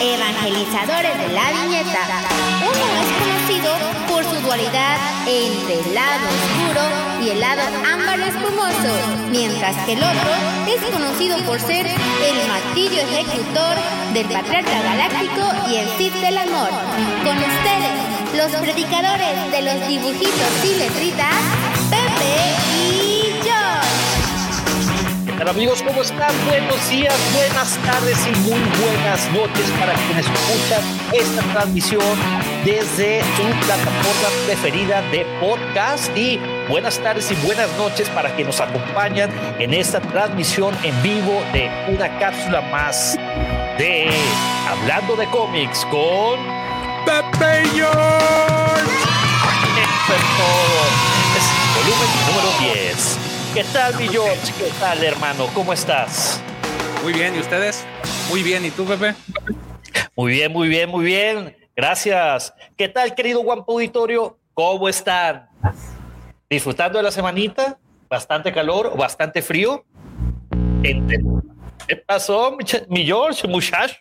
evangelizadores de la viñeta. Uno es conocido por su dualidad entre el lado oscuro y el lado ámbar espumoso, mientras que el otro es conocido por ser el martillo ejecutor del patriarca galáctico y el Cid del amor. Con ustedes, los predicadores de los dibujitos y letritas, Pepe y George. ¿Qué tal amigos? ¿Cómo están? Buenos días, buenas tardes y muy buenas noches para quienes escuchan esta transmisión desde su plataforma preferida de podcast y buenas tardes y buenas noches para quienes nos acompañan en esta transmisión en vivo de una cápsula más de Hablando de cómics con Pepe y George. Eso es todo. Es volumen número 10. ¿Qué tal, mi George? ¿Qué tal, hermano? ¿Cómo estás? Muy bien, ¿y ustedes? Muy bien, ¿y tú, Pepe? Muy bien, muy bien, muy bien. Gracias. ¿Qué tal, querido Guampo Auditorio? ¿Cómo están? ¿Disfrutando de la semanita? ¿Bastante calor o bastante frío? ¿Qué pasó, mi George, muchacho?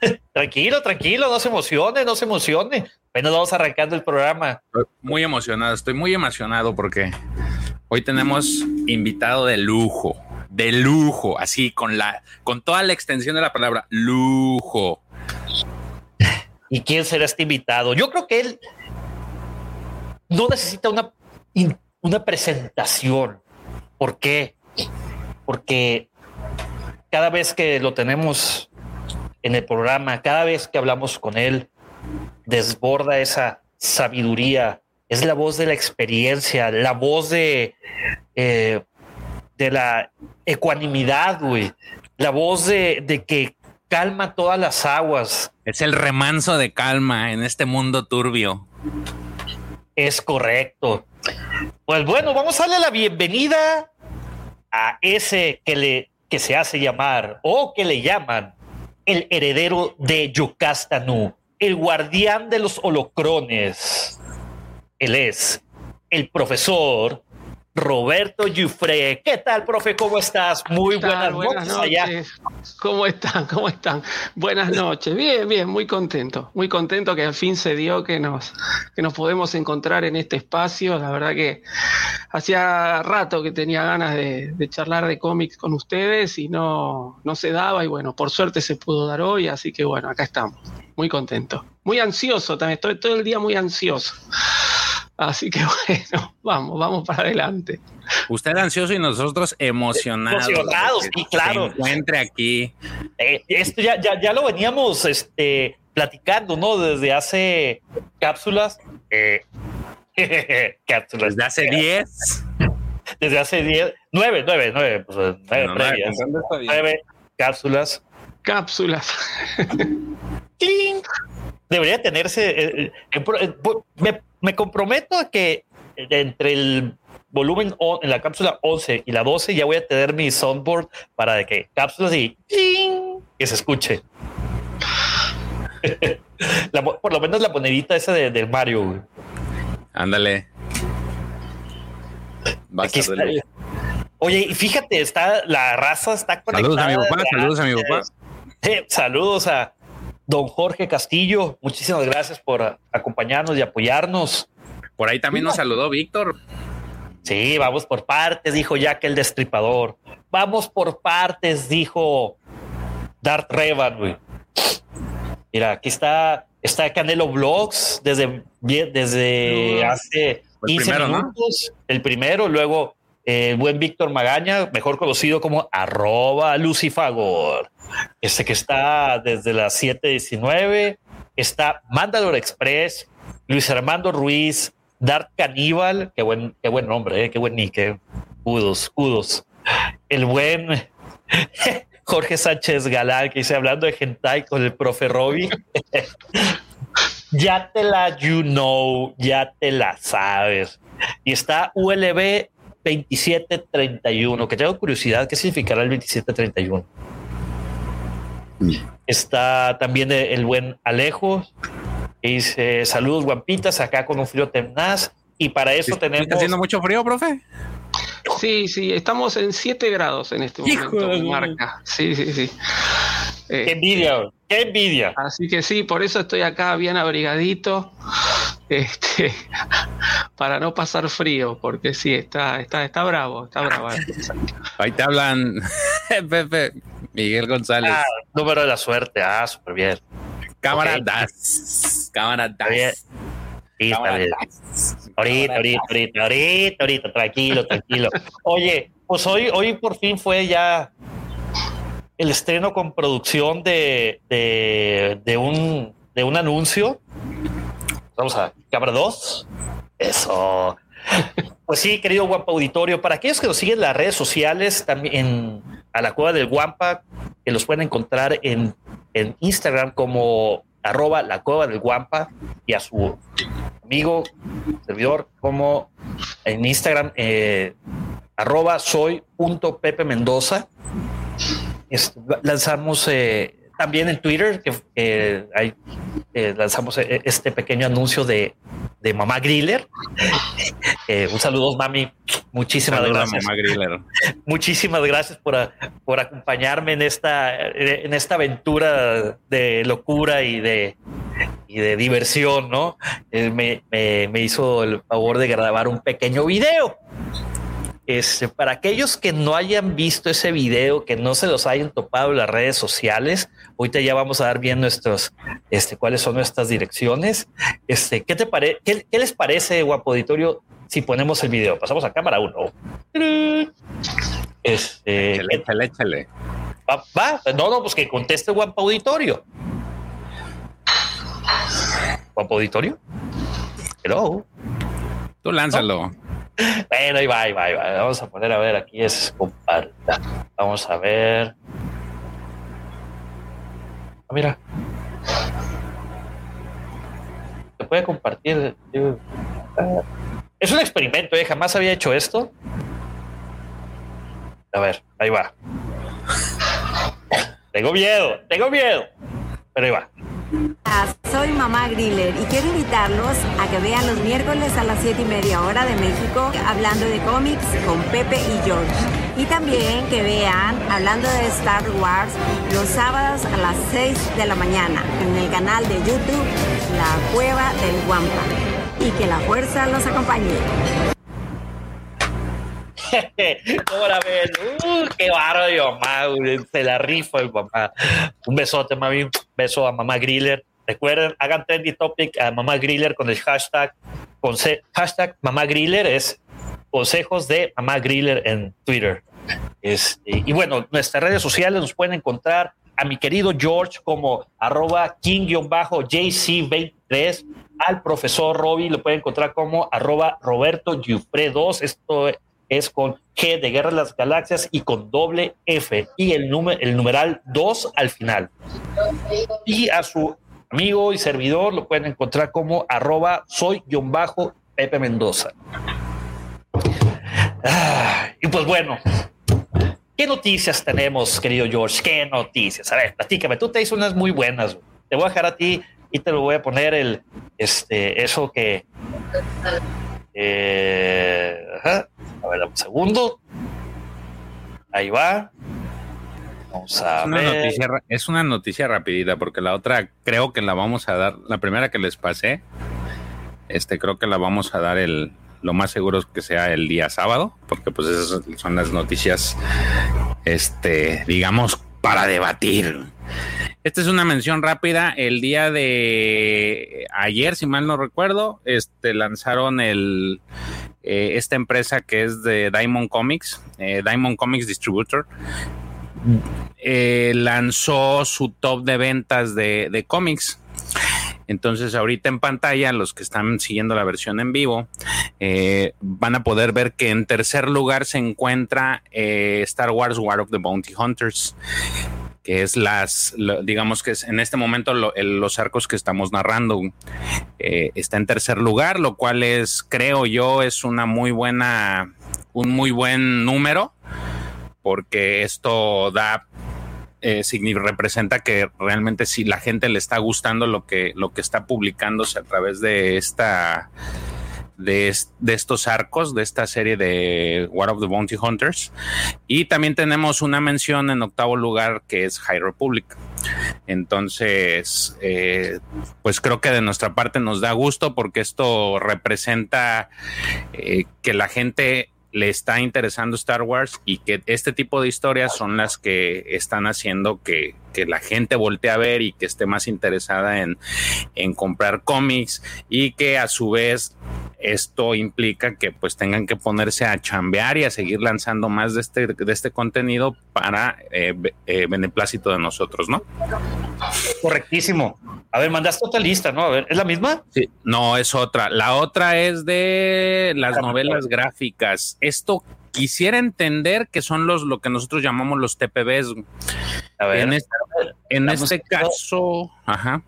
tranquilo, tranquilo, no se emocione, no se emocione. Apenas vamos arrancando el programa. Muy emocionado, estoy muy emocionado porque hoy tenemos invitado de lujo, de lujo, así con la, con toda la extensión de la palabra lujo. ¿Y quién será este invitado? Yo creo que él no necesita una, una presentación. ¿Por qué? Porque cada vez que lo tenemos en el programa, cada vez que hablamos con él, desborda esa sabiduría. Es la voz de la experiencia, la voz de, eh, de la ecuanimidad, güey. La voz de, de que calma todas las aguas. Es el remanso de calma en este mundo turbio. Es correcto. Pues bueno, vamos a darle la bienvenida a ese que le que se hace llamar o que le llaman el heredero de Yocastanu, el guardián de los holocrones. Él es el profesor Roberto Yufre. ¿Qué tal, profe? ¿Cómo estás? Muy ¿Qué tal? buenas, noches allá. ¿Cómo están? ¿Cómo están? Buenas noches. Bien, bien, muy contento. Muy contento que al fin se dio que nos, que nos podemos encontrar en este espacio. La verdad que hacía rato que tenía ganas de, de charlar de cómics con ustedes y no, no se daba. Y bueno, por suerte se pudo dar hoy, así que bueno, acá estamos. Muy contento. Muy ansioso también. Estoy todo el día muy ansioso. Así que bueno, vamos, vamos para adelante. Usted ansioso y nosotros emocionados. Emocionados, sí, claro. Se encuentre aquí. Eh, esto ya, ya, ya lo veníamos este, platicando, ¿no? Desde hace cápsulas. Eh, cápsulas. Desde hace 10. Desde hace 10, 9, 9, 9, pues, nueve No, no, previas. 9 cápsulas. Cápsulas. ¡Cling! Debería tenerse. eh, eh, eh, me, me comprometo a que entre el volumen o- en la cápsula 11 y la 12 ya voy a tener mi soundboard para de que cápsulas y que se escuche. La por lo menos la monedita esa de, del Mario. Ándale. De. Oye, y fíjate, está la raza está conectada. Saludos a mi papá, saludos a mi papá. Eh, saludos a don Jorge Castillo. Muchísimas gracias por acompañarnos y apoyarnos. Por ahí también nos saludó Víctor. Sí, vamos por partes, dijo Jack el Destripador. Vamos por partes, dijo Dart Revan, güey. Mira, aquí está, está Canelo Vlogs desde, desde hace El 15 primero, ¿no? minutos. El primero, luego eh, el buen Víctor Magaña, mejor conocido como arroba Lucifagor. Este que está desde las 7.19. Está Mandalore Express, Luis Armando Ruiz, Dark Caníbal, qué buen, qué buen nombre, eh, qué buen nick, eh. kudos, kudos. El buen Jorge Sánchez Galán, que dice hablando de hentai con el profe Robbie. ya te la you know, ya te la sabes. Y está ULB 2731, que tengo curiosidad, ¿qué significará el 2731? Está también el buen Alejo, que dice saludos guampitas, acá con un frío tenaz. Y para eso tenemos... ¿Está haciendo mucho frío, profe? Sí, sí, estamos en 7 grados en este momento. Marca. Sí, sí, sí. Qué envidia, qué envidia. Así que sí, por eso estoy acá bien abrigadito, este, para no pasar frío, porque sí, está, está, está bravo, está bravo. Ahí te hablan, Pepe, Miguel González. Ah, número de la suerte, ah, súper bien. Cámara das, cámara das. Ahorita, ahorita, ahorita, ahorita, ahorita, tranquilo, tranquilo. Oye, pues hoy, hoy por fin fue ya el estreno con producción de, de, un, de un anuncio. Vamos a cámara 2. Eso. Pues sí, querido Guampa Auditorio, para aquellos que nos siguen en las redes sociales, también a la cueva del Guampa, que los pueden encontrar en, en Instagram como arroba la cueva del Guampa y a su amigo, servidor, como en Instagram, eh, arroba soy punto Pepe Mendoza. Lanzamos eh, también en Twitter, que eh, lanzamos eh, este pequeño anuncio de, de Mamá Griller. un saludo, mami. Muchísimas gracias. Muchísimas gracias por, por acompañarme en esta, en esta aventura de locura y de, y de diversión, ¿no? me, me hizo el favor de grabar un pequeño video este, para aquellos que no hayan visto ese video, que no se los hayan topado en las redes sociales, ahorita ya vamos a dar bien nuestros, este, cuáles son nuestras direcciones. Este, ¿qué te parece? Qué, les parece, guapo auditorio, si ponemos el video? Pasamos a cámara uno. Este, échale, échale, Va, no, no, pues que conteste guapo auditorio. Guapo auditorio. Hello. Tú lánzalo. Bueno, ahí va, ahí va, ahí va. Vamos a poner a ver, aquí es comparta. Vamos a ver. Ah, mira. Se puede compartir. Es un experimento, ¿eh? Jamás había hecho esto. A ver, ahí va. Tengo miedo, tengo miedo. Pero ahí va. Soy Mamá Griller y quiero invitarlos a que vean los miércoles a las 7 y media hora de México hablando de cómics con Pepe y George. Y también que vean hablando de Star Wars los sábados a las 6 de la mañana en el canal de YouTube La Cueva del Guampa. Y que la fuerza los acompañe. Ahora ven, uh, qué bárbaro, mamá, se la rifa el papá. Un besote, mami, un beso a mamá Griller. Recuerden, hagan trendy topic a mamá Griller con el hashtag, hashtag mamá Griller es consejos de mamá Griller en Twitter. Este, y bueno, nuestras redes sociales nos pueden encontrar a mi querido George como arroba king-jc23, al profesor Robbie lo pueden encontrar como arroba Roberto 2. Esto es con G de Guerra de las Galaxias y con doble F y el, número, el numeral 2 al final. Y a su amigo y servidor lo pueden encontrar como arroba soy-pepe Mendoza. Ah, y pues bueno, ¿qué noticias tenemos, querido George? ¿Qué noticias? A ver, platícame, tú te hizo unas muy buenas. Te voy a dejar a ti y te lo voy a poner el, este, eso que... Eh, a ver, un segundo. Ahí va. Vamos a es una ver. Noticia, es una noticia rapidita porque la otra creo que la vamos a dar, la primera que les pasé, este creo que la vamos a dar el, lo más seguro es que sea el día sábado, porque pues esas son las noticias, este, digamos, para debatir. Esta es una mención rápida. El día de ayer, si mal no recuerdo, este, lanzaron el, eh, esta empresa que es de Diamond Comics, eh, Diamond Comics Distributor, eh, lanzó su top de ventas de, cómics. Entonces ahorita en pantalla, los que están siguiendo la versión en vivo, van a poder ver que en tercer lugar se encuentra Star Wars War of the Bounty Hunters que es las, digamos que es en este momento los arcos que estamos narrando. Eh, está en tercer lugar, lo cual es, creo yo, es una muy buena, un muy buen número, porque esto da eh, representa que realmente si la gente le está gustando lo que, lo que está publicándose a través de esta de, estos arcos de esta serie de War of the Bounty Hunters. Y también tenemos una mención en octavo lugar que es High Republic. Entonces, eh, pues creo que de nuestra parte nos da gusto porque esto representa eh, que la gente le está interesando Star Wars y que este tipo de historias son las que están haciendo que, la gente voltee a ver y que esté más interesada en, en comprar cómics y que a su vez esto implica que pues tengan que ponerse a chambear y a seguir lanzando más de este, de este contenido para eh, eh, beneplácito de nosotros, ¿no? Correctísimo. A ver, mandaste otra lista, ¿no? A ver, ¿es la misma? Sí, no, es otra. La otra es de las novelas gráficas. Esto quisiera entender que son los lo que nosotros llamamos los TPBs. A ver, en este, en este caso, ajá.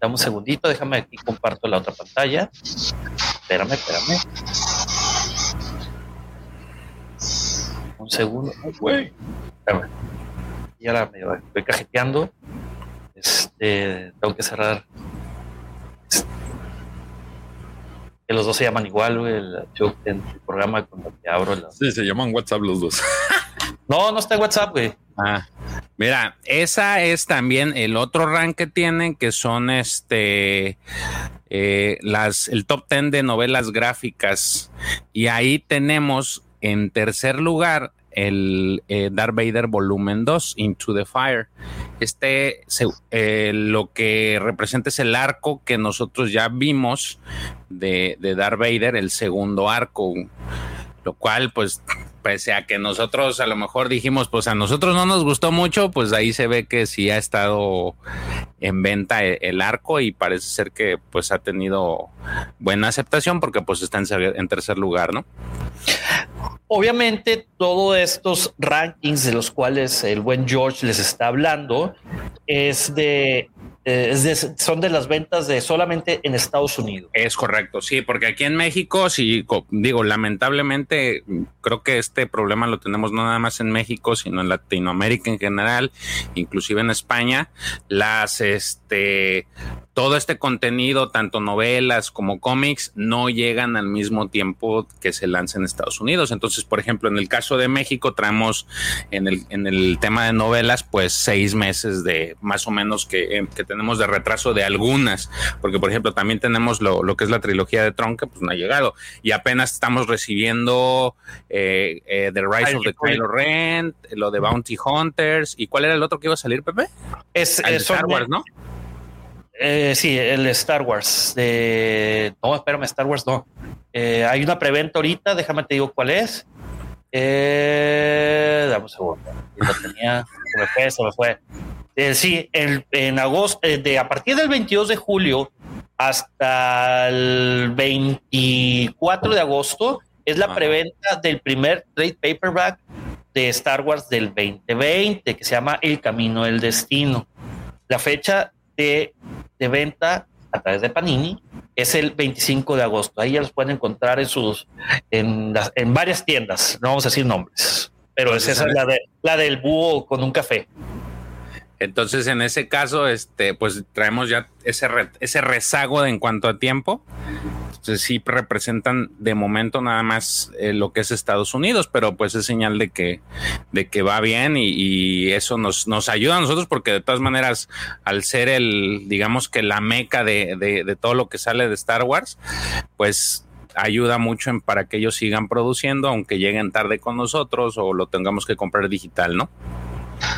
Dame un segundito, déjame aquí comparto la otra pantalla. Espérame, espérame. Un segundo. Güey. Espérame. Y ahora me voy cajeteando. Este, tengo que cerrar. Que los dos se llaman igual, güey. El, el programa cuando te abro. La... Sí, se llaman WhatsApp los dos. no, no está en WhatsApp, güey. Ah, mira, esa es también el otro rank que tienen, que son este eh, las el top 10 de novelas gráficas. Y ahí tenemos en tercer lugar el eh, Darth Vader volumen 2, Into the Fire. Este eh, lo que representa es el arco que nosotros ya vimos de, de Darth Vader, el segundo arco, lo cual pues pese a que nosotros a lo mejor dijimos, pues a nosotros no nos gustó mucho, pues ahí se ve que sí ha estado en venta e-, el, arco y parece ser que pues ha tenido buena aceptación porque pues está en, tercer lugar, ¿no? Obviamente todos estos rankings de los cuales el buen George les está hablando es de eh, son de las ventas de solamente en Estados Unidos. Es correcto, sí, porque aquí en México, sí, digo, lamentablemente creo que este problema lo tenemos no nada más en México, sino en Latinoamérica en general, inclusive en España. Las, este, todo este contenido, tanto novelas como cómics, no llegan al mismo tiempo que se lanza en Estados Unidos. Entonces, por ejemplo, en el caso de México, traemos en el, en el tema de novelas, pues seis meses de más o menos que, eh, que tenemos de retraso de algunas, porque por ejemplo, también tenemos lo, lo, que es la trilogía de Tron, que pues no ha llegado, y apenas estamos recibiendo eh, eh, The Rise of the Kylo Ren, lo de Bounty Hunters, ¿y cuál era el otro que iba a salir, Pepe? Es, Star Wars, ¿no? Eh, sí, el Star Wars. De... No, espérame, Star Wars no. Eh, hay una preventa ahorita, déjame te digo cuál es. Eh, dame un segundo. Lo tenía, se me fue, se me fue. Eh, sí, el, en agosto, de a partir del 22 de julio hasta el 24 de agosto es la preventa del primer trade paperback de Star Wars del 2020 que se llama El Camino del Destino. La fecha de, venta a través de Panini es el 25 de agosto. Ahí ya los pueden encontrar en sus en, en varias tiendas. No vamos a decir nombres, pero esa es la, de, la del búho con un café. Entonces, en ese caso, este, pues traemos ya ese, ese rezago en cuanto a tiempo. Entonces, sí representan de momento nada más eh, lo que es Estados Unidos, pero pues es señal de que, de que va bien y, eso nos, nos ayuda a nosotros porque de todas maneras, al ser el, digamos que la meca de, de, todo lo que sale de Star Wars, pues ayuda mucho en para que ellos sigan produciendo, aunque lleguen tarde con nosotros o lo tengamos que comprar digital, ¿no?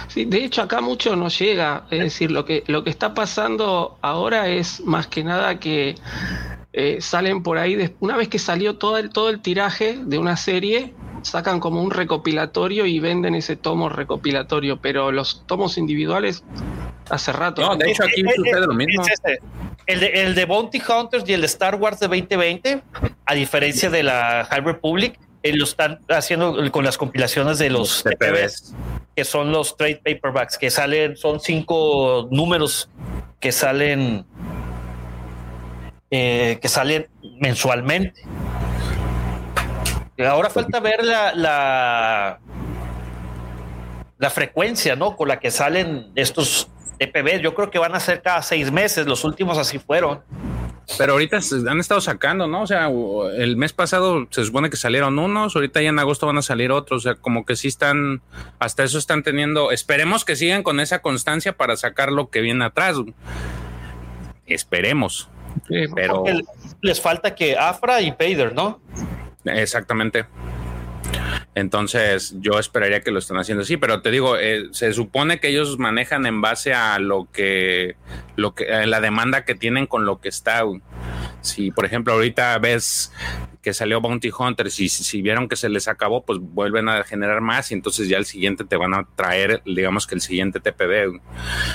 Sí, de hecho acá mucho no llega, es decir, lo que, lo que está pasando ahora es más que nada que eh, salen por ahí, una vez que salió todo el, todo el tiraje de una serie, sacan como un recopilatorio y venden ese tomo recopilatorio, pero los tomos individuales hace rato. No, de hecho aquí sucede lo mismo. El de, el de Bounty Hunters y el de Star Wars de 2020, a diferencia de la High Republic, eh, lo están haciendo con las compilaciones de los, TPBs, que son los trade paperbacks, que salen, son cinco números que salen, eh, que salen mensualmente. Ahora falta ver la, la, la frecuencia, ¿no? Con la que salen estos TPB. Yo creo que van a ser cada seis meses. Los últimos así fueron. Pero ahorita han estado sacando, ¿no? O sea, el mes pasado se supone que salieron unos, ahorita ya en agosto van a salir otros, o sea, como que sí están, hasta eso están teniendo, esperemos que sigan con esa constancia para sacar lo que viene atrás. Esperemos. Pero les falta que Afra y Pader, ¿no? Exactamente. Entonces, yo esperaría que lo estén haciendo así, pero te digo, eh, se supone que ellos manejan en base a lo que, lo que, la demanda que tienen con lo que está. Si, por ejemplo, ahorita ves que salió Bounty Hunter, si, si vieron que se les acabó, pues vuelven a generar más y entonces ya el siguiente te van a traer, digamos que el siguiente TPB.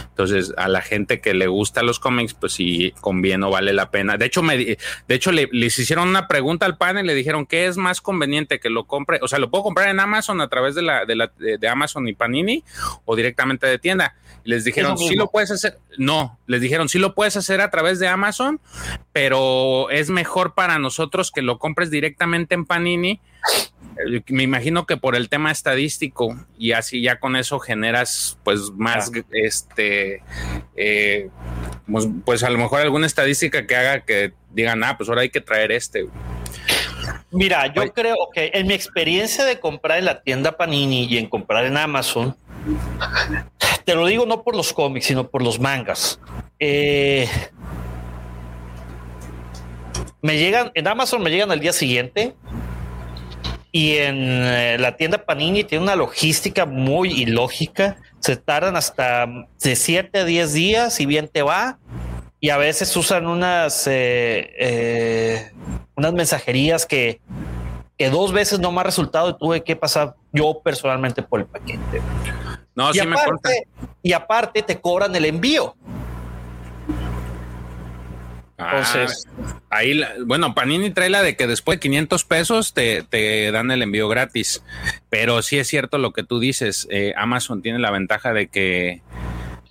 Entonces, a la gente que le gusta los cómics, pues si conviene o vale la pena. De hecho, me, de hecho le, les hicieron una pregunta al panel, le dijeron, ¿qué es más conveniente que lo compre? O sea, ¿lo puedo comprar en Amazon a través de, la, de, la, de Amazon y Panini o directamente de tienda? les dijeron, sí lo puedes hacer. No, les dijeron, sí lo puedes hacer a través de Amazon, pero es mejor para nosotros que lo compres directamente en Panini. Me imagino que por el tema estadístico y así ya con eso generas pues más este eh, pues, pues, a lo mejor alguna estadística que haga que digan ah pues ahora hay que traer este mira yo creo que en mi experiencia de comprar en la tienda Panini y en comprar en Amazon te lo digo no por los cómics, sino por los mangas. Eh, me llegan, en Amazon me llegan al día siguiente. Y en eh, la tienda Panini tiene una logística muy ilógica. Se tardan hasta de 7 a 10 días, y bien te va. Y a veces usan unas, eh, unas mensajerías que, que dos veces no me ha resultado y tuve que pasar yo personalmente por el paquete. No, y sí aparte, me Y aparte te cobran el envío. Ah, Entonces, ahí, bueno, Panini trae la de que después de 500 pesos te, te, dan el envío gratis. Pero sí es cierto lo que tú dices. Eh, Amazon tiene la ventaja de que,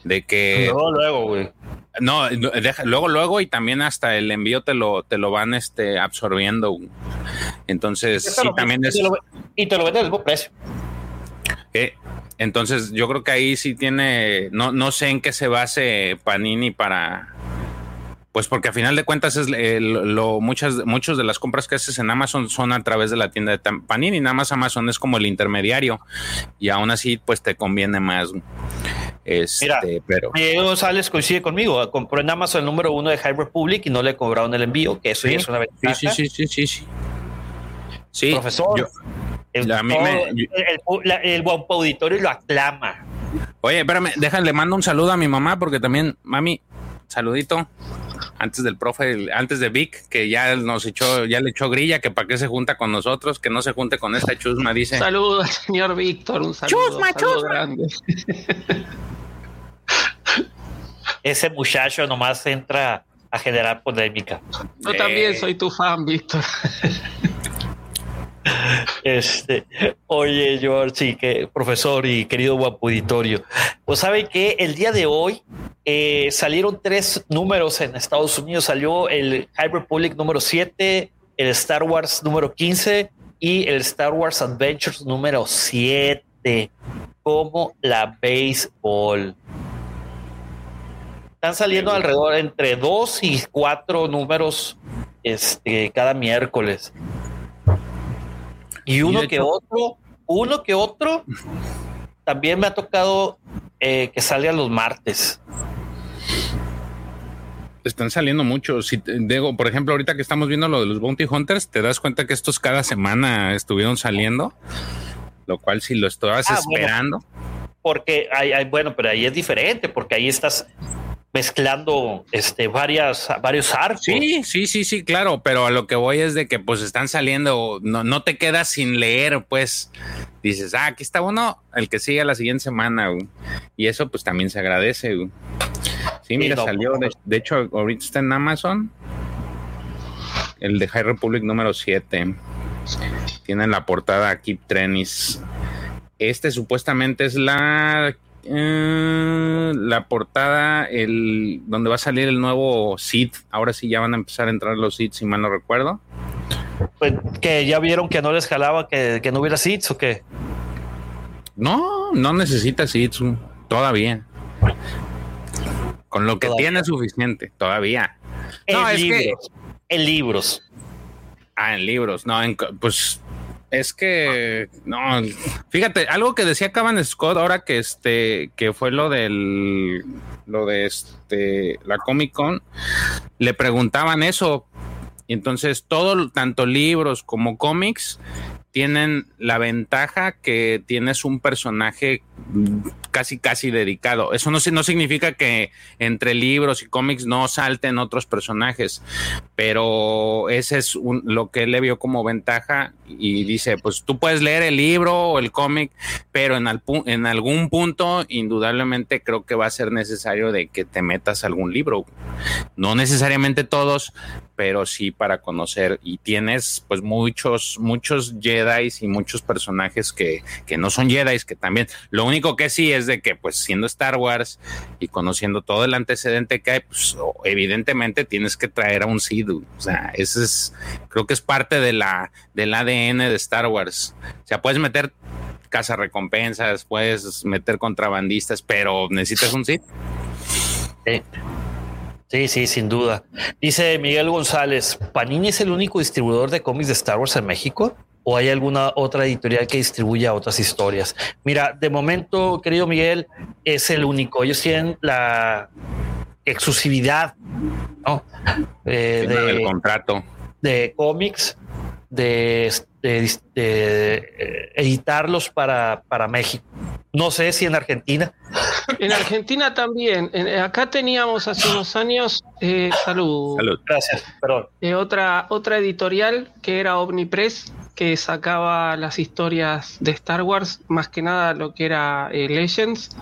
de que. Luego, luego, güey. No, luego, luego, y también hasta el envío te lo, te lo van este, absorbiendo. Entonces, sí, también es. y te lo venden al mismo precio. Eh, entonces, yo creo que ahí sí tiene, no, no sé en qué se base Panini para, pues porque a final de cuentas es eh, lo, muchas muchos de las compras que haces en Amazon son a través de la tienda de Panini, nada más Amazon es como el intermediario y aún así pues te conviene más. Este, Mira, pero Diego Sales coincide conmigo, compró en Amazon el número uno de High Republic y no le cobraron el envío, que eso es una ventaja. Sí, sí, sí, sí, sí. Sí, profesor. el, el, auditorio lo aclama. Oye, espérame, déjale, mando un saludo a mi mamá porque también, mami, saludito antes del profe, antes de Vic, que ya nos echó, ya le echó grilla, que para qué se junta con nosotros, que no se junte con esta chusma, dice. Saludos, señor Víctor, un saludo. Chusma, chusma. Grande. Ese muchacho nomás entra a generar polémica. Yo también soy tu fan, Víctor. Este, oye, George, sí, que profesor y querido guapo auditorio, pues sabe que el día de hoy eh, salieron tres números en Estados Unidos. Salió el High Republic número 7, el Star Wars número 15 y el Star Wars Adventures número 7, como la béisbol. Están saliendo alrededor entre dos y cuatro números este, cada miércoles. Y uno que otro, uno que otro, también me ha tocado eh, que salga los martes. Están saliendo muchos. Si digo, por ejemplo, ahorita que estamos viendo lo de los Bounty Hunters, te das cuenta que estos cada semana estuvieron saliendo, lo cual si lo estabas ah, esperando. porque hay, hay, bueno, pero ahí es diferente, porque ahí estás mezclando este varias varios arcos. Sí, sí, sí, sí, claro, pero a lo que voy es de que pues están saliendo, no, no te quedas sin leer, pues dices, ah, aquí está uno, el que sigue la siguiente semana, y eso pues también se agradece. Sí, mira, salió, de, hecho, ahorita está en Amazon, el de High Republic número 7. Tienen la portada Keep Trenis. Este supuestamente es la eh, la portada, el donde va a salir el nuevo seed. Ahora sí ya van a empezar a entrar los seeds, si mal no recuerdo. Pues que ya vieron que no les jalaba que, no hubiera seeds o qué. no, no necesitas Itsu todavía. Con lo que tiene es suficiente, todavía. no, es que en libros. Ah, en libros. No, pues es que no, fíjate, algo que decía Cavan Scott ahora que este que fue lo del lo de este la Comic Con, le preguntaban eso. Y entonces todo, tanto libros como cómics, tienen la ventaja que tienes un personaje casi casi dedicado. Eso no, no significa que entre libros y cómics no salten otros personajes, pero ese es lo que él le vio como ventaja y dice, pues tú puedes leer el libro o el cómic, pero en, en algún punto indudablemente creo que va a ser necesario de que te metas algún libro. No necesariamente todos, pero sí para conocer y tienes pues muchos, muchos Jedi y muchos personajes que, que no son Jedi, que también, lo único que sí es de que pues siendo Star Wars y conociendo todo el antecedente que hay, pues evidentemente tienes que traer a un Sith, o sea, ese es, creo que es parte de la, del ADN de Star Wars, o sea, puedes meter casa recompensas, puedes meter contrabandistas, pero necesitas un Sith. Sí. Sí, sí, sin duda. Dice Miguel González, ¿Panini es el único distribuidor de cómics de Star Wars en México? ¿O hay alguna otra editorial que distribuya otras historias? Mira, de momento, querido Miguel, es el único. Ellos tienen la exclusividad ¿no? Eh, de, contrato de cómics, de, eh, editarlos para, para México. No sé si en Argentina. En Argentina también. acá teníamos hace unos años, eh, salud. Salud. Gracias, perdón. Eh, otra, otra editorial que era Omnipress, que sacaba las historias de Star Wars, más que nada lo que era eh, Legends.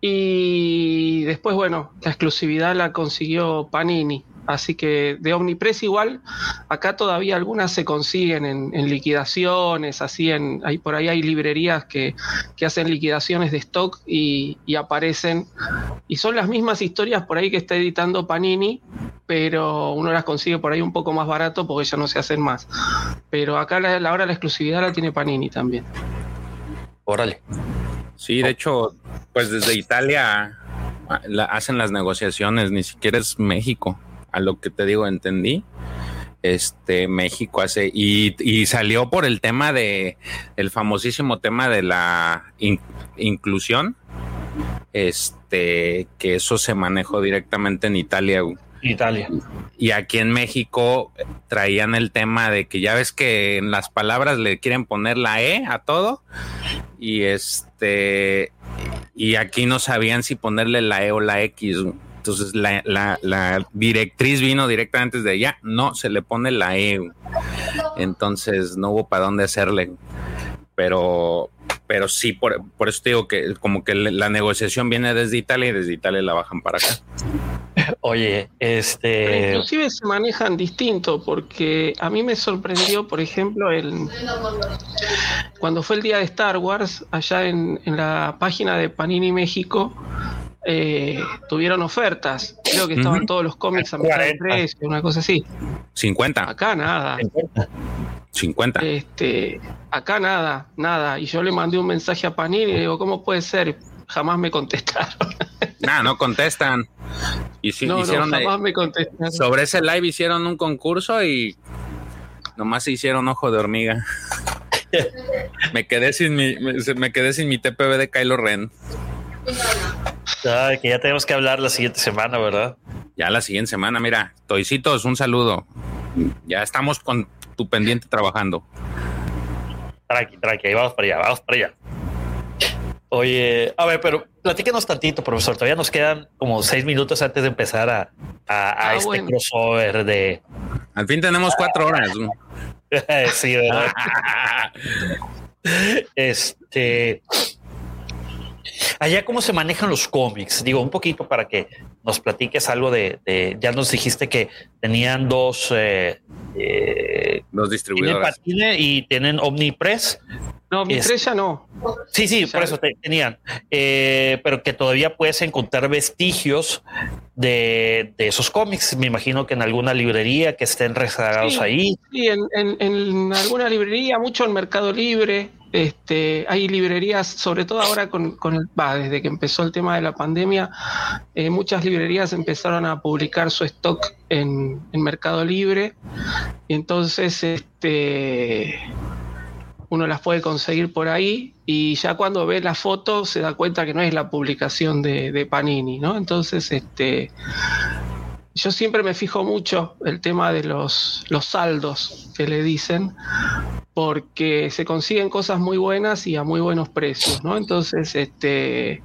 Y después, bueno, la exclusividad la consiguió Panini. Así que de Omnipress igual, acá todavía algunas se consiguen en, liquidaciones, así en, hay, por ahí hay librerías que, hacen liquidaciones de stock y, aparecen. Y son las mismas historias por ahí que está editando Panini, pero uno las consigue por ahí un poco más barato porque ya no se hacen más. Pero acá la, la hora la exclusividad la tiene Panini también. Órale. Sí, de hecho, pues desde Italia hacen las negociaciones, ni siquiera es México a lo que te digo, entendí. Este México hace y, salió por el tema de el famosísimo tema de la inclusión. Este que eso se manejó directamente en Italia. Italia. Y aquí en México traían el tema de que ya ves que en las palabras le quieren poner la E a todo. Y este y aquí no sabían si ponerle la E o la X. Entonces la, directriz vino directamente desde allá, no se le pone la E. Entonces no hubo para dónde hacerle. Pero, pero sí, por, por eso digo que como que la negociación viene desde Italia y desde Italia la bajan para acá. Oye, este. inclusive se manejan distinto, porque a mí me sorprendió, por ejemplo, el cuando fue el día de Star Wars, allá en, en la página de Panini México, eh, tuvieron ofertas. Creo que estaban todos los cómics a mitad de precio, una cosa así. 50. Acá nada. 50. Este, acá nada, nada. Y yo le mandé un mensaje a Panini y le digo, ¿cómo puede ser? Jamás me contestaron. Nah, no contestan. Y si, no, hicieron jamás me contestaron. Sobre ese live hicieron un concurso y nomás se hicieron ojo de hormiga. me quedé sin mi, me, quedé sin mi TPB de Kylo Ren que ya tenemos que hablar la siguiente semana, ¿verdad? Ya la siguiente semana, mira, Toicitos, un saludo. Ya estamos con tu pendiente trabajando. Tranqui, tranqui, ahí vamos para allá, vamos para allá. Oye, a ver, pero platíquenos tantito, profesor. Todavía nos quedan como seis minutos antes de empezar a, a, ah, este crossover de. Al fin tenemos cuatro horas. sí, ¿verdad? este. Allá, ¿cómo se manejan los cómics? Digo, un poquito para que nos platiques algo de, ya nos dijiste que tenían dos, eh, eh, Los distribuidores. y tienen Omnipress. No, Omnipress ya no. Sí, sí, por eso tenían. Eh, pero que todavía puedes encontrar vestigios de, esos cómics. Me imagino que en alguna librería que estén rezagados ahí. Sí, en, en, alguna librería, mucho en Mercado Libre. Este, hay librerías, sobre todo ahora con, con el, va, desde que empezó el tema de la pandemia, eh, muchas librerías empezaron a publicar su stock en, en Mercado Libre. Y entonces, este uno las puede conseguir por ahí y ya cuando ve la foto se da cuenta que no es la publicación de, Panini, ¿no? Entonces, este, yo siempre me fijo mucho el tema de los, los saldos que le dicen, porque se consiguen cosas muy buenas y a muy buenos precios, ¿no? Entonces, este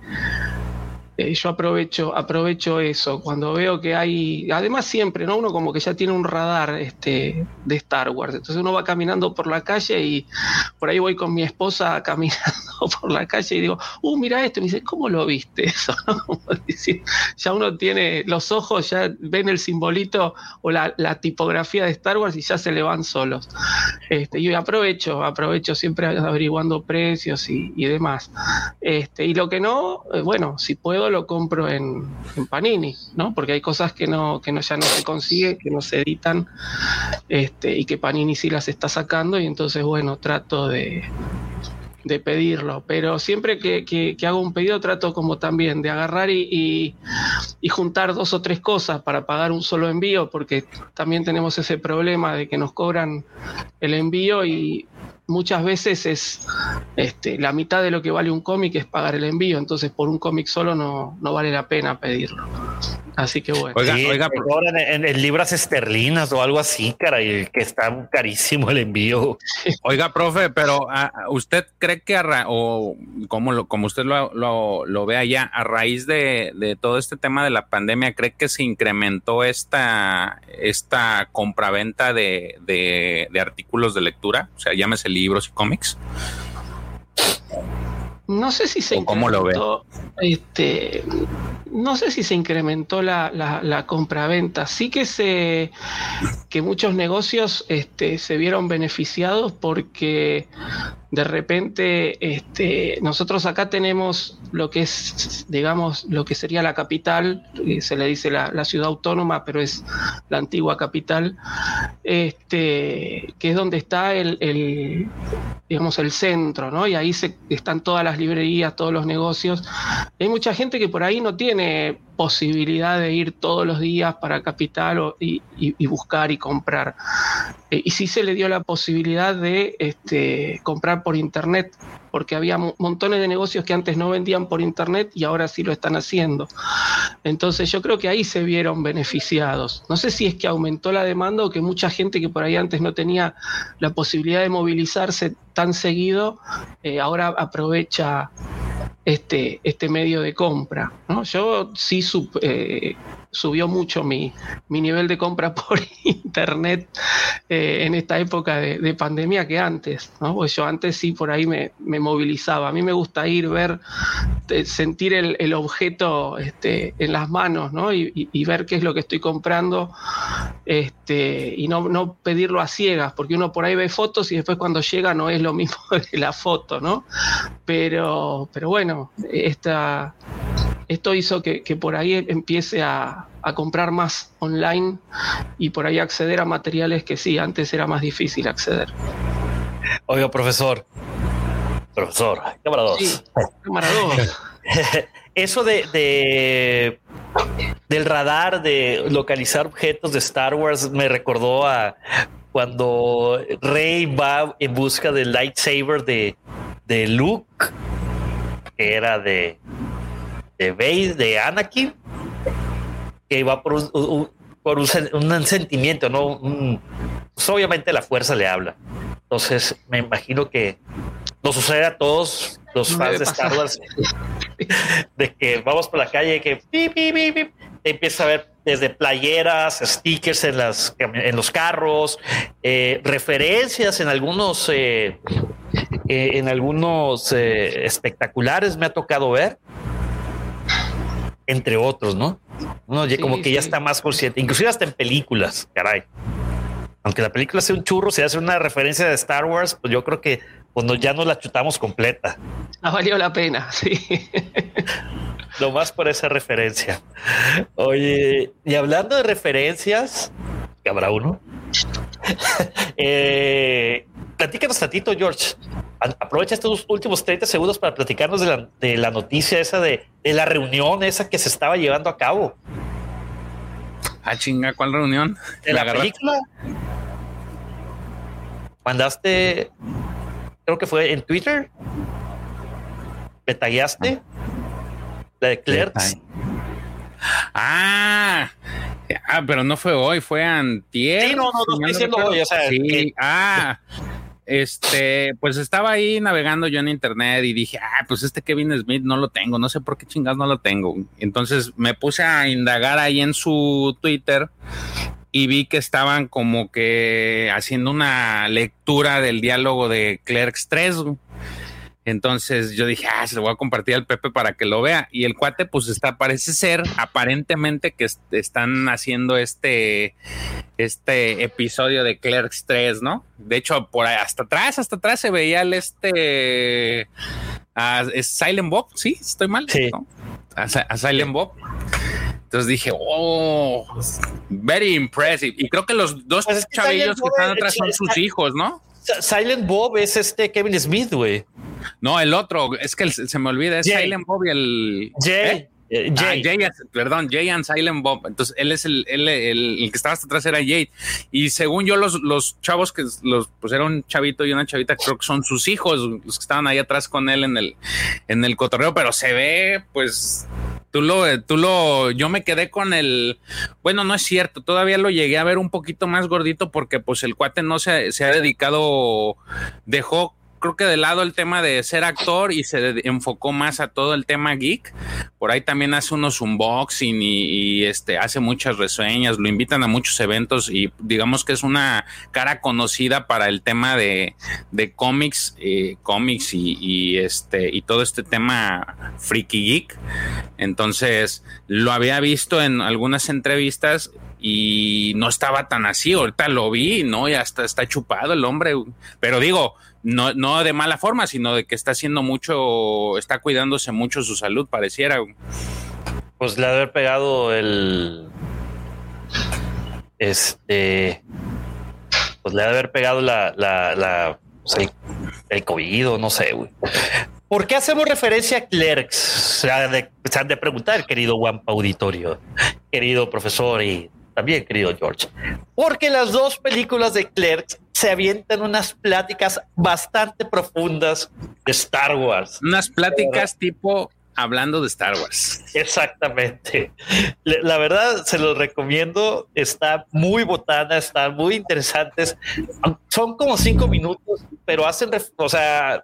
eh, yo aprovecho, aprovecho eso. Cuando veo que hay, además siempre, ¿no? Uno como que ya tiene un radar este, de Star Wars. Entonces uno va caminando por la calle y por ahí voy con mi esposa caminando por la calle y digo, uh, mira esto. Y me dice, ¿cómo lo viste eso? ya uno tiene los ojos, ya ven el simbolito o la, tipografía de Star Wars y ya se le van solos. Este, yo aprovecho, aprovecho siempre averiguando precios y, y demás. Este, y lo que no, eh, bueno, si puedo lo compro en, Panini, ¿no? Porque hay cosas que no, que no ya no se consigue, que no se editan, este, y que Panini sí las está sacando, y entonces, bueno, trato de, de pedirlo. Pero siempre que, hago un pedido trato como también de agarrar y, y, juntar dos o tres cosas para pagar un solo envío, porque también tenemos ese problema de que nos cobran el envío y muchas veces es este, la mitad de lo que vale un cómic es pagar el envío, entonces por un cómic solo no, no vale la pena pedirlo. Así que bueno. Oiga, oiga en, libras esterlinas o algo así, cara, y que está carísimo el envío. Oiga, profe, pero ah, ¿usted cree que, o como, lo, como usted lo, lo, ve allá, a raíz de, de, todo este tema de la pandemia, cree que se incrementó esta, esta compraventa de, de, de artículos de lectura? O sea, llámese libros y cómics. No sé si se incrementó, Este, no sé si se incrementó la, la, la compraventa. Sí que se que muchos negocios este, se vieron beneficiados porque de repente este, nosotros acá tenemos lo que es, digamos, lo que sería la capital, se le dice la, ciudad autónoma, pero es la antigua capital, este, que es donde está el, digamos, el centro, ¿no? Y ahí se, están todas las librerías, todos los negocios. Hay mucha gente que por ahí no tiene posibilidad de ir todos los días para Capital y, buscar y comprar. Eh, y sí se le dio la posibilidad de este, comprar por Internet, porque había montones de negocios que antes no vendían por Internet y ahora sí lo están haciendo. Entonces yo creo que ahí se vieron beneficiados. No sé si es que aumentó la demanda o que mucha gente que por ahí antes no tenía la posibilidad de movilizarse tan seguido, eh, ahora aprovecha este, este medio de compra. ¿no? Yo sí eh, subió mucho mi, nivel de compra por internet eh, en esta época de, pandemia que antes. ¿no? Pues yo antes sí por ahí me, movilizaba. A mí me gusta ir, ver, eh, sentir el, objeto este, en las manos ¿no? y, ver qué es lo que estoy comprando este, y no, no pedirlo a ciegas, porque uno por ahí ve fotos y después cuando llega no es lo mismo de la foto, ¿no? Pero, pero bueno, esta, esto hizo que, por ahí empiece a, comprar más online y por ahí acceder a materiales que sí, antes era más difícil acceder. Oiga, profesor. Profesor, cámara dos. cámara dos. Eso de, del radar de localizar objetos de Star Wars me recordó a cuando Rey va en busca del lightsaber de, de Luke, que era de de Vader, de Anakin, que va por un, por un, sentimiento, ¿no? Pues, obviamente la fuerza le habla. Entonces me imagino que nos sucede a todos los fans de Star Wars de que vamos por la calle que empieza a ver desde playeras, stickers en las en los carros, eh, referencias en algunos eh, eh, en algunos espectaculares me ha tocado ver entre otros, ¿no? No, como que ya está más consciente, inclusive hasta en películas, caray. aunque la película sea un churro, si hace una referencia de Star Wars, pues yo creo que cuando ya nos la chutamos completa. Ha valido la pena, sí. Lo más por esa referencia. Oye, y hablando de referencias, que habrá uno. eh, platícanos tantito, George. Aprovecha estos últimos 30 segundos para platicarnos de la, noticia esa de, la reunión esa que se estaba llevando a cabo. Ah, chinga, ¿cuál reunión? De la, película. Mandaste, creo que fue en Twitter. ¿Le tagueaste? La de Clerks. Ah, ah, pero no fue hoy, fue antier. Sí, no, no, no estoy diciendo hoy, o sea, sí. ah, este, pues estaba ahí navegando yo en internet y dije, ah, pues este Kevin Smith no lo tengo, no sé por qué chingados no lo tengo. Entonces me puse a indagar ahí en su Twitter y vi que estaban como que haciendo una lectura del diálogo de Clerks 3. Entonces yo dije, ah, se lo voy a compartir al Pepe para que lo vea. Y el cuate, pues está, parece ser aparentemente que están haciendo este, este episodio de Clerks 3, ¿no? De hecho, por ahí, hasta atrás, hasta atrás se veía el este. ¿Es Silent Bob? Sí, estoy mal. Sí. A, Silent Bob. Entonces dije, oh, very impressive. Y creo que los dos pues chavillos que están atrás son sus hijos, ¿no? Silent Bob es este Kevin Smith, güey. No, el otro, es que se me olvida, es Silent Bob y el. Jay. ¿Eh? Eh, ah, Jay. perdón, Jay and Silent Bob. Entonces, él es el, el, el, que estaba hasta atrás era Jay. Y según yo, los, los chavos que los, pues era un chavito y una chavita, creo que son sus hijos, los que estaban ahí atrás con él en el, en el cotorreo, pero se ve, pues, tú lo, tú lo, yo me quedé con el, bueno, no es cierto, todavía lo llegué a ver un poquito más gordito porque pues el cuate no se, se ha dedicado, dejó creo que de lado el tema de ser actor y se enfocó más a todo el tema geek. Por ahí también hace unos unboxing y, este hace muchas reseñas, lo invitan a muchos eventos y digamos que es una cara conocida para el tema de, de cómics, eh, cómics y, este y todo este tema freaky geek. Entonces lo había visto en algunas entrevistas y no estaba tan así. Ahorita lo vi, ¿no? Ya está, está chupado el hombre. Pero digo, no, no de mala forma, sino de que está haciendo mucho, está cuidándose mucho su salud, pareciera. Pues le haber pegado el. Este. Pues le haber pegado la. la, la el, COVID o no sé, güey. ¿Por qué hacemos referencia a Clerks? Se han de, se han de preguntar, querido Wampa Auditorio, querido profesor y también, querido George. Porque las dos películas de Clerks se avientan unas pláticas bastante profundas de Star Wars. Unas pláticas tipo hablando de Star Wars. Exactamente. La verdad, se los recomiendo. Está muy botana, están muy interesantes. Son como cinco minutos, pero hacen, o sea,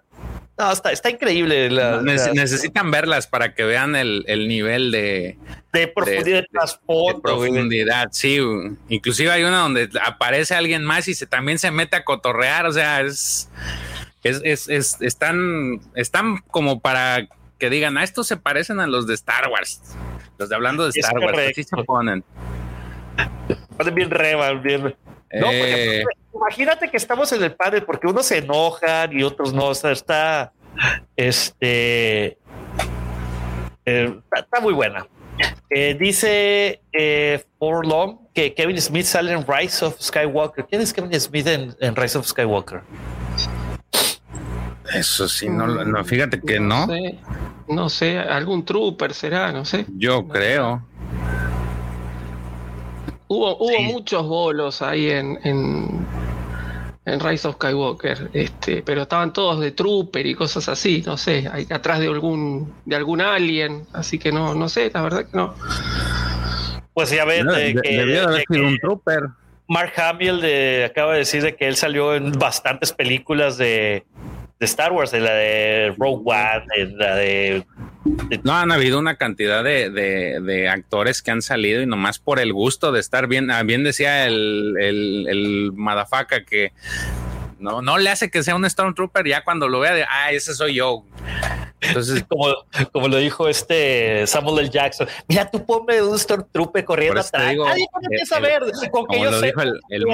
no, está, está increíble. necesitan verlas para que vean el, nivel de, de profundidad de, profundidad, sí. Inclusive hay una donde aparece alguien más y se también se mete a cotorrear. O sea, es, es, es, están, están como para que digan, a ah, estos se parecen a los de Star Wars. Los de hablando de Star Wars, así se ponen. bien reba, bien. No, porque eh, imagínate que estamos en el panel porque unos se enojan y otros no. O sea, está. Este. Eh, está, muy buena. Eh, dice For Long que Kevin Smith sale en Rise of Skywalker. ¿Quién es Kevin Smith en, Rise of Skywalker? Eso sí, no, no fíjate que no. No sé, algún trooper será, no sé. Yo creo. Hubo, hubo muchos bolos ahí en, en, Rise of Skywalker, este, pero estaban todos de trooper y cosas así, no sé, ahí atrás de algún, de algún alien, así que no, no sé, la verdad que no. Pues ya ves que, un trooper. Mark Hamill de, acaba de decir de que él salió en bastantes películas de, de Star Wars, de la de Rogue One, de la de, No, han habido una cantidad de, de, actores que han salido y nomás por el gusto de estar bien, ah, bien decía el, el, el Madafaka que no, no le hace que sea un Stormtrooper ya cuando lo vea de, ah, ese soy yo. Entonces, como, como lo dijo este Samuel L. Jackson, mira, tú ponme un Stormtrooper corriendo atrás. Digo, Nadie el, saber. Con que yo lo dijo el, el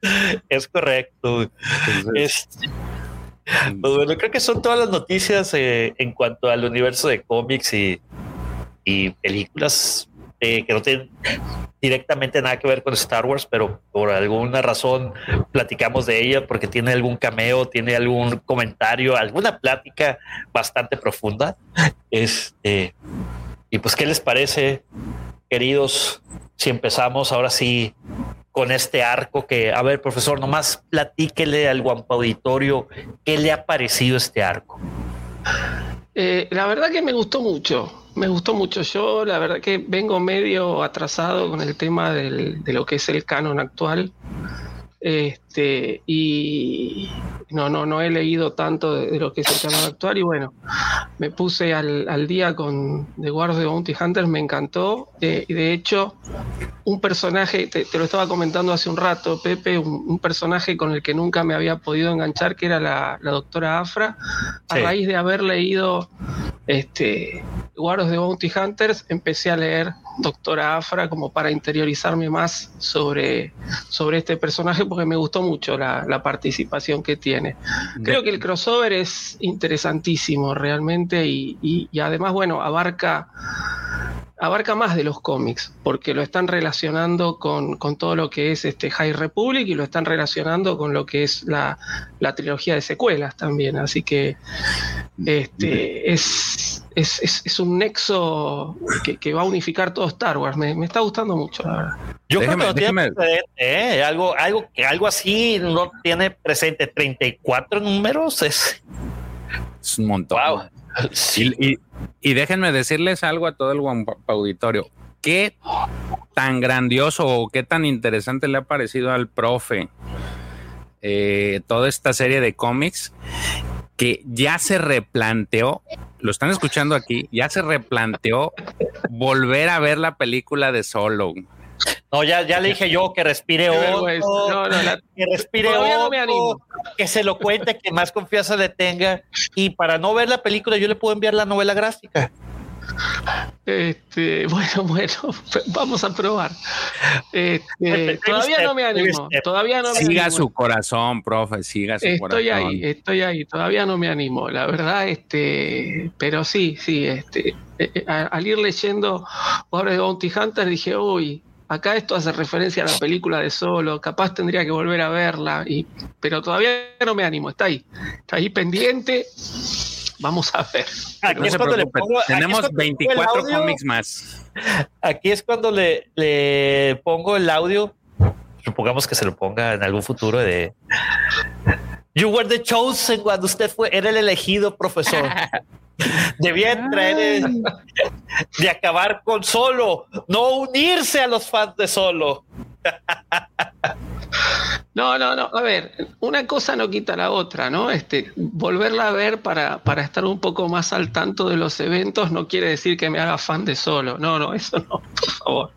Es correcto. Este, pues bueno, creo que son todas las noticias eh, en cuanto al universo de cómics y, películas eh, que no tienen directamente nada que ver con Star Wars, pero por alguna razón platicamos de ella porque tiene algún cameo, tiene algún comentario, alguna plática bastante profunda. Este, y pues, ¿qué les parece, queridos? Si empezamos ahora sí con este arco que, a ver, profesor, nomás platíquele al guampa auditorio qué le ha parecido este arco. Eh, la verdad que me gustó mucho me gustó mucho. Yo la verdad que vengo medio atrasado con el tema del, de lo que es el canon actual. Este, y no, no, no he leído tanto de, lo que es el actual. Y bueno, me puse al, día con The Wars de Bounty Hunters, me encantó. Eh, y de hecho, un personaje, te, lo estaba comentando hace un rato, Pepe, un, personaje con el que nunca me había podido enganchar, que era la, doctora Afra, a raíz de haber leído este, Guardos de Bounty Hunters, empecé a leer Doctora Afra como para interiorizarme más sobre, sobre este personaje porque me gustó mucho la, participación que tiene. Creo que el crossover es interesantísimo realmente y además, bueno, abarca abarca más de los cómics, porque lo están relacionando con, todo lo que es este High Republic y lo están relacionando con lo que es la, trilogía de secuelas también. Así que este, es, es, un nexo que, va a unificar todo Star Wars. Me, está gustando mucho, la verdad. Yo creo que no tiene ¿eh? algo, algo, algo así no tiene presente. 34 números es, es un montón. Sí. Y, déjenme decirles algo a todo el auditorio. ¿Qué tan grandioso o qué tan interesante le ha parecido al profe eh, toda esta serie de cómics que ya se replanteó, lo están escuchando aquí, ya se replanteó volver a ver la película de Solo. No, ya, ya le dije yo que respire hondo, que respire hondo, que se lo cuente, que más confianza le tenga. Y para no ver la película, yo le puedo enviar la novela gráfica. Este, bueno, bueno, vamos a probar. Este, todavía no me animo, todavía no me Siga su corazón, profe, siga su corazón. Estoy ahí, estoy ahí, todavía no me animo, la verdad, este, pero sí, sí, este, eh, eh, al ir leyendo ahora de Bounty Hunter dije, uy, acá esto hace referencia a la película de Solo, capaz tendría que volver a verla, y, pero todavía no me animo, está ahí, está ahí pendiente. Vamos a ver. Tenemos 24 cómics más. Aquí es cuando le, le pongo el audio. Supongamos que se lo ponga en algún futuro de You were the chosen cuando usted fue, era el elegido profesor. Debía traer de acabar con solo, no unirse a los fans de solo. No, no, no. A ver, una cosa no quita la otra, ¿no? Este, volverla a ver para, para estar un poco más al tanto de los eventos no quiere decir que me haga fan de solo. No, no, eso no, por favor.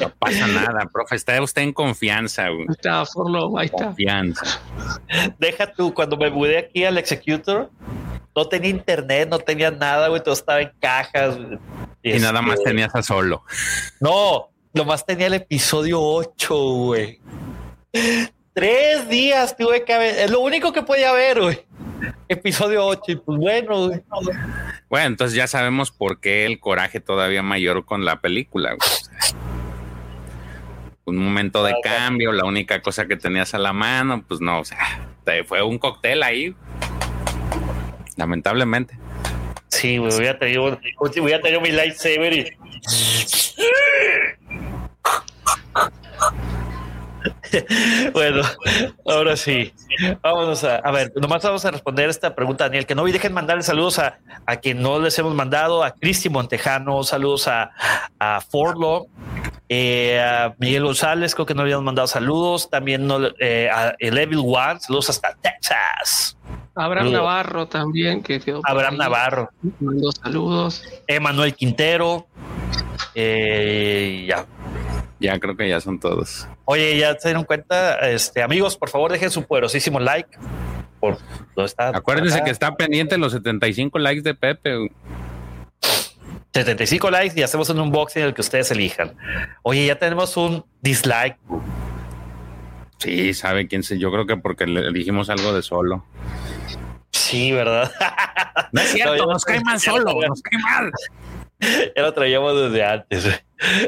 No pasa nada, profe. Está usted en confianza. Está, Forlo, ahí está. Confianza. Deja tú, cuando me mudé aquí al Executor, no tenía internet, no tenía nada, güey. Todo estaba en cajas. Y, nada más este, tenías a solo. No, lo más tenía el episodio 8, güey. Tres días tuve que ver. Es lo único que podía ver, güey. Episodio 8. Y pues bueno, güey. Bueno, entonces ya sabemos por qué el coraje todavía mayor con la película. Un momento de cambio, la única cosa que tenías a la mano, pues no, o sea, fue un cóctel ahí. Lamentablemente. Sí, güey, voy a tener, voy a tener mi lightsaber y. bueno, ahora sí. Vámonos a, a ver, nomás vamos a responder esta pregunta, Daniel. Que no y dejen mandarle saludos a, a quien no les hemos mandado, a Cristi Montejano, saludos a, a Forlo, eh, a Miguel González, creo que no habíamos mandado saludos. También no, eh, a Evil One, saludos hasta Texas. Abraham Navarro también, que quedó. Abraham Navarro. Mando saludos. Emanuel Quintero. Eh, ya, ya creo que ya son todos. Oye, ya se dieron cuenta, este amigos, por favor dejen su poderosísimo like. por. Acuérdense Acá. que está pendiente los 75 likes de Pepe. 75 likes y hacemos un unboxing el que ustedes elijan. Oye, ya tenemos un dislike. Sí, sabe quién se. Yo creo que porque le dijimos algo de solo. Sí, ¿verdad? No es cierto, No, nos cae mal solo, nos cae mal. Ya lo traíamos desde antes.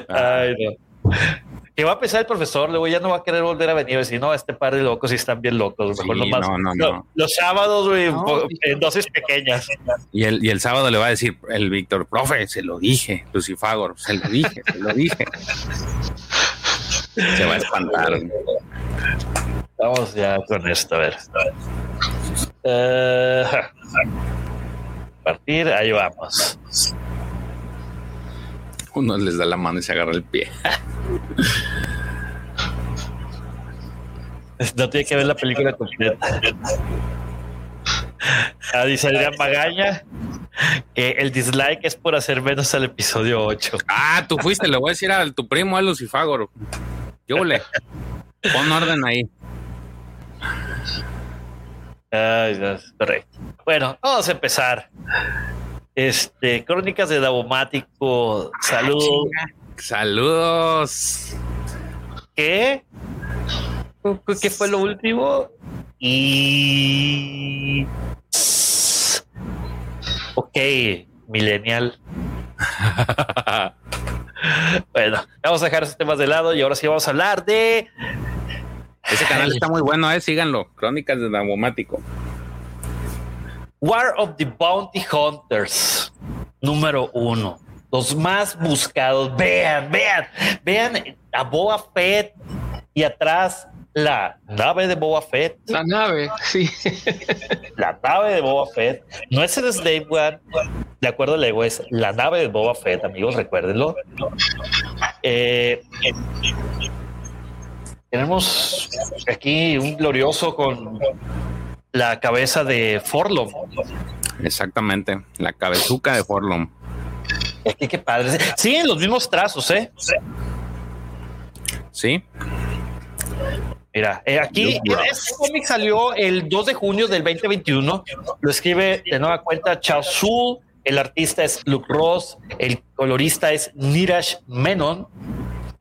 Ah. Ay, no. Que va a pensar el profesor, luego ya no va a querer volver a venir. Si no, este par de locos sí están bien locos. Mejor Sí, nomás- no, no, no. Los sábados, güey, en dosis pequeñas. Y el, y el sábado le va a decir el Víctor, profe, se lo dije, Lucifagor, se lo dije, se lo dije. Se va a espantar. Vamos ya con esto, a ver. Eh, partir, ahí vamos. Uno les da la mano y se agarra el pie. No tiene que ver la película completa. Ah, dice Adrián Magaña que el dislike es por hacer menos al episodio 8. Ah, tú fuiste, le voy a decir a tu primo, a Lucifagor. Yo le pon orden ahí. Ay, Dios, correcto. Bueno, vamos a empezar. Este, Crónicas de Davomático. Saludos. Saludos. ¿Qué? ¿Qué fue lo último? Y. Ok, Millennial. Bueno, vamos a dejar esos temas de lado y ahora sí vamos a hablar de. Ese canal está muy bueno, eh, síganlo. Crónicas de Davomático. War of the Bounty Hunters, número uno. Los más buscados. Vean, vean, vean a Boba Fett y atrás la nave de Boba Fett. La nave, sí. La nave de Boba Fett. No es el Slave One, de acuerdo al ego, es la nave de Boba Fett, amigos, recuérdenlo. Eh, tenemos aquí un glorioso con la cabeza de Forlom. Exactamente, la cabezuca de Forlom. Aquí qué padre. Siguen los mismos trazos, ¿eh? Sí, Mira, eh, aquí este cómic salió el 2 de junio del 2021. Lo escribe de nueva cuenta Charles Soule. El artista es Luke Ross. El colorista es Niraj Menon.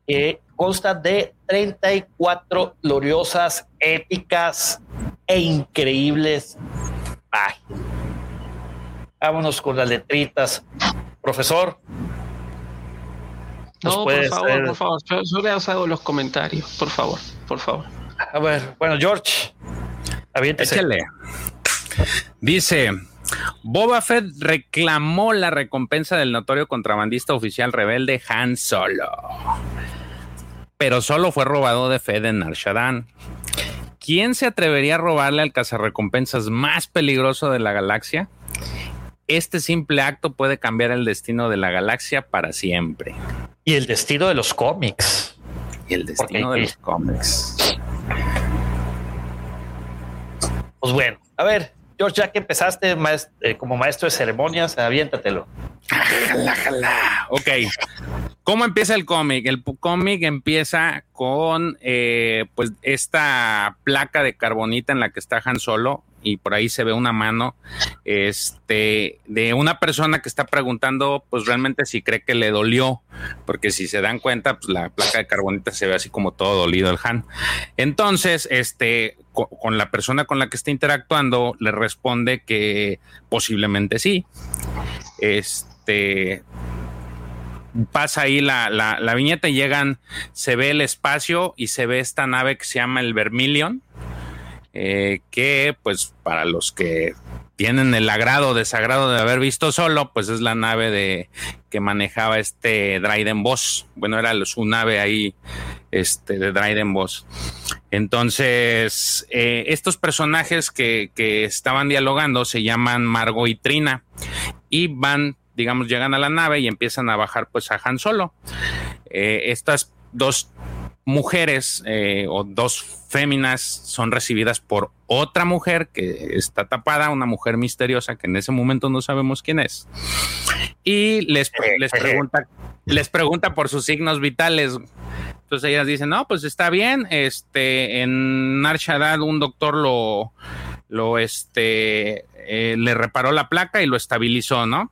Eh, consta de 34 gloriosas, épicas e increíbles páginas. Vámonos con las letritas. Profesor, No, por favor, por favor. Yo, yo les hago los comentarios, por favor, por favor. a ver, bueno, George, aviéntese. échale. Dice, Boba Fett reclamó la recompensa del notorio contrabandista oficial rebelde Han Solo. Pero solo fue robado de Fed en Nar Shaddaa. ¿Quién se atrevería a robarle al cazarrecompensas más peligroso de la galaxia? Este simple acto puede cambiar el destino de la galaxia para siempre. Y el destino de los cómics. Y el destino de los cómics. Pues bueno, a ver, George, ya que empezaste maes- eh, como maestro de ceremonias, aviéntatelo. Jala, jala. Ok. ¿Cómo empieza el cómic? El cómic empieza con eh, pues esta placa de carbonita en la que está Han Solo y por ahí se ve una mano este de una persona que está preguntando pues realmente si cree que le dolió porque si se dan cuenta pues la placa de carbonita se ve así como todo dolido el Han entonces este co- con la persona con la que está interactuando le responde que posiblemente sí. Este pasa ahí la, la, la viñeta y llegan, se ve el espacio y se ve esta nave que se llama el Vermilion, eh, que pues para los que tienen el agrado o desagrado de haber visto solo, pues es la nave de que manejaba este Dryden Boss. Bueno, era su nave ahí, este de Dryden Boss. Entonces, eh, estos personajes que, que estaban dialogando se llaman Margo y Trina y van, digamos, llegan a la nave y empiezan a bajar pues a Han Solo. Eh, estas dos mujeres eh, o dos féminas son recibidas por otra mujer que está tapada, una mujer misteriosa que en ese momento no sabemos quién es. Y les, les pregunta, les pregunta por sus signos vitales. Entonces ellas dicen, no, pues está bien, este, en Nar Shaddaa un doctor lo, lo este, eh, le reparó la placa y lo estabilizó, ¿no?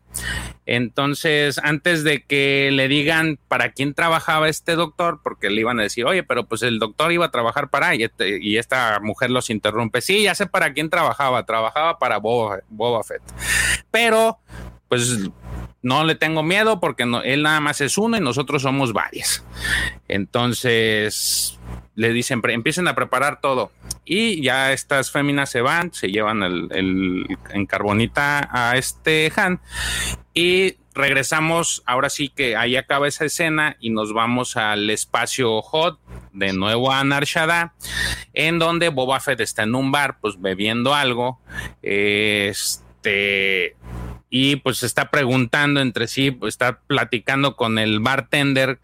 Entonces, antes de que le digan para quién trabajaba este doctor, porque le iban a decir, oye, pero pues el doctor iba a trabajar para, y, este, y esta mujer los interrumpe, sí, ya sé para quién trabajaba, trabajaba para Boba, Boba Fett. Pero, pues no le tengo miedo porque no, él nada más es uno y nosotros somos varios. Entonces le dicen, empiecen a preparar todo. Y ya estas féminas se van, se llevan el, en carbonita a este Han. Y regresamos, ahora sí que ahí acaba esa escena y nos vamos al espacio hot, de nuevo a Narshada, en donde Boba Fett está en un bar, pues bebiendo algo. Este y pues está preguntando entre sí, pues está platicando con el bartender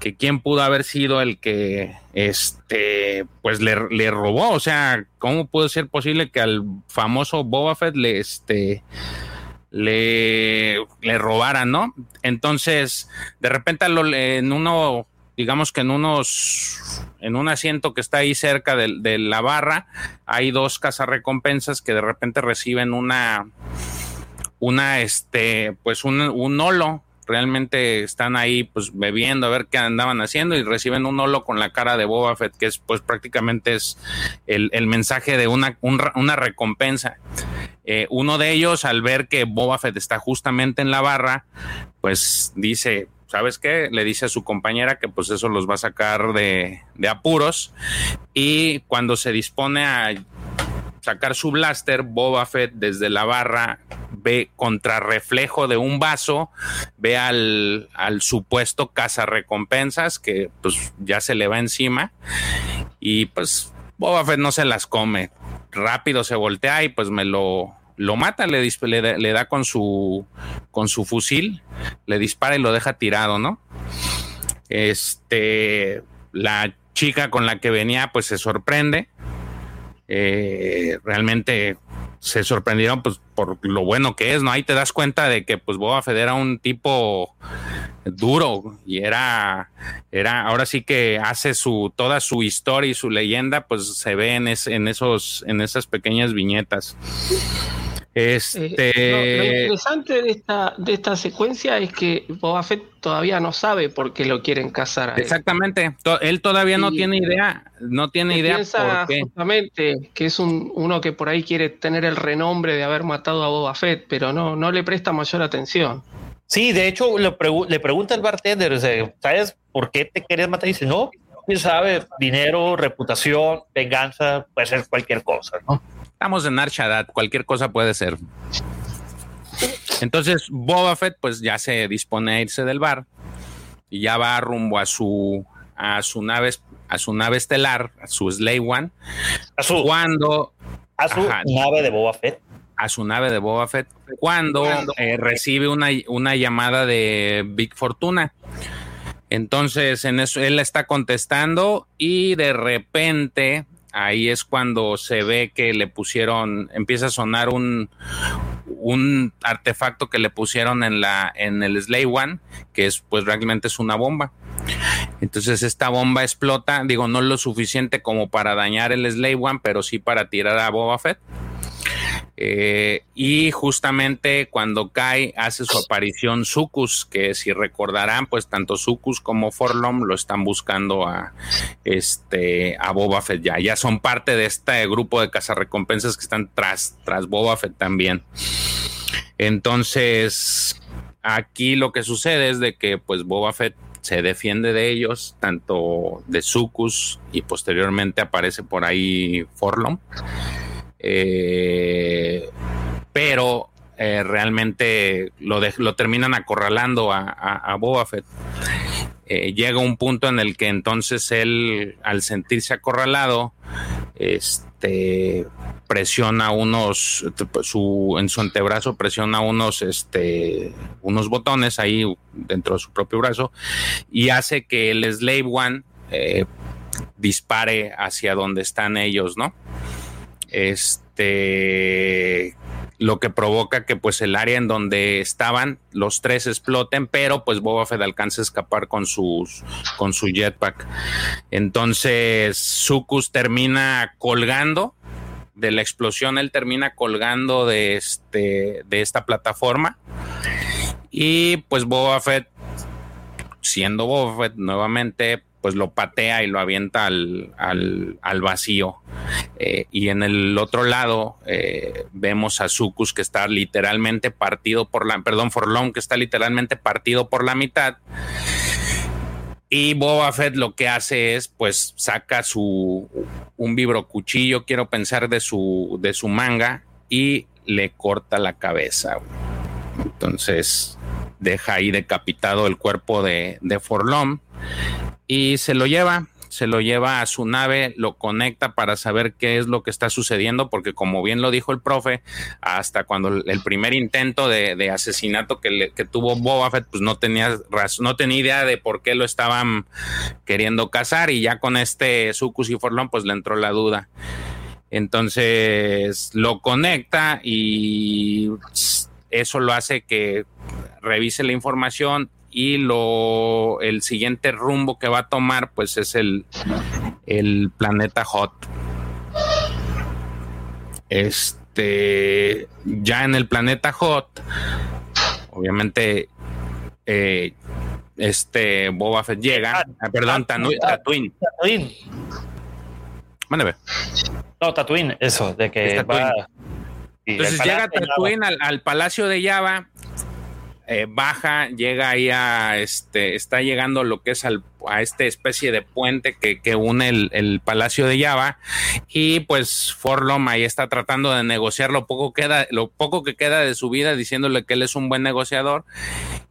que quién pudo haber sido el que este pues le, le, robó, o sea, cómo pudo ser posible que al famoso Boba Fett le este le, le robaran, ¿no? Entonces, de repente en uno digamos que en unos en un asiento que está ahí cerca de, de la barra hay dos cazarrecompensas que de repente reciben una una, este, pues un, un holo. Realmente están ahí, pues bebiendo a ver qué andaban haciendo y reciben un holo con la cara de Boba Fett, que es, pues prácticamente es el, mensaje de una, una recompensa. Eh, uno de ellos, al ver que Boba Fett está justamente en la barra, pues dice, ¿sabes qué? Le dice a su compañera que pues eso los va a sacar de, de apuros y cuando se dispone a sacar su blaster, Boba Fett desde la barra ve contrarreflejo de un vaso, ve al, al supuesto recompensas que pues ya se le va encima y pues Boba Fett no se las come. Rápido se voltea y pues me lo, lo mata, le, le, le, da con su, con su fusil, le dispara y lo deja tirado, ¿no? Este, la chica con la que venía pues se sorprende eh, realmente se sorprendieron pues por lo bueno que es, ¿no? Ahí te das cuenta de que pues Boba Fett era un tipo duro y era, era, ahora sí que hace su, toda su historia y su leyenda pues se ve en, en esos, en esas pequeñas viñetas. Este... lo, interesante de esta, de esta secuencia es que Boba Fett todavía no sabe por qué lo quieren casar. Exactamente. él todavía no tiene idea, no tiene idea por qué. Justamente que es un, uno que por ahí quiere tener el renombre de haber matado a Boba Fett, pero no, no le presta mayor atención. Sí, de hecho le, le pregunta al bartender, ¿sabes por qué te querías matar? Y dice, no, quién sabe, dinero, reputación, venganza, puede ser cualquier cosa, ¿no? Estamos en Archadat, cualquier cosa puede ser. Entonces Boba Fett pues ya se dispone a irse del bar y ya va rumbo a su a su nave a su nave estelar, a su Slave One. A su cuando a su nave de Boba Fett. A su nave de Boba Fett cuando, eh, recibe una, una llamada de Big Fortuna. Entonces, en eso él está contestando y de repente ahí es cuando se ve que le pusieron, empieza a sonar un, un artefacto que le pusieron en la en el Slay One, que es pues realmente es una bomba. Entonces esta bomba explota, digo, no lo suficiente como para dañar el Slay One, pero sí para tirar a Boba Fett. Eh, y justamente cuando cae hace su aparición Sucus, que si recordarán, pues tanto Sucus como Forlom lo están buscando a este a Boba Fett ya. Ya son parte de este grupo de cazarrecompensas que están tras, tras Boba Fett también. Entonces, aquí lo que sucede es de que pues Boba Fett se defiende de ellos, tanto de Sucus y posteriormente aparece por ahí Forlom. Eh, pero eh, realmente lo, terminan acorralando a, a, Fett. Eh, llega un punto en el que entonces él, al sentirse acorralado, este, presiona unos, en su antebrazo presiona unos, este, unos botones ahí dentro de su propio brazo y hace que el Slave One dispare hacia donde están ellos, ¿no? Este lo que provoca que pues el área en donde estaban los tres exploten, pero pues Boba Fett alcanza a escapar con sus con su jetpack. Entonces Sucus termina colgando de la explosión él termina colgando de, este, de esta plataforma. Y pues Boba Fett, siendo Boba Fett nuevamente, pues lo patea y lo avienta al, al, vacío. Eh, y en el otro lado eh, vemos a Sucus que está literalmente partido por la, perdón, Forlón que está literalmente partido por la mitad. Y Boba Fett lo que hace es, pues, saca su un vibro cuchillo, quiero pensar, de su, de su manga y le corta la cabeza. Entonces deja ahí decapitado el cuerpo de, de Forlom y se lo lleva, se lo lleva a su nave, lo conecta para saber qué es lo que está sucediendo, porque como bien lo dijo el profe, hasta cuando el primer intento de, asesinato que, tuvo Boba Fett, pues no tenía no tenía idea de por qué lo estaban queriendo cazar, y ya con este Sucus y Forlón, pues le entró la duda. Entonces lo conecta y eso lo hace que revise la información, y lo el siguiente rumbo que va a tomar pues es el, el planeta Hot. Este ya en el planeta Hot, obviamente eh, este Boba Fett llega, ah, perdón, Tatooine. Tatooine. Mándeme. No, Tatooine, eso, de que va. Entonces llega Tatooine al, al, Palacio de Java eh, baja, llega ahí a este, está llegando lo que es al, a esta especie de puente que, une el, Palacio de Java y pues Forlom ahí está tratando de negociar lo poco, queda, lo poco que queda de su vida diciéndole que él es un buen negociador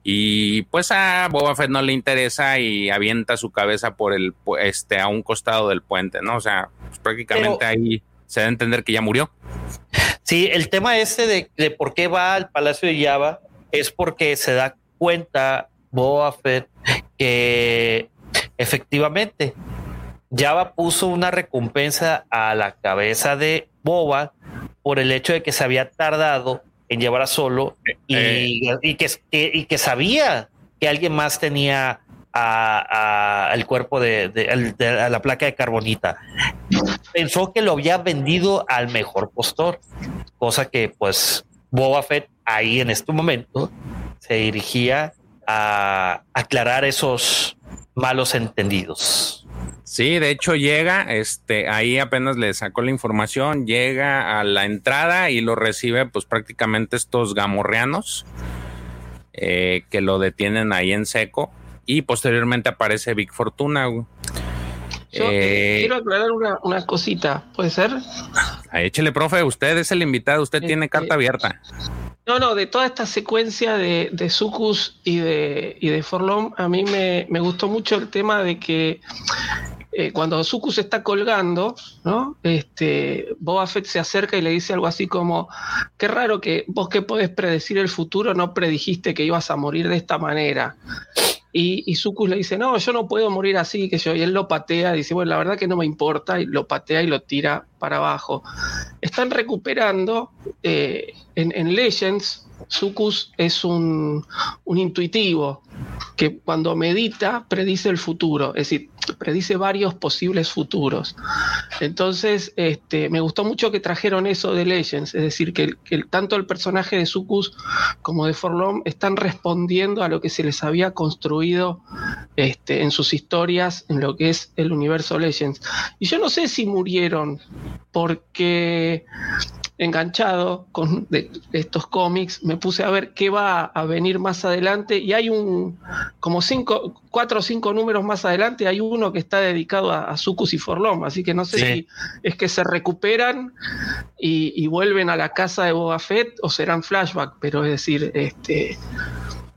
y pues a Boba Fett no le interesa y avienta su cabeza por el, este, a un costado del puente, ¿no? O sea, pues, prácticamente ahí se da a entender que ya murió. Sí, el tema este de, de por qué va al Palacio de Java es porque se da cuenta Boba Fett que efectivamente Java puso una recompensa a la cabeza de Boba por el hecho de que se había tardado en llevar a solo y, eh. que, y que sabía que alguien más tenía a, el cuerpo de, la placa de carbonita. Pensó que lo había vendido al mejor postor, cosa que pues Boba Fett ahí en este momento se dirigía a aclarar esos malos entendidos. Sí, de hecho llega, este, ahí apenas le sacó la información, llega a la entrada y lo recibe pues prácticamente estos gamorreanos eh, que lo detienen ahí en seco y posteriormente aparece Big Fortuna. Eh, quiero aclarar una, cosita, ¿puede ser? Échele, profe, usted es el invitado, usted tiene carta abierta. No, no, de toda esta secuencia de, de Sucus y de, y de Forlom, a mí me, gustó mucho el tema de que eh, cuando Sucus está colgando, ¿no? Este, Boba Fett se acerca y le dice algo así como, qué raro que vos que podés predecir el futuro no predijiste que ibas a morir de esta manera. Y, y Sucus le dice, no, yo no puedo morir así, que yo, y él lo patea, dice, bueno, la verdad que no me importa, y lo patea y lo tira para abajo. Están recuperando eh, en, Legends, Sucus es un, un intuitivo que cuando medita predice el futuro, es decir, predice varios posibles futuros. Entonces, este, me gustó mucho que trajeron eso de Legends, es decir, que, tanto el personaje de Sucus como de Forlom están respondiendo a lo que se les había construido este, en sus historias, en lo que es el universo Legends. Y yo no sé si murieron porque enganchado con estos cómics, me puse a ver qué va a venir más adelante y hay un, como cinco, cuatro o cinco números más adelante, hay uno que está dedicado a, Sucus y Forlom, así que no sé si es que se recuperan y, vuelven a la casa de Boba Fett o serán flashback, pero es decir, este...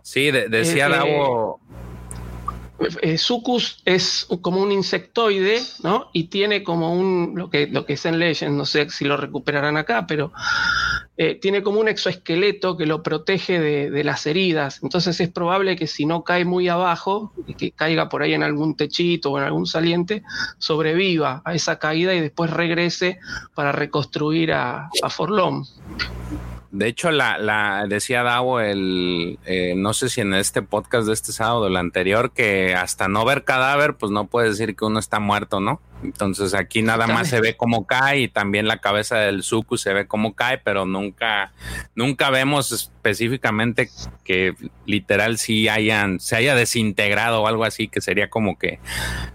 Sí, decía Davo eh, Sucus es como un insectoide, ¿no? Y tiene como un, lo que, lo que es en Legends, no sé si lo recuperarán acá, pero eh, tiene como un exoesqueleto que lo protege de, las heridas. Entonces es probable que si no cae muy abajo, que caiga por ahí en algún techito o en algún saliente, sobreviva a esa caída y después regrese para reconstruir a, a Forlom. De hecho, la, la decía Davo, el, eh, no sé si en este podcast de este sábado o el anterior, que hasta no ver cadáver, pues no puede decir que uno está muerto, ¿no? Entonces aquí nada más se ve cómo cae y también la cabeza del Suku se ve cómo cae, pero nunca, nunca vemos específicamente que literal sí hayan, se haya desintegrado o algo así, que sería como que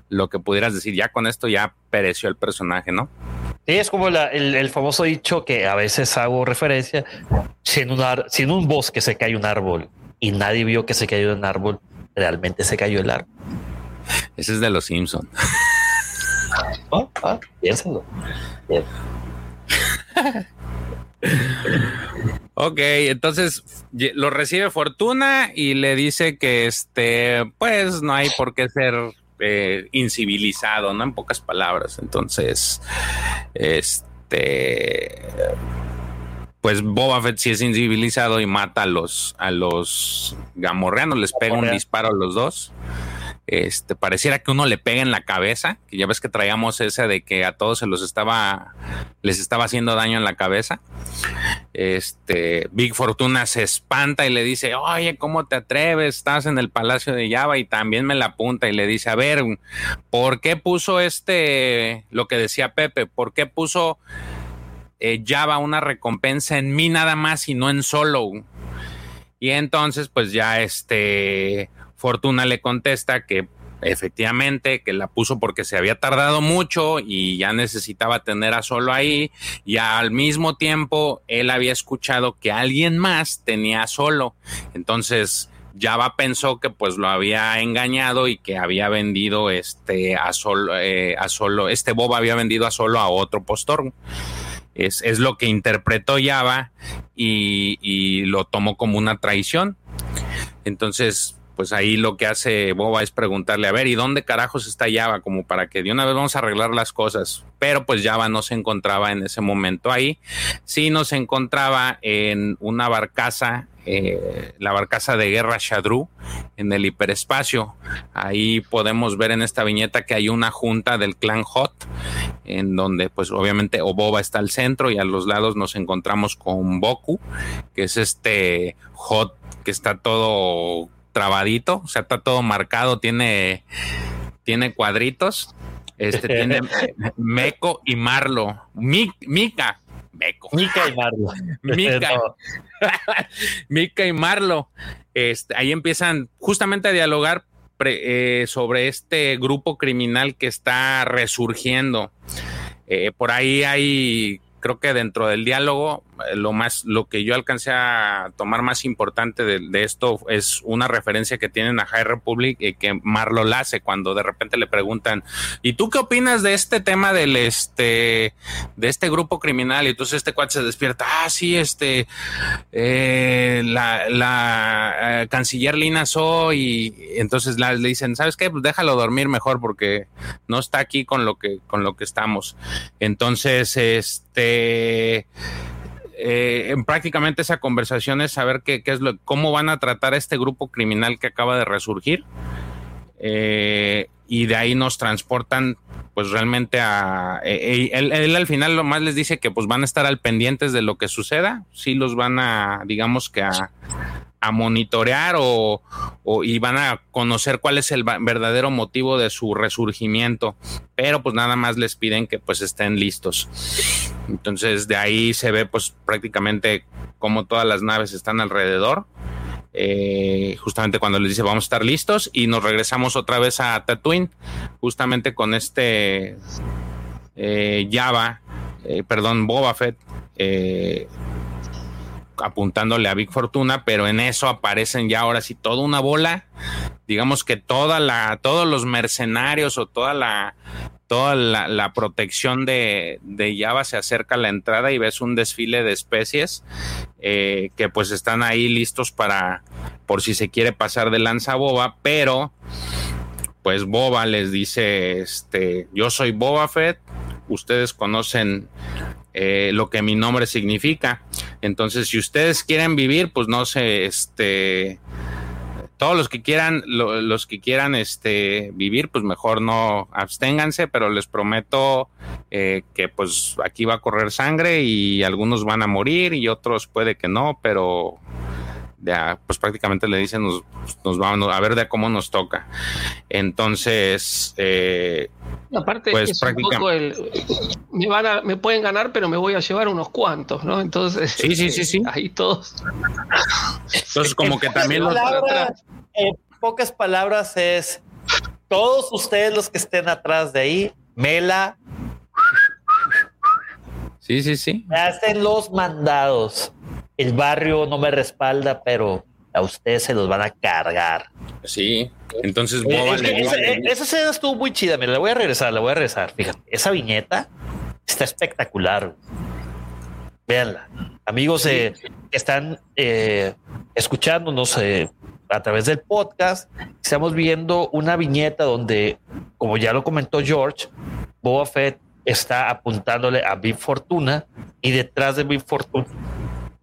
lo que pudieras decir, ya con esto ya pereció el personaje, ¿no? Sí, es como el, famoso dicho que a veces hago referencia. Si en, un si en un bosque se cae un árbol y nadie vio que se cayó un árbol, realmente se cayó el árbol. Ese es de los Simpson. Oh, ah, piénsalo. ok, entonces lo recibe Fortuna y le dice que este, pues no hay por qué ser eh, incivilizado, ¿no? En pocas palabras. Entonces, este, pues Boba Fett sí es incivilizado y mata a los, a los gamorreanos, les pega un disparo a los dos. Este, pareciera que uno le pega en la cabeza, que ya ves que traíamos esa de que a todos se los estaba, les estaba haciendo daño en la cabeza. Este, Big Fortuna se espanta y le dice, oye, ¿cómo te atreves? Estás en el Palacio de Java y también me la apunta y le dice, a ver, ¿por qué puso este, lo que decía Pepe, ¿por qué puso eh, Java una recompensa en mí nada más y no en solo? Y entonces, pues ya este Fortuna le contesta que efectivamente que la puso porque se había tardado mucho y ya necesitaba tener a solo ahí. Y al mismo tiempo él había escuchado que alguien más tenía a solo. Entonces Java pensó que pues lo había engañado y que había vendido este a solo eh, a solo este Bob había vendido a solo a otro postor. Es, es lo que interpretó Java y, y lo tomó como una traición. Entonces pues ahí lo que hace Boba es preguntarle, a ver, ¿y dónde carajos está Java? Como para que de una vez vamos a arreglar las cosas. Pero pues Java no se encontraba en ese momento ahí. Sí nos encontraba en una barcaza, eh, la barcaza de guerra Shadru, en el hiperespacio. Ahí podemos ver en esta viñeta que hay una junta del clan Hot, en donde pues obviamente Oboba está al centro y a los lados nos encontramos con Boku, que es este Hot que está todo trabadito, o sea, está todo marcado, tiene, tiene cuadritos. Este tiene Meco y Marlo. Mica. Meco. Mica y Marlo. Mica. Mica y Marlo. Este, ahí empiezan justamente a dialogar eh, sobre este grupo criminal que está resurgiendo. Eh, por ahí hay creo que dentro del diálogo, eh, lo más, lo que yo alcancé a tomar más importante de, esto es una referencia que tienen a High Republic y que Marlo la hace cuando de repente le preguntan, ¿y tú qué opinas de este tema del este, de este grupo criminal? Y entonces este cuate se despierta, ah, sí, este, eh, la, la eh, canciller Lina So y entonces le dicen, ¿sabes qué? Pues déjalo dormir mejor porque no está aquí con lo que, con lo que estamos. Entonces, este, este, eh, en prácticamente esa conversación es saber qué, es lo, cómo van a tratar a este grupo criminal que acaba de resurgir. Eh, y de ahí nos transportan pues realmente a eh, él, al final lo más les dice que pues van a estar al pendientes de lo que suceda, sí los van a digamos que a, a monitorear o, y van a conocer cuál es el verdadero motivo de su resurgimiento, pero pues nada más les piden que pues estén listos. Entonces de ahí se ve pues prácticamente como todas las naves están alrededor. Eh, justamente cuando les dice vamos a estar listos y nos regresamos otra vez a Tatooine, justamente con este eh, Java, eh, perdón, Boba Fett, apuntándole a Big Fortuna, pero en eso aparecen ya ahora sí toda una bola, digamos que toda la, todos los mercenarios o toda la, toda la, protección de, de, Java se acerca a la entrada y ves un desfile de especies eh, que pues están ahí listos para, por si se quiere pasar de lanza Boba, pero pues Boba les dice, este, yo soy Boba Fett, ustedes conocen eh, lo que mi nombre significa. Entonces, si ustedes quieren vivir, pues no se, este, todos los que quieran, los que quieran este vivir, pues mejor no absténganse, pero les prometo eh, que pues aquí va a correr sangre y algunos van a morir y otros puede que no, pero ya, pues prácticamente le dicen nos, nos vamos a ver de cómo nos toca. Entonces, eh, aparte pues es prácticamente me van a, me pueden ganar, pero me voy a llevar unos cuantos, ¿no? Entonces, sí, sí, sí, sí. ahí todos. Entonces, como que también los en pocas palabras es todos ustedes los que estén atrás de ahí, Mela. Sí, sí, sí. Hacen los mandados el barrio no me respalda, pero a ustedes se los van a cargar. Sí, entonces eh, esa escena estuvo muy chida. Mira, la voy a regresar, la voy a regresar. Fíjate, esa viñeta está espectacular. Véanla. Amigos eh, que están eh, escuchándonos a través del podcast, estamos viendo una viñeta donde, como ya lo comentó George, Boba Fett está apuntándole a Big Fortuna y detrás de Big Fortuna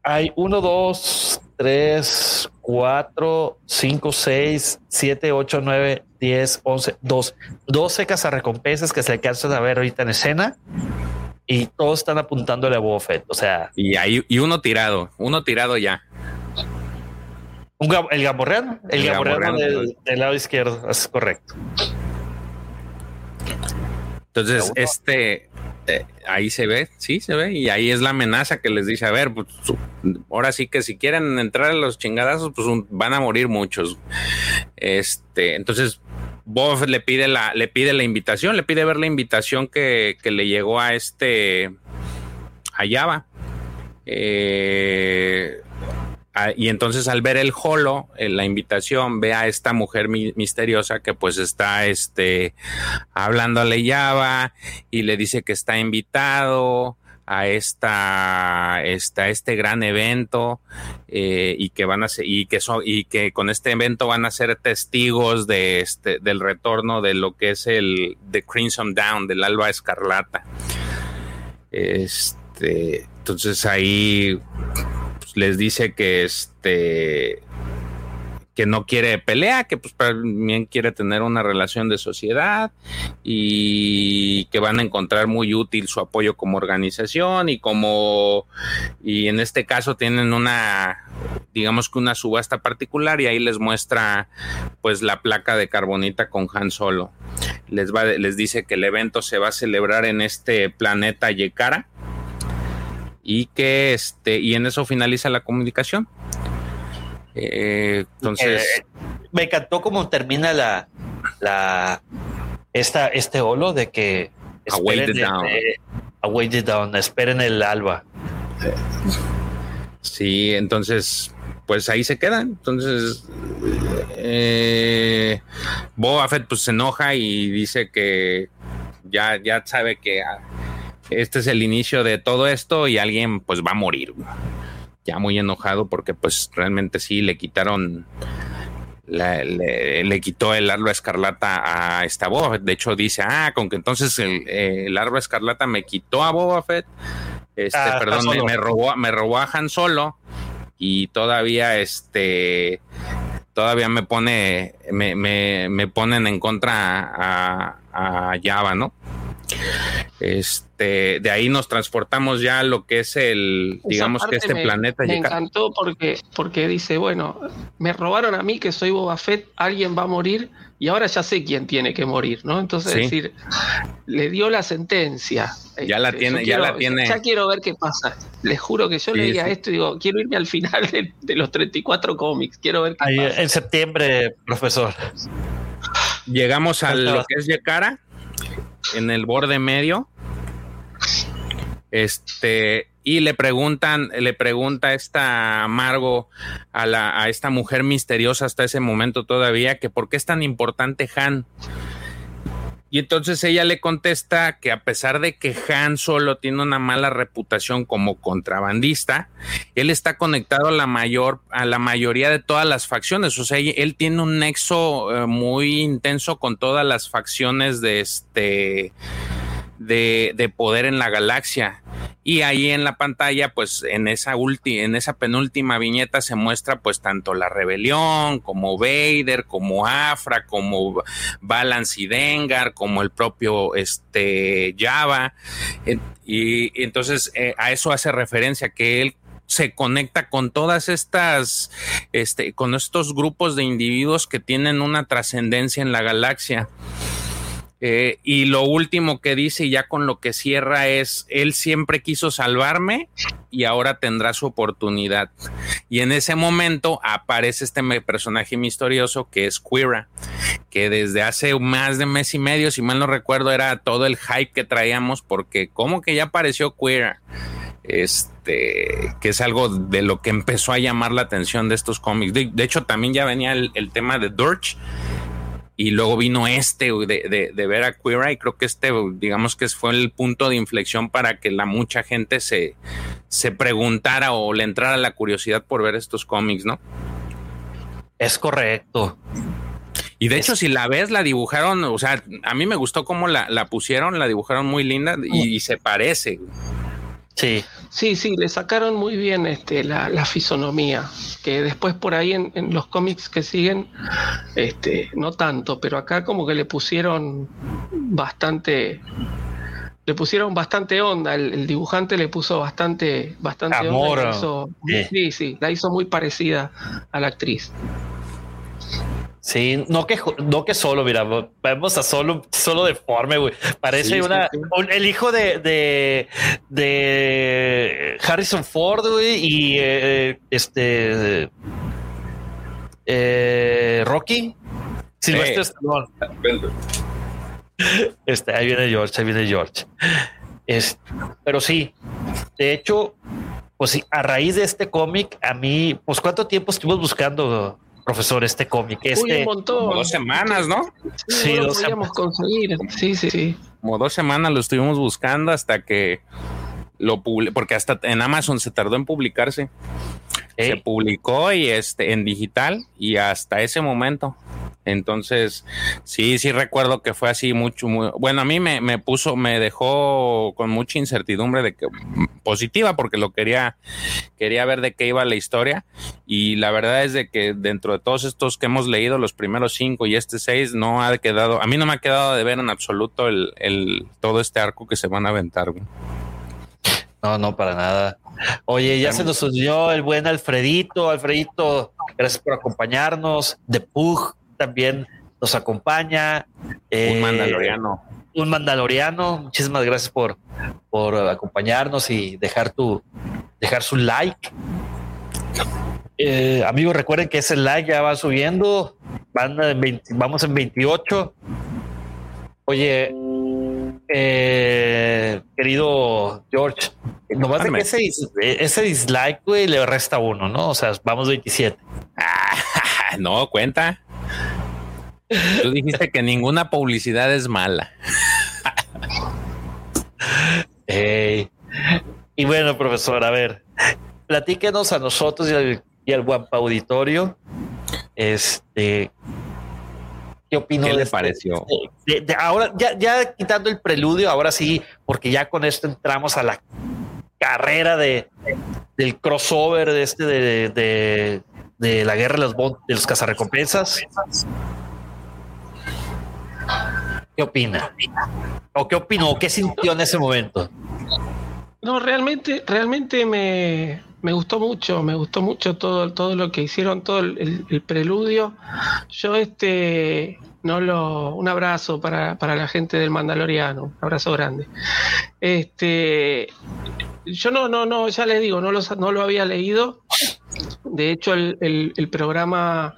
hay 1, 2, 3, 4, 5, 6, 7, 8, 9, 10, 11, 12. 12 cazarrecompensas que se alcanzan a ver ahorita en escena y todos están apuntándole a Boba Fett. O sea, y hay y uno tirado, uno tirado ya. el gamorreano, el, gamorreano, del, lado izquierdo, es correcto. Entonces, este, ahí se ve, sí, se ve, y ahí es la amenaza que les dice, a ver, pues ahora sí que si quieren entrar a los chingadazos, pues van a morir muchos. Este, entonces, Bob le pide la, le pide la invitación, le pide ver la invitación que, que le llegó a este, a Java. Eh, Ah, y entonces al ver el holo, en la invitación, ve a esta mujer misteriosa que pues está este, hablándole Java y le dice que está invitado a esta, esta este gran evento eh, y que van a ser, y que y que con este evento van a ser testigos de este del retorno de lo que es el The Crimson Down del Alba Escarlata. Este, entonces ahí les dice que este que no quiere pelea, que pues también quiere tener una relación de sociedad y que van a encontrar muy útil su apoyo como organización y como y en este caso tienen una digamos que una subasta particular y ahí les muestra pues la placa de carbonita con Han Solo. Les va les dice que el evento se va a celebrar en este planeta Yekara y que este y en eso finaliza la comunicación. Eh, entonces eh, me encantó cómo termina la la esta este holo de que esperen down. Eh, down, esperen el alba. Sí, entonces pues ahí se quedan. Entonces, eh, Boba Fett pues se enoja y dice que ya, ya sabe que este es el inicio de todo esto y alguien pues va a morir. Ya muy enojado porque pues realmente sí le quitaron, le, quitó el arma escarlata a esta Boba Fett. De hecho dice, ah, con que entonces el, el arma escarlata me quitó a Boba Fett. Este, ah, perdón, me, robó, me robó a Han Solo y todavía este todavía me pone me, me, me ponen en contra a, a Java, ¿no? Este, de ahí nos transportamos ya a lo que es el, digamos que este planeta. Me encantó porque, porque dice, bueno, me robaron a mí que soy Boba Fett, alguien va a morir y ahora ya sé quién tiene que morir, ¿no? Entonces, es decir, le dio la sentencia. Ya la este, tiene, ya la tiene. Ya quiero ver qué pasa. Les juro que yo leía esto y digo, quiero irme al final de, los 34 cómics, quiero ver qué pasa. En septiembre, profesor. Llegamos a lo que es Yekara en el borde medio. Este, y le preguntan, le pregunta esta Margo a, la, a esta mujer misteriosa hasta ese momento todavía que por qué es tan importante Han. Y entonces ella le contesta que a pesar de que Han solo tiene una mala reputación como contrabandista, él está conectado a la mayor, a la mayoría de todas las facciones. O sea, él tiene un nexo eh, muy intenso con todas las facciones de este de, de, poder en la galaxia Y ahí en la pantalla, pues en esa ulti, en esa penúltima viñeta se muestra pues tanto la rebelión, como Vader, como Afra, como Balance y Dengar, como el propio este Java. Y, entonces eh, a eso hace referencia que él se conecta con todas estas, este, con estos grupos de individuos que tienen una trascendencia en la galaxia. Eh, y lo último que dice, y ya con lo que cierra, es, él siempre quiso salvarme y ahora tendrá su oportunidad. Y en ese momento aparece este personaje misterioso que es Quira, que desde hace más de mes y medio, si mal no recuerdo, era todo el hype que traíamos, porque como que ya apareció Quira. Este, que es algo de lo que empezó a llamar la atención de estos cómics. De, hecho, también ya venía el, el tema de Durch, y luego vino este de, de, ver a Queer y creo que este, digamos que fue el punto de inflexión para que la mucha gente se, se preguntara o le entrara la curiosidad por ver estos cómics, ¿no? Es correcto. Y de hecho, si la ves, la dibujaron, o sea, a mí me gustó cómo la, pusieron, la dibujaron muy linda y se parece. Sí. Sí, sí, le sacaron muy bien este, la, fisonomía, que después por ahí en, los cómics que siguen, este, no tanto, pero acá como que le pusieron bastante, le pusieron bastante onda, el, dibujante le puso bastante, bastante onda. Sí, sí, la hizo muy parecida a la actriz. Sí, no que, no que solo, mira, vemos a solo, solo deforme, güey. Parece una, el hijo de, de, de Harrison Ford, güey, y eh, este eh, Rocky. Silvestre Stallone. Este, ahí viene George, ahí viene George. Es, pero sí, de hecho, pues sí, a raíz de este cómic, a mí, pues cuánto tiempo estuvimos buscando profesor, este cómic. Este, un montón. Como dos semanas, ¿no? Sí, lo podíamos conseguir. Sí, sí, sí. Como dos semanas lo estuvimos buscando hasta que lo publicó, porque hasta en Amazon se tardó en publicarse. Se publicó y este en digital y hasta ese momento entonces, sí, sí recuerdo que fue así mucho, bueno, a mí me, me, puso, me dejó con mucha incertidumbre de que positiva porque lo quería, quería ver de qué iba la historia y la verdad es de que dentro de todos estos que hemos leído, los primeros cinco y este seis, no ha quedado, a mí no me ha quedado de ver en absoluto el, el todo este arco que se van a aventar. No, no, para nada. Oye, ya se nos unió el buen Alfredito. Alfredito, gracias por acompañarnos. De Pug, también nos acompaña. un eh, mandaloriano. Un mandaloriano. Muchísimas gracias por, por acompañarnos y dejar tu dejar su like. Eh, amigos, recuerden que ese like ya va subiendo. Van vamos en 28. Oye, eh, querido George, nomás de que ese, ese dislike, güey, le resta uno, ¿no? O sea, vamos 27. no, cuenta. Tú dijiste que ninguna publicidad es mala. Y bueno, profesor, a ver, platíquenos a nosotros y al, y al Guampa Auditorio. Este, ¿qué opinó? ¿Qué le este pareció? ahora, ya, ya quitando el preludio, ahora sí, porque ya con esto entramos a la carrera de del crossover de este de, de, la guerra de los, de los cazarrecompensas. ¿Qué opina? ¿O qué opinó? ¿Qué sintió en ese momento? No, realmente, realmente me, gustó mucho, me gustó mucho todo, todo lo que hicieron, todo el, preludio. Yo este no lo, un abrazo para, para, la gente del Mandaloriano, un abrazo grande. Este, yo no, no, no, ya les digo, no lo, no lo había leído. De hecho, el, programa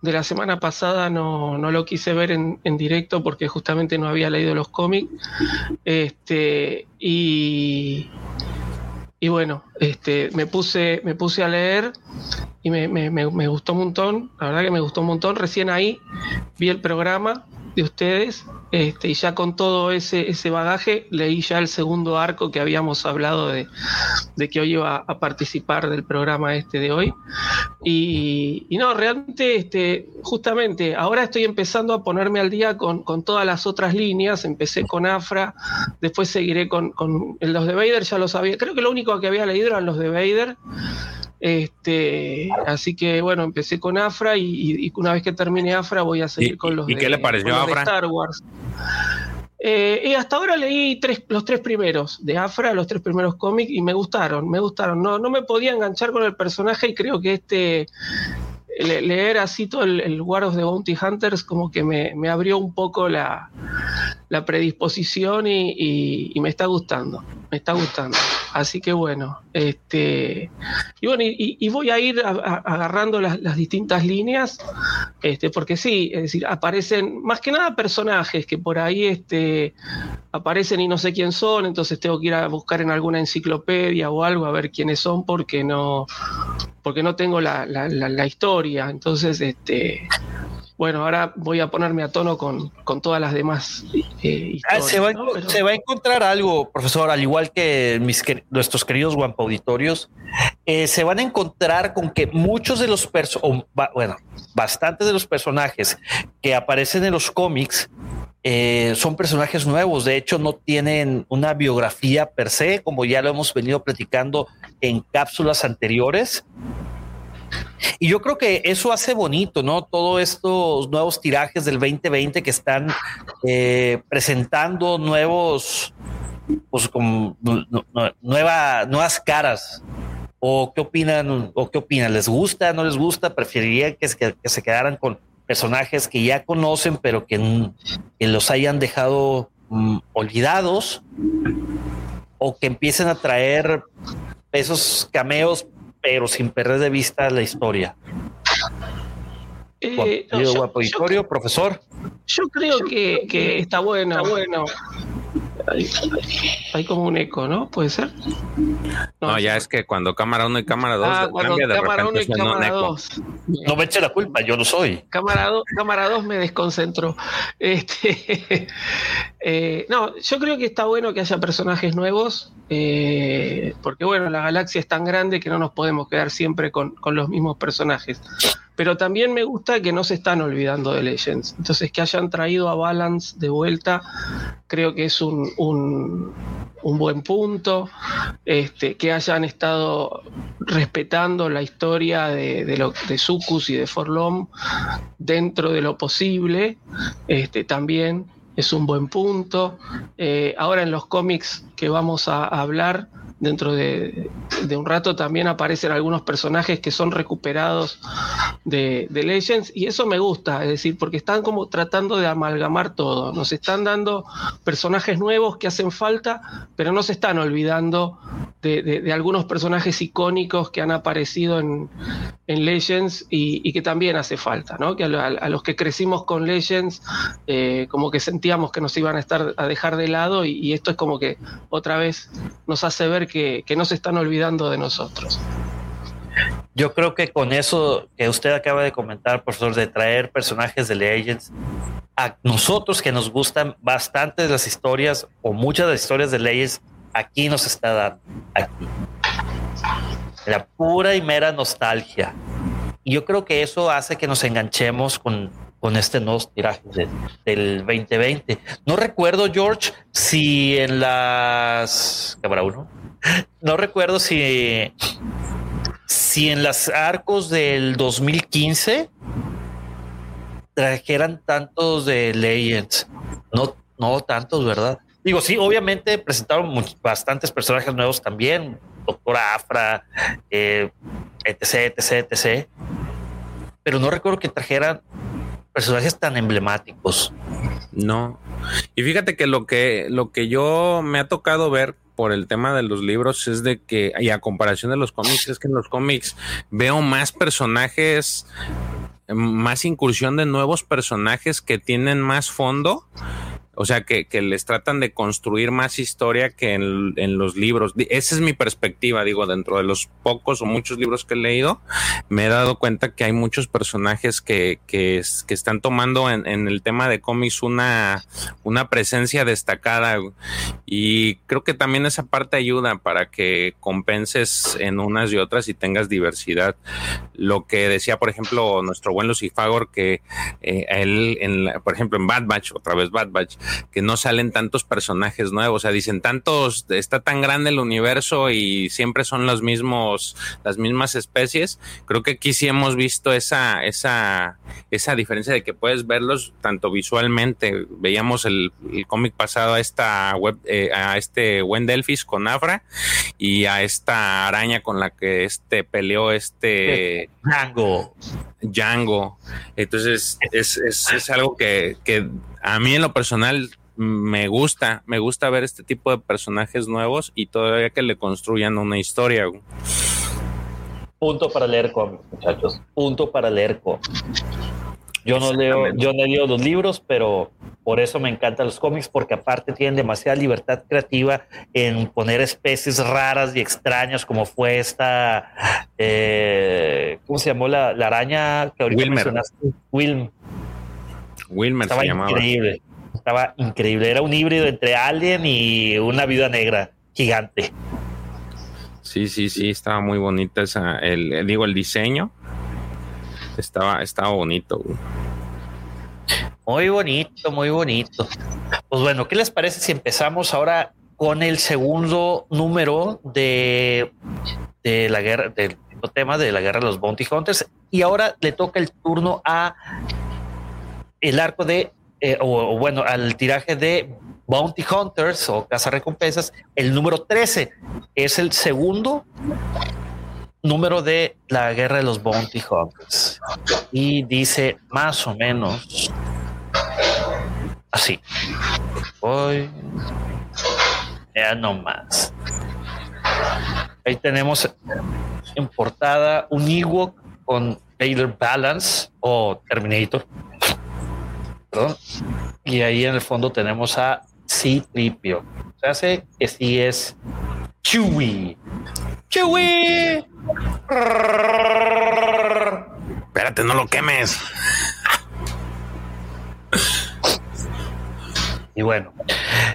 de la semana pasada no, lo quise ver en, directo porque justamente no había leído los cómics. Este, y, y bueno, este, me puse, me puse a leer y me, me, gustó un montón, la verdad que me gustó un montón. Recién ahí vi el programa de ustedes este, y ya con todo ese, ese bagaje leí ya el segundo arco que habíamos hablado de, que hoy iba a participar del programa este de hoy. Y, no, realmente, este, justamente, ahora estoy empezando a ponerme al día con, todas las otras líneas. Empecé con Afra, después seguiré con, con los de Vader, ya lo sabía. Creo que lo único que había leído eran los de Vader. Este, así que bueno, empecé con Afra y, una vez que termine Afra voy a seguir con los, ¿y qué le pareció Afra? Star Wars. Eh, y hasta ahora leí tres, los tres primeros de Afra, los tres primeros cómics, y me gustaron, me gustaron. No, no me podía enganchar con el personaje y creo que este leer así todo el, el, War of the Bounty Hunters como que me, abrió un poco la, predisposición y, me está gustando, me está gustando. Así que bueno, este, y bueno, y, voy a ir agarrando las, distintas líneas, este, porque sí, es decir, aparecen más que nada personajes que por ahí este, aparecen y no sé quién son, entonces tengo que ir a buscar en alguna enciclopedia o algo a ver quiénes son porque no, porque no tengo la, la, historia. Entonces, este, bueno, ahora voy a ponerme a tono con, todas las demás eh, ah, se, va, a encontrar algo, profesor, al igual que mis, nuestros queridos Guampa Auditorios, eh, se van a encontrar con que muchos de los personajes, bueno, bastantes de los personajes que aparecen en los cómics eh, son personajes nuevos. De hecho, no tienen una biografía per se, como ya lo hemos venido platicando en cápsulas anteriores. Y yo creo que eso hace bonito, ¿no? Todos estos nuevos tirajes del 2020 que están eh, presentando nuevos, pues como nuevas caras. ¿O qué opinan? ¿O qué opinan? ¿Les gusta? ¿No les gusta? ¿Preferirían que, que se quedaran con personajes que ya conocen, pero que, los hayan dejado mm, olvidados? ¿O que empiecen a traer esos cameos pero sin perder de vista la historia. Eh, profesor. Yo creo que, que está bueno. Está bueno. Hay, como un eco, ¿no? ¿Puede ser? No, ya es que cuando cámara 1 y cámara 2 ah, cambia de cámara 1 y cámara 2. No me eche la culpa, yo lo soy. Cámara 2 cámara dos me desconcentró. Este, eh, no, yo creo que está bueno que haya personajes nuevos, eh, porque bueno, la galaxia es tan grande que no nos podemos quedar siempre con, con los mismos personajes pero también me gusta que no se están olvidando de Legends. Entonces, que hayan traído a Balance de vuelta, creo que es un, un, buen punto. Este, que hayan estado respetando la historia de, de, Sucus y de Forlom dentro de lo posible, este, también es un buen punto. Eh, ahora en los cómics que vamos a hablar, dentro de, un rato también aparecen algunos personajes que son recuperados de, Legends y eso me gusta, es decir, porque están como tratando de amalgamar todo, nos están dando personajes nuevos que hacen falta, pero no se están olvidando de, algunos personajes icónicos que han aparecido en, Legends y, que también hace falta, ¿no? que a, los que crecimos con Legends eh, como que sentíamos que nos iban a estar a dejar de lado y, y esto es como que otra vez nos hace ver que, no se están olvidando de nosotros. Yo creo que con eso que usted acaba de comentar, profesor, de traer personajes de Legends, a nosotros que nos gustan bastante las historias o muchas de las historias de Legends, aquí nos está dando. Aquí. La pura y mera nostalgia. Y yo creo que eso hace que nos enganchemos con, con este nuevo tiraje del 2020. No recuerdo, George, si en las cámara uno, no recuerdo si si en las arcos del 2015 trajeran tantos de Legends. No, no tantos, ¿verdad? Digo, sí, obviamente presentaron bastantes personajes nuevos también, Doctora Afra, eh, etc, etc, etc. Pero no recuerdo que trajeran personajes tan emblemáticos. No. Y fíjate que lo que lo que yo me ha tocado ver por el tema de los libros es de que y a comparación de los cómics es que en los cómics veo más personajes más incursión de nuevos personajes que tienen más fondo o sea, que, que les tratan de construir más historia que en, en, los libros. Esa es mi perspectiva, digo, dentro de los pocos o muchos libros que he leído, me he dado cuenta que hay muchos personajes que, que, que están tomando en, el tema de cómics una, una presencia destacada y creo que también esa parte ayuda para que compenses en unas y otras y tengas diversidad. Lo que decía, por ejemplo, nuestro buen Lucifagor, que eh, él, en por ejemplo, en Bad Batch, otra vez Bad Batch, que no salen tantos personajes nuevos, o sea, dicen tantos, está tan grande el universo y siempre son los mismos, las mismas especies. Creo que aquí sí hemos visto esa, esa, esa diferencia de que puedes verlos tanto visualmente. Veíamos el, el cómic pasado a esta web, eh, a este con Afra y a esta araña con la que este peleó este Django. Django. Entonces es, es, es algo que, que a mí en lo personal me gusta, me gusta ver este tipo de personajes nuevos y todavía que le construyan una historia. Punto para leer cómics, muchachos. Punto para leer cómics. Yo no leo, yo no leo los libros, pero por eso me encantan los cómics, porque aparte tienen demasiada libertad creativa en poner especies raras y extrañas, como fue esta, eh, ¿cómo se llamó la, la araña que ahorita Wilmer. mencionaste? Wilm. Wilmer Estaba se llamaba. increíble. Estaba increíble. Era un híbrido entre Alien y una viuda negra gigante. Sí, sí, sí, estaba muy bonita esa, el, el- digo, el diseño. Estaba, estaba bonito. güey. Muy bonito, muy bonito. Pues bueno, ¿qué les parece si empezamos ahora con el segundo número de, de la guerra, del tema de la guerra de los Bounty Hunters? Y ahora le toca el turno a el arco de, eh, o, bueno, al tiraje de Bounty Hunters o Casa Recompensas, el número 13. Es el segundo número de la guerra de los Bounty Hunters. Y dice más o menos así. Voy. Ya no más. Ahí tenemos en portada un Ewok con Taylor Balance o Terminator. Perdón. Y ahí en el fondo tenemos a C-Tripio. Se hace que sí es Chewie. Chewie. Espérate, no lo quemes. Y bueno,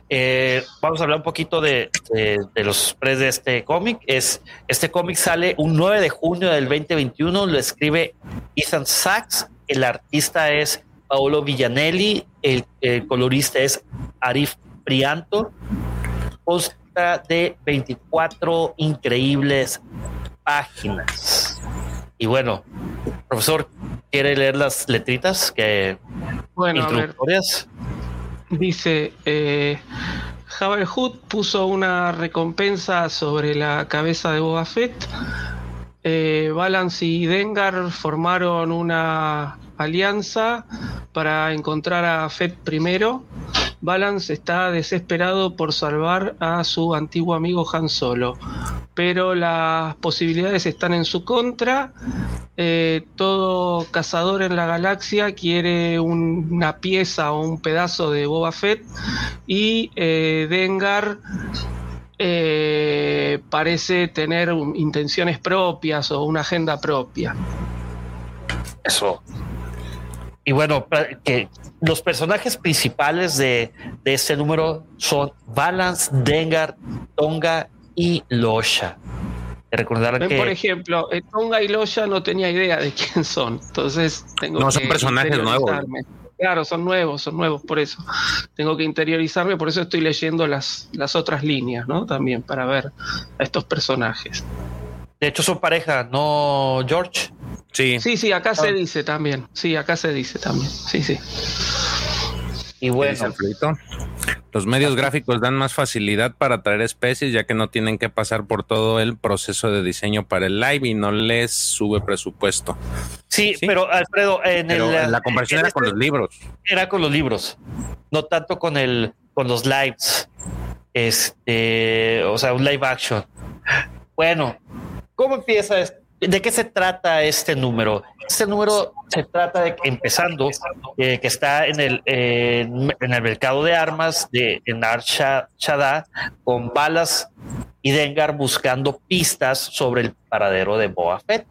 eh, vamos a hablar un poquito de, de, de los spreads de este cómic. Es este cómic sale un 9 de junio del 2021. Lo escribe Ethan Sachs. El artista es Paolo Villanelli. El, el colorista es Arif Prianto. Consta de 24 increíbles páginas. Y bueno, profesor, ¿quiere leer las letritas que Bueno, introductorias? dice, eh, Jabal Hood puso una recompensa sobre la cabeza de Boba Fett. Eh, Balance y Dengar formaron una alianza para encontrar a Fett primero. Balance está desesperado por salvar a su antiguo amigo Han Solo, pero las posibilidades están en su contra. Eh, todo cazador en la galaxia quiere un- una pieza o un pedazo de Boba Fett y eh, Dengar eh, parece tener intenciones propias o una agenda propia. Eso. Y bueno, que los personajes principales de, de este número son Balance, Dengar, Tonga y Losha. Recordar Ven, que Por ejemplo, eh, Tonga y Loya no tenía idea de quién son, entonces tengo No, que son personajes interiorizarme. Claro, son nuevos, son nuevos, por eso. Tengo que interiorizarme, por eso estoy leyendo las, las otras líneas, ¿no? También para ver a estos personajes. De hecho son pareja, ¿no, George? Sí, Sí, sí, acá se Ah. dice también. Sí, acá se dice también. Sí, sí. Y ¿qué dice bueno? Los medios gráficos dan más facilidad para traer especies ya que no tienen que pasar por todo el proceso de diseño para el live y no les sube presupuesto. sí, sí. pero Alfredo, en Pero el, la comparación en era con este- los libros. era con los libros, no tanto con el con los lives. Este, o sea, un live action. Bueno, ¿cómo empieza ¿De qué se trata este número? Este número se trata de empezando eh, que está en el, en el mercado de armas de Nar Shaddaa con balas y Dengar buscando pistas sobre el paradero de Boa Fett.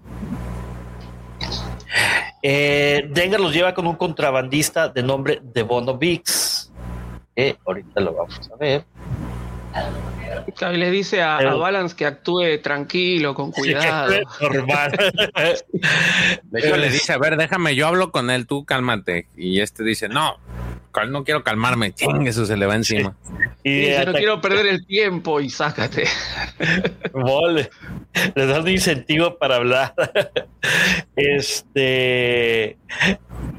Eh, Dengar los lleva con un contrabandista de nombre de Bono Vix. ahorita lo vamos a ver. Y le dice a, Balance que actúe tranquilo, con cuidado. normal. De hecho, le dice, a ver, déjame, yo hablo con él, tú cálmate. Y este dice, no, no quiero calmarme. eso se le va encima. Y no quiero perder el tiempo y sácate. Vale. Le das un incentivo para hablar. Este.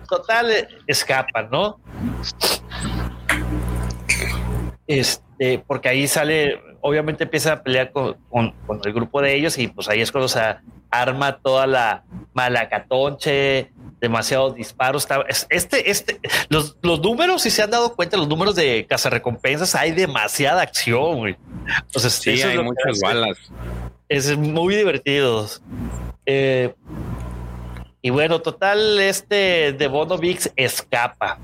Total, escapa, ¿no? Este, porque ahí sale, obviamente empieza a pelear con, el grupo de ellos y pues ahí es cuando se arma toda la malacatonche, demasiados disparos. Este, este, los, los números, si se han dado cuenta, los números de cazarrecompensas, hay demasiada acción, güey. sí, hay muchas balas. Es muy divertido. Eh, y bueno, total, este de Bono Vix escapa.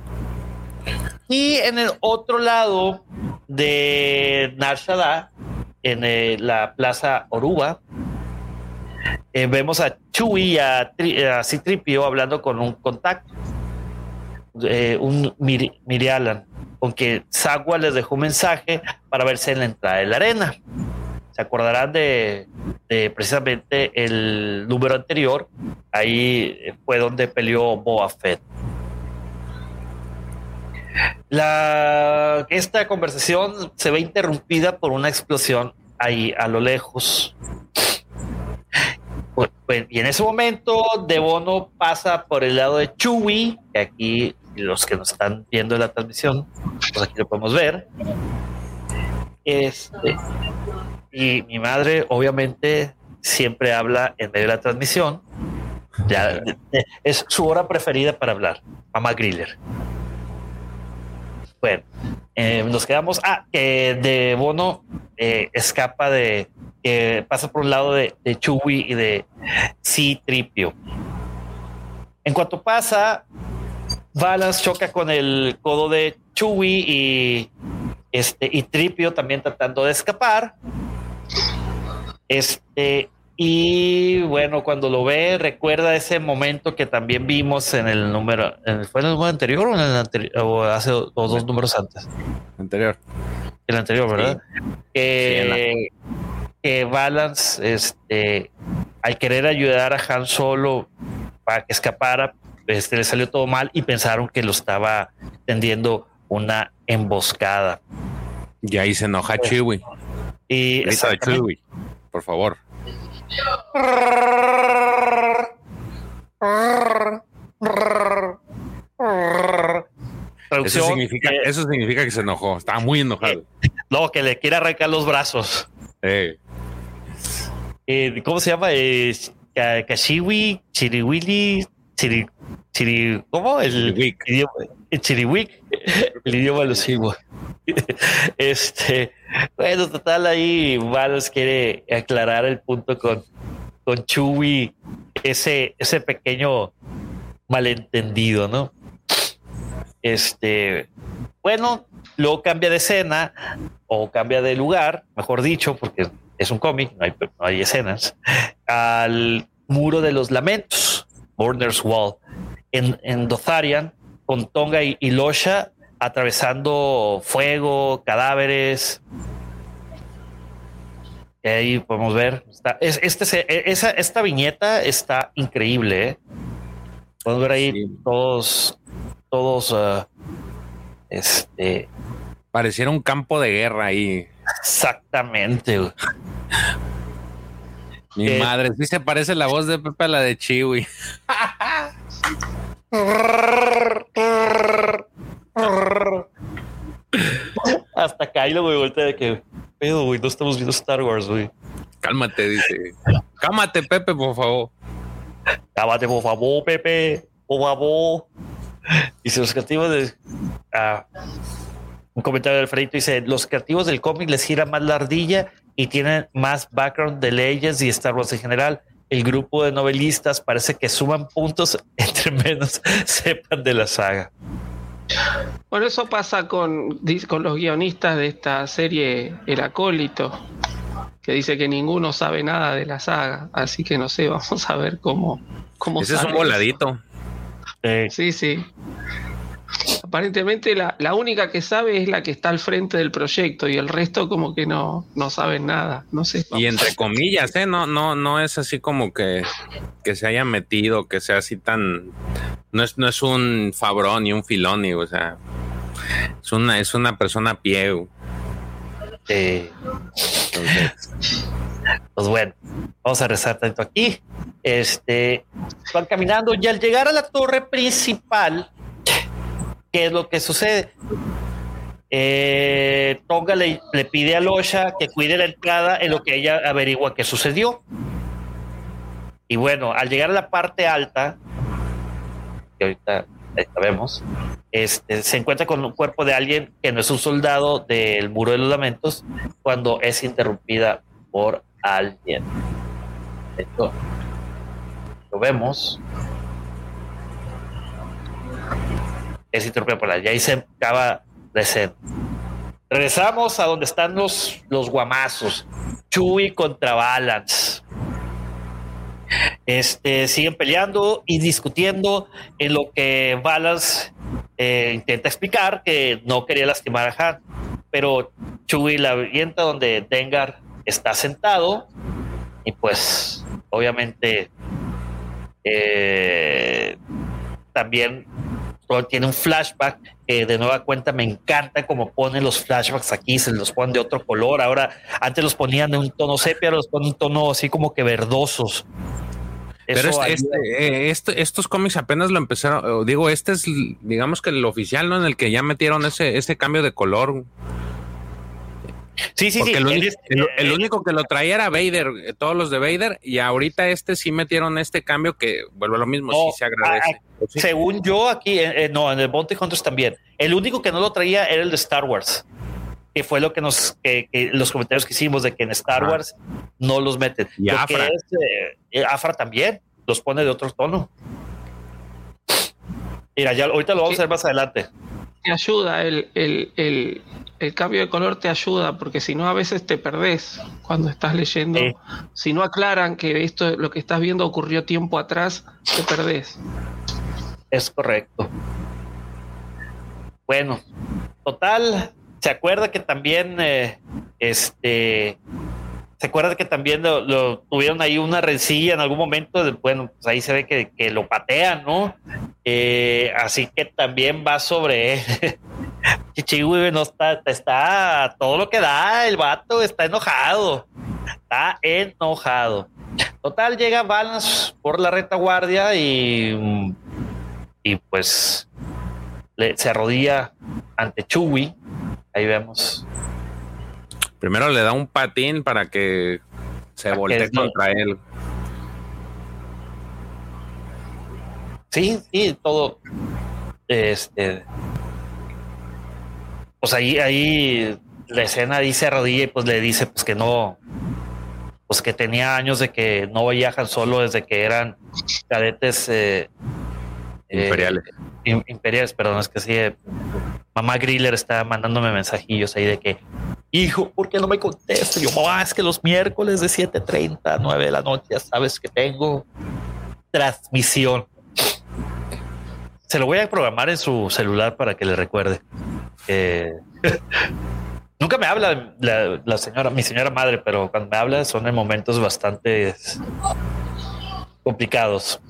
Y en el otro lado de Narshada, en eh, la plaza Oruba, eh, vemos a Chewie y a, Citripio hablando con un contacto, eh, un Mirialan, con que Sagua les dejó un mensaje para verse en la entrada de la arena. Se acordarán de, precisamente el número anterior, ahí fue donde peleó Boa Fett. La, esta conversación se ve interrumpida por una explosión ahí a lo lejos. Pues, pues, y en ese momento, De Bono pasa por el lado de Chewie, que aquí los que nos están viendo en la transmisión, pues aquí lo podemos ver. Este, y mi madre, obviamente, siempre habla en medio de la transmisión. Ya, es su hora preferida para hablar, mamá Griller. Bueno, eh, nos quedamos. Ah, que de Bono eh, escapa de, pasa por un lado de, de y de C-Tripio. En cuanto pasa, Balance choca con el codo de Chewie y este y Tripio también tratando de escapar. Este y bueno, cuando lo ve, recuerda ese momento que también vimos en el número, ¿fue en el número anterior o en el anterior o hace dos números antes? Anterior. El anterior, ¿verdad? Que, que Balance, este, al querer ayudar a Han Solo para que escapara, este, le salió todo mal y pensaron que lo estaba tendiendo una emboscada. Y ahí se enoja Chewie. Y Chewie, por favor. Eso significa, eso significa que se enojó, estaba muy enojado. No, que le quiere arrancar los brazos. Eh, ¿Cómo se llama? Eh, Kashiwi, Chiriwili, Chiri, Chiri, ¿cómo? El idioma, el Chiriwik, el idioma los Este, bueno, total, ahí Valos quiere aclarar el punto con, con Chewie, ese, ese pequeño malentendido, ¿no? Este, bueno, luego cambia de escena o cambia de lugar, mejor dicho, porque es un cómic, no hay, no hay escenas, al muro de los lamentos, Border's Wall, en, en Dotharian, con Tonga y, y Losha atravesando fuego, cadáveres. Y ahí podemos ver. es, este, esa, esta viñeta está increíble. ¿eh? Podemos ver ahí todos, todos, uh, este. Pareciera un campo de guerra ahí. Exactamente. Mi eh, madre, sí se parece la voz de Pepe a la de Chiwi. Hasta Kylo, güey, vuelta de que pedo, güey, no estamos viendo Star Wars, güey. Cálmate, dice. Cálmate, Pepe, por favor. Cálmate, por favor, Pepe, por favor. Dice los creativos de. Ah, un comentario del Alfredito dice: Los creativos del cómic les gira más la ardilla y tienen más background de Legends y Star Wars en general. el grupo de novelistas parece que suman puntos entre menos sepan de la saga. Bueno, eso pasa con, con los guionistas de esta serie El Acólito, que dice que ninguno sabe nada de la saga, así que no sé, vamos a ver cómo... cómo Ese es un voladito. Sí, sí. Aparentemente la, la, única que sabe es la que está al frente del proyecto y el resto como que no, no saben nada, no sé. Y entre comillas, ¿eh? no, no, no es así como que, que se haya metido, que sea así tan, no es, no es un Fabrón ni un Filoni, o sea, es una, es una persona a pie. pues bueno, vamos a rezar tanto aquí. Este van caminando y al llegar a la torre principal, ¿qué es lo que sucede? Eh, Tonga le, pide a Losha que cuide la entrada en lo que ella averigua qué sucedió. Y bueno, al llegar a la parte alta, que ahorita vemos, este, se encuentra con un cuerpo de alguien que no es un soldado del Muro de los Lamentos cuando es interrumpida por alguien. Esto lo vemos. Por alguien. Y ahí se acaba de escena. Regresamos a donde están los, los guamazos. Chuy contra Balance. Este, siguen peleando y discutiendo en lo que Balance eh, intenta explicar que no quería lastimar a Han, pero Chewie la avienta donde Dengar está sentado y pues obviamente eh, también tiene un flashback que de nueva cuenta me encanta como ponen los flashbacks aquí, se los ponen de otro color. Ahora, antes los ponían de un tono sepia, los ponen un tono así como que verdosos. Pero este, este, eh, este, estos cómics apenas lo empezaron, digo, este es, digamos que el oficial, ¿no? En el que ya metieron ese, ese cambio de color. Sí, sí, sí. El, el, único que lo traía era Vader, eh, todos los de Vader, y ahorita este sí metieron este cambio que vuelve a lo mismo, sí se agradece. Según yo, aquí, eh, no, en el Bounty Hunters también. El único que no lo traía era el de Star Wars que fue lo que nos que, los comentarios que hicimos de que en Star Wars no los meten. Y Afra. Eh, Afra también los pone de otro tono. Mira, ya ahorita lo vamos a ver más adelante. Te ayuda, el, el, el, el, cambio de color te ayuda, porque si no a veces te perdés cuando estás leyendo. Si no aclaran que esto, lo que estás viendo ocurrió tiempo atrás, te perdés. Es correcto. Bueno, total, se acuerda que también eh, este se acuerda que también lo, tuvieron ahí una rencilla en algún momento bueno pues ahí se ve que, lo patean no eh, así que también va sobre Chichihui no está está todo lo que da el vato está enojado. Está enojado. Total llega Balance por la retaguardia y y pues se arrodilla ante Chewie. Ahí vemos. Primero le da un patín para que se voltee contra él. Sí, sí, todo. Este. Pues ahí, ahí la escena dice rodilla y pues le dice pues que no, pues que tenía años de que no viajan solo desde que eran cadetes eh, eh, imperiales. imperiales, perdón, es que sí, eh, mamá Griller está mandándome mensajillos ahí de que, hijo, ¿por qué no me contestas? Yo, mamá, es que los miércoles de 7:30 a 9 de la noche, sabes que tengo transmisión. Se lo voy a programar en su celular para que le recuerde. nunca me habla la, señora, mi señora madre, pero cuando me habla son en momentos bastante complicados.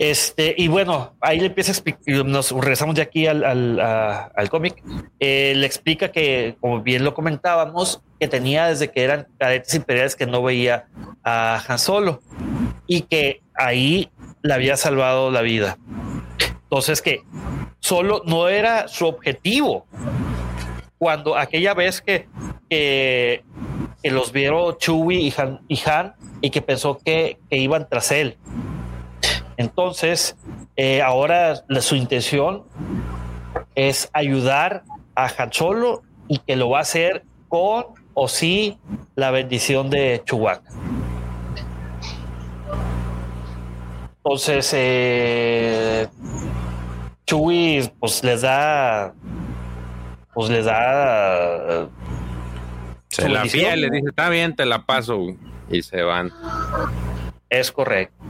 Este, y bueno, ahí le empieza a explicar, nos regresamos de aquí al, al, cómic. Eh, le explica que, como bien lo comentábamos, que tenía desde que eran cadetes imperiales que no veía a Han Solo y que ahí le había salvado la vida. Entonces, que solo no era su objetivo. Cuando aquella vez que, que, los vieron Chewie y Han, y Han y que pensó que, que iban tras él entonces, eh, ahora su intención es ayudar a Hacholo y que lo va a hacer con o sí la bendición de Chuhuaca. Entonces, eh, pues les da, pues les da... Eh, se la bendición. pía le dice, está bien, te la paso, y se van. Es correcto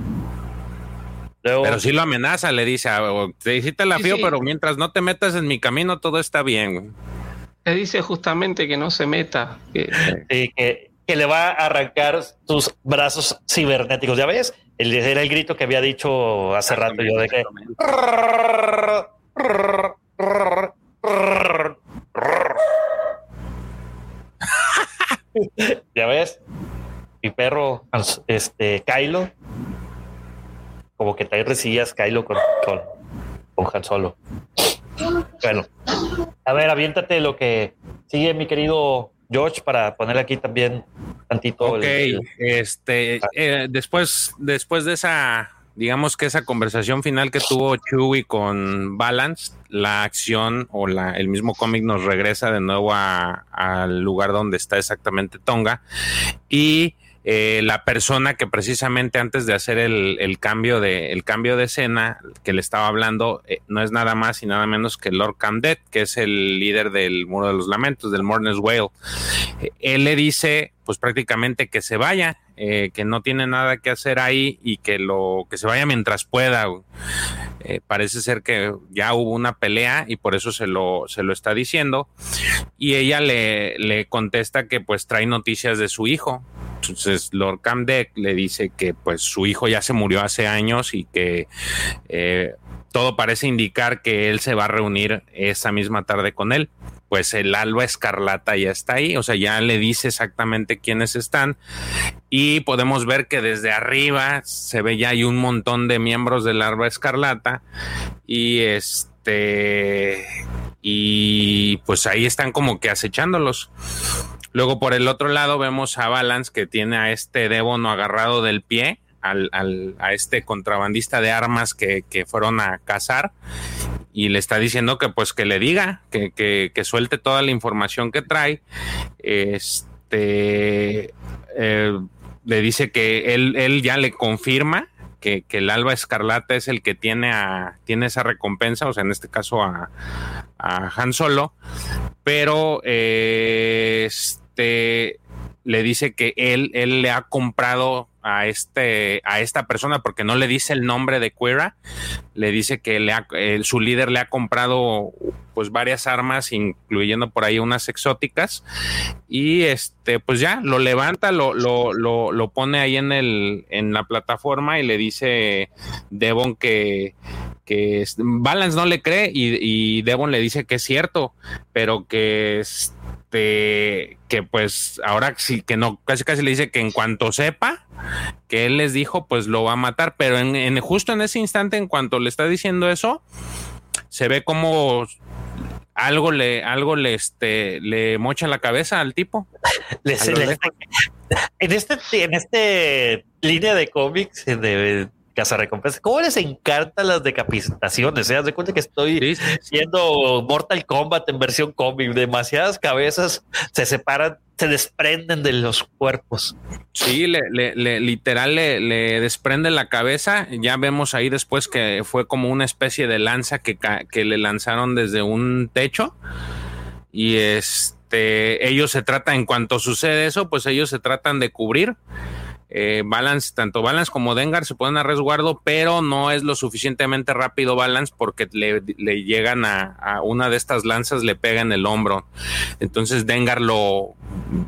pero si lo amenaza, le dice, ah, sí, te la fío, pero mientras no te metas en mi camino, todo está bien. Le dice justamente que no se meta. Que, que, le va a arrancar tus brazos cibernéticos. ¿Ya ves? El, era el grito que había dicho hace rato yo de que... ¿Ya ves? Mi perro, este, Kylo, como que trae resillas Kylo con, con, con Han Solo. Bueno, a ver, aviéntate lo que sigue mi querido George para poner aquí también tantito. Ok, este, eh, después, después de esa, digamos que esa conversación final que tuvo Chewie con Balance, la acción o la, el mismo cómic nos regresa de nuevo al lugar donde está exactamente Tonga y eh, la persona que precisamente antes de hacer el, cambio de el cambio de escena que le estaba hablando eh, no es nada más y nada menos que Lord Camdet, que es el líder del Muro de los Lamentos, del Mourner's Whale. Eh, él le dice, pues prácticamente que se vaya, que no tiene nada que hacer ahí y que lo que se vaya mientras pueda. parece ser que ya hubo una pelea y por eso se lo, se lo está diciendo. Y ella le, le contesta que pues trae noticias de su hijo, entonces Lord Camdeck le dice que pues su hijo ya se murió hace años y que eh, todo parece indicar que él se va a reunir esa misma tarde con él. Pues el alba escarlata ya está ahí, o sea, ya le dice exactamente quiénes están y podemos ver que desde arriba se ve ya hay un montón de miembros del alba escarlata y este y pues ahí están como que acechándolos. Luego por el otro lado vemos a Balance que tiene a este Debono agarrado del pie, al, a este contrabandista de armas que, fueron a cazar y le está diciendo que pues que le diga, que, que, suelte toda la información que trae. Este eh, le dice que él, él ya le confirma que, el Alba Escarlata es el que tiene, a, tiene esa recompensa, o sea, en este caso a, a Han Solo, pero eh, este, le dice que él, él le ha comprado a este a esta persona porque no le dice el nombre de Quira, le dice que le su líder le ha comprado pues varias armas incluyendo por ahí unas exóticas y este pues ya lo levanta lo, lo, lo, pone ahí en el en la plataforma y le dice Devon que que Balance no le cree y Devon le dice que es cierto pero que este que pues ahora sí que no casi casi le dice que en cuanto sepa que él les dijo, pues lo va a matar. Pero en, justo en ese instante, en cuanto le está diciendo eso, se ve como algo le, algo le, este, le mocha la cabeza al tipo. en este, en este línea de cómics de casa recompensa, ¿cómo les encantan las decapitaciones? Se de cuenta que estoy viendo Mortal Kombat en versión cómic, demasiadas cabezas se separan se desprenden de los cuerpos. Sí, le, literal le, desprende la cabeza. Ya vemos ahí después que fue como una especie de lanza que, que le lanzaron desde un techo. Y este, ellos se tratan, en cuanto sucede eso, pues ellos se tratan de cubrir eh, Balance, tanto Balance como Dengar se ponen a resguardo, pero no es lo suficientemente rápido Balance porque le, llegan a, una de estas lanzas, le pega en el hombro. Entonces Dengar lo,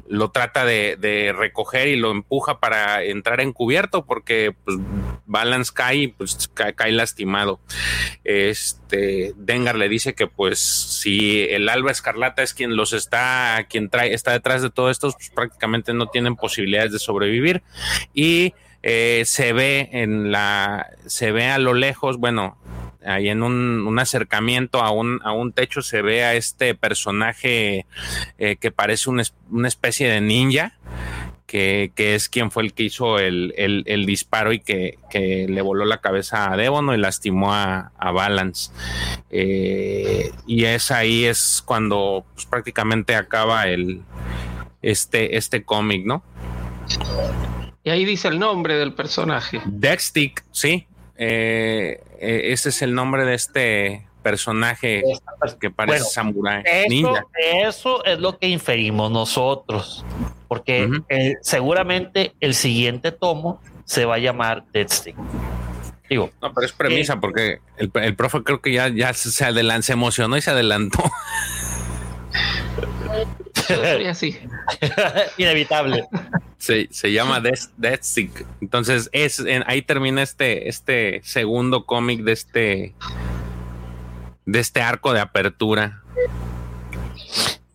lo trata de, recoger y lo empuja para entrar en cubierto porque pues, Balance cae, pues cae, lastimado. Este Dengar le dice que pues si el Alba Escarlata es quien los está, quien trae, está detrás de todo esto, pues prácticamente no tienen posibilidades de sobrevivir y eh, se ve en la, se ve a lo lejos, bueno, ahí en un, acercamiento a un, a un, techo se ve a este personaje eh, que parece una especie de ninja. Que, es quien fue el que hizo el, disparo y que, le voló la cabeza a Debono y lastimó a, Balance. Eh, y es ahí es cuando pues, prácticamente acaba el este, este cómic, ¿no? Y ahí dice el nombre del personaje. Deathstick, sí. Eh, eh, ese es el nombre de este personaje que parece Bueno, samurái. Eso, Ninja. eso es lo que inferimos nosotros, porque eh, seguramente el siguiente tomo se va a llamar Dead Stick. Digo, No, pero es premisa porque el, el profe creo que ya, ya se adelantó, se emocionó y se adelantó. Soy así. inevitable. Se, se llama Death, Death Stick. Entonces, es, en- ahí termina este, este segundo cómic de este de este arco de apertura.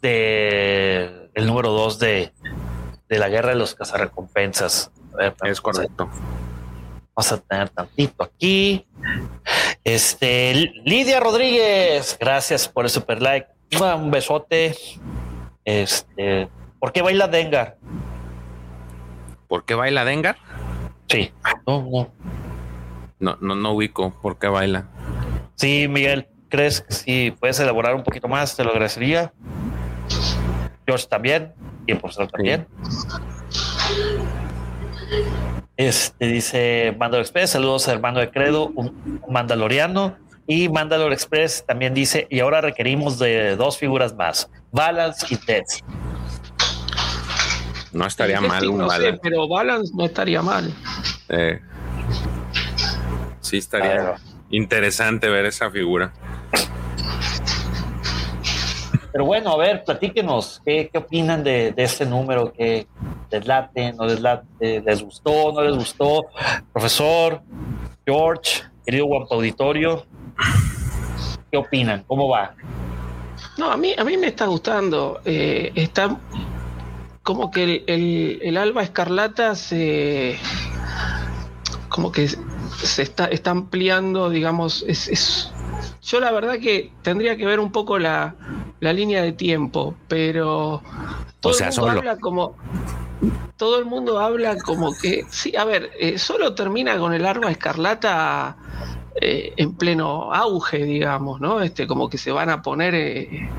de el número dos de, de la guerra de los cazarrecompensas. A ver, Es correcto. Vamos a tener tantito aquí. Este Lidia Rodríguez, gracias por el super like. Un besote. Este, ¿por qué baila Dengar? ¿Por qué baila Dengar? Sí, no, no. No, no, no ubico por qué baila. Sí, Miguel, ¿crees que si puedes elaborar un poquito más? Te lo agradecería. George también, y el profesor también. Este dice Mandalor Express, saludos a hermano de Credo, un un mandaloriano. Y Mandalor Express también dice, y ahora requerimos de dos figuras más, Balance y Tets. No estaría mal sí, un no sé, balance. pero Balance no estaría mal. Eh, sí, estaría interesante ver esa figura. Pero bueno, a ver, platíquenos, ¿qué, qué opinan de, de este número? ¿Qué les late, no les late, les gustó, no les gustó? Profesor, George, querido Guampa Auditorio, ¿qué opinan? ¿Cómo va? No, a mí, a mí me está gustando. Eh, está como que el, el- el alba escarlata se. como que se está, está ampliando, digamos. Es, es- yo la verdad que tendría que ver un poco la, la línea de tiempo, pero todo sea, el mundo solo. habla como. Todo el mundo habla como que. Sí, a ver, eh, solo termina con el alba escarlata eh, en pleno auge, digamos, ¿no? Este, como que se van a poner eh,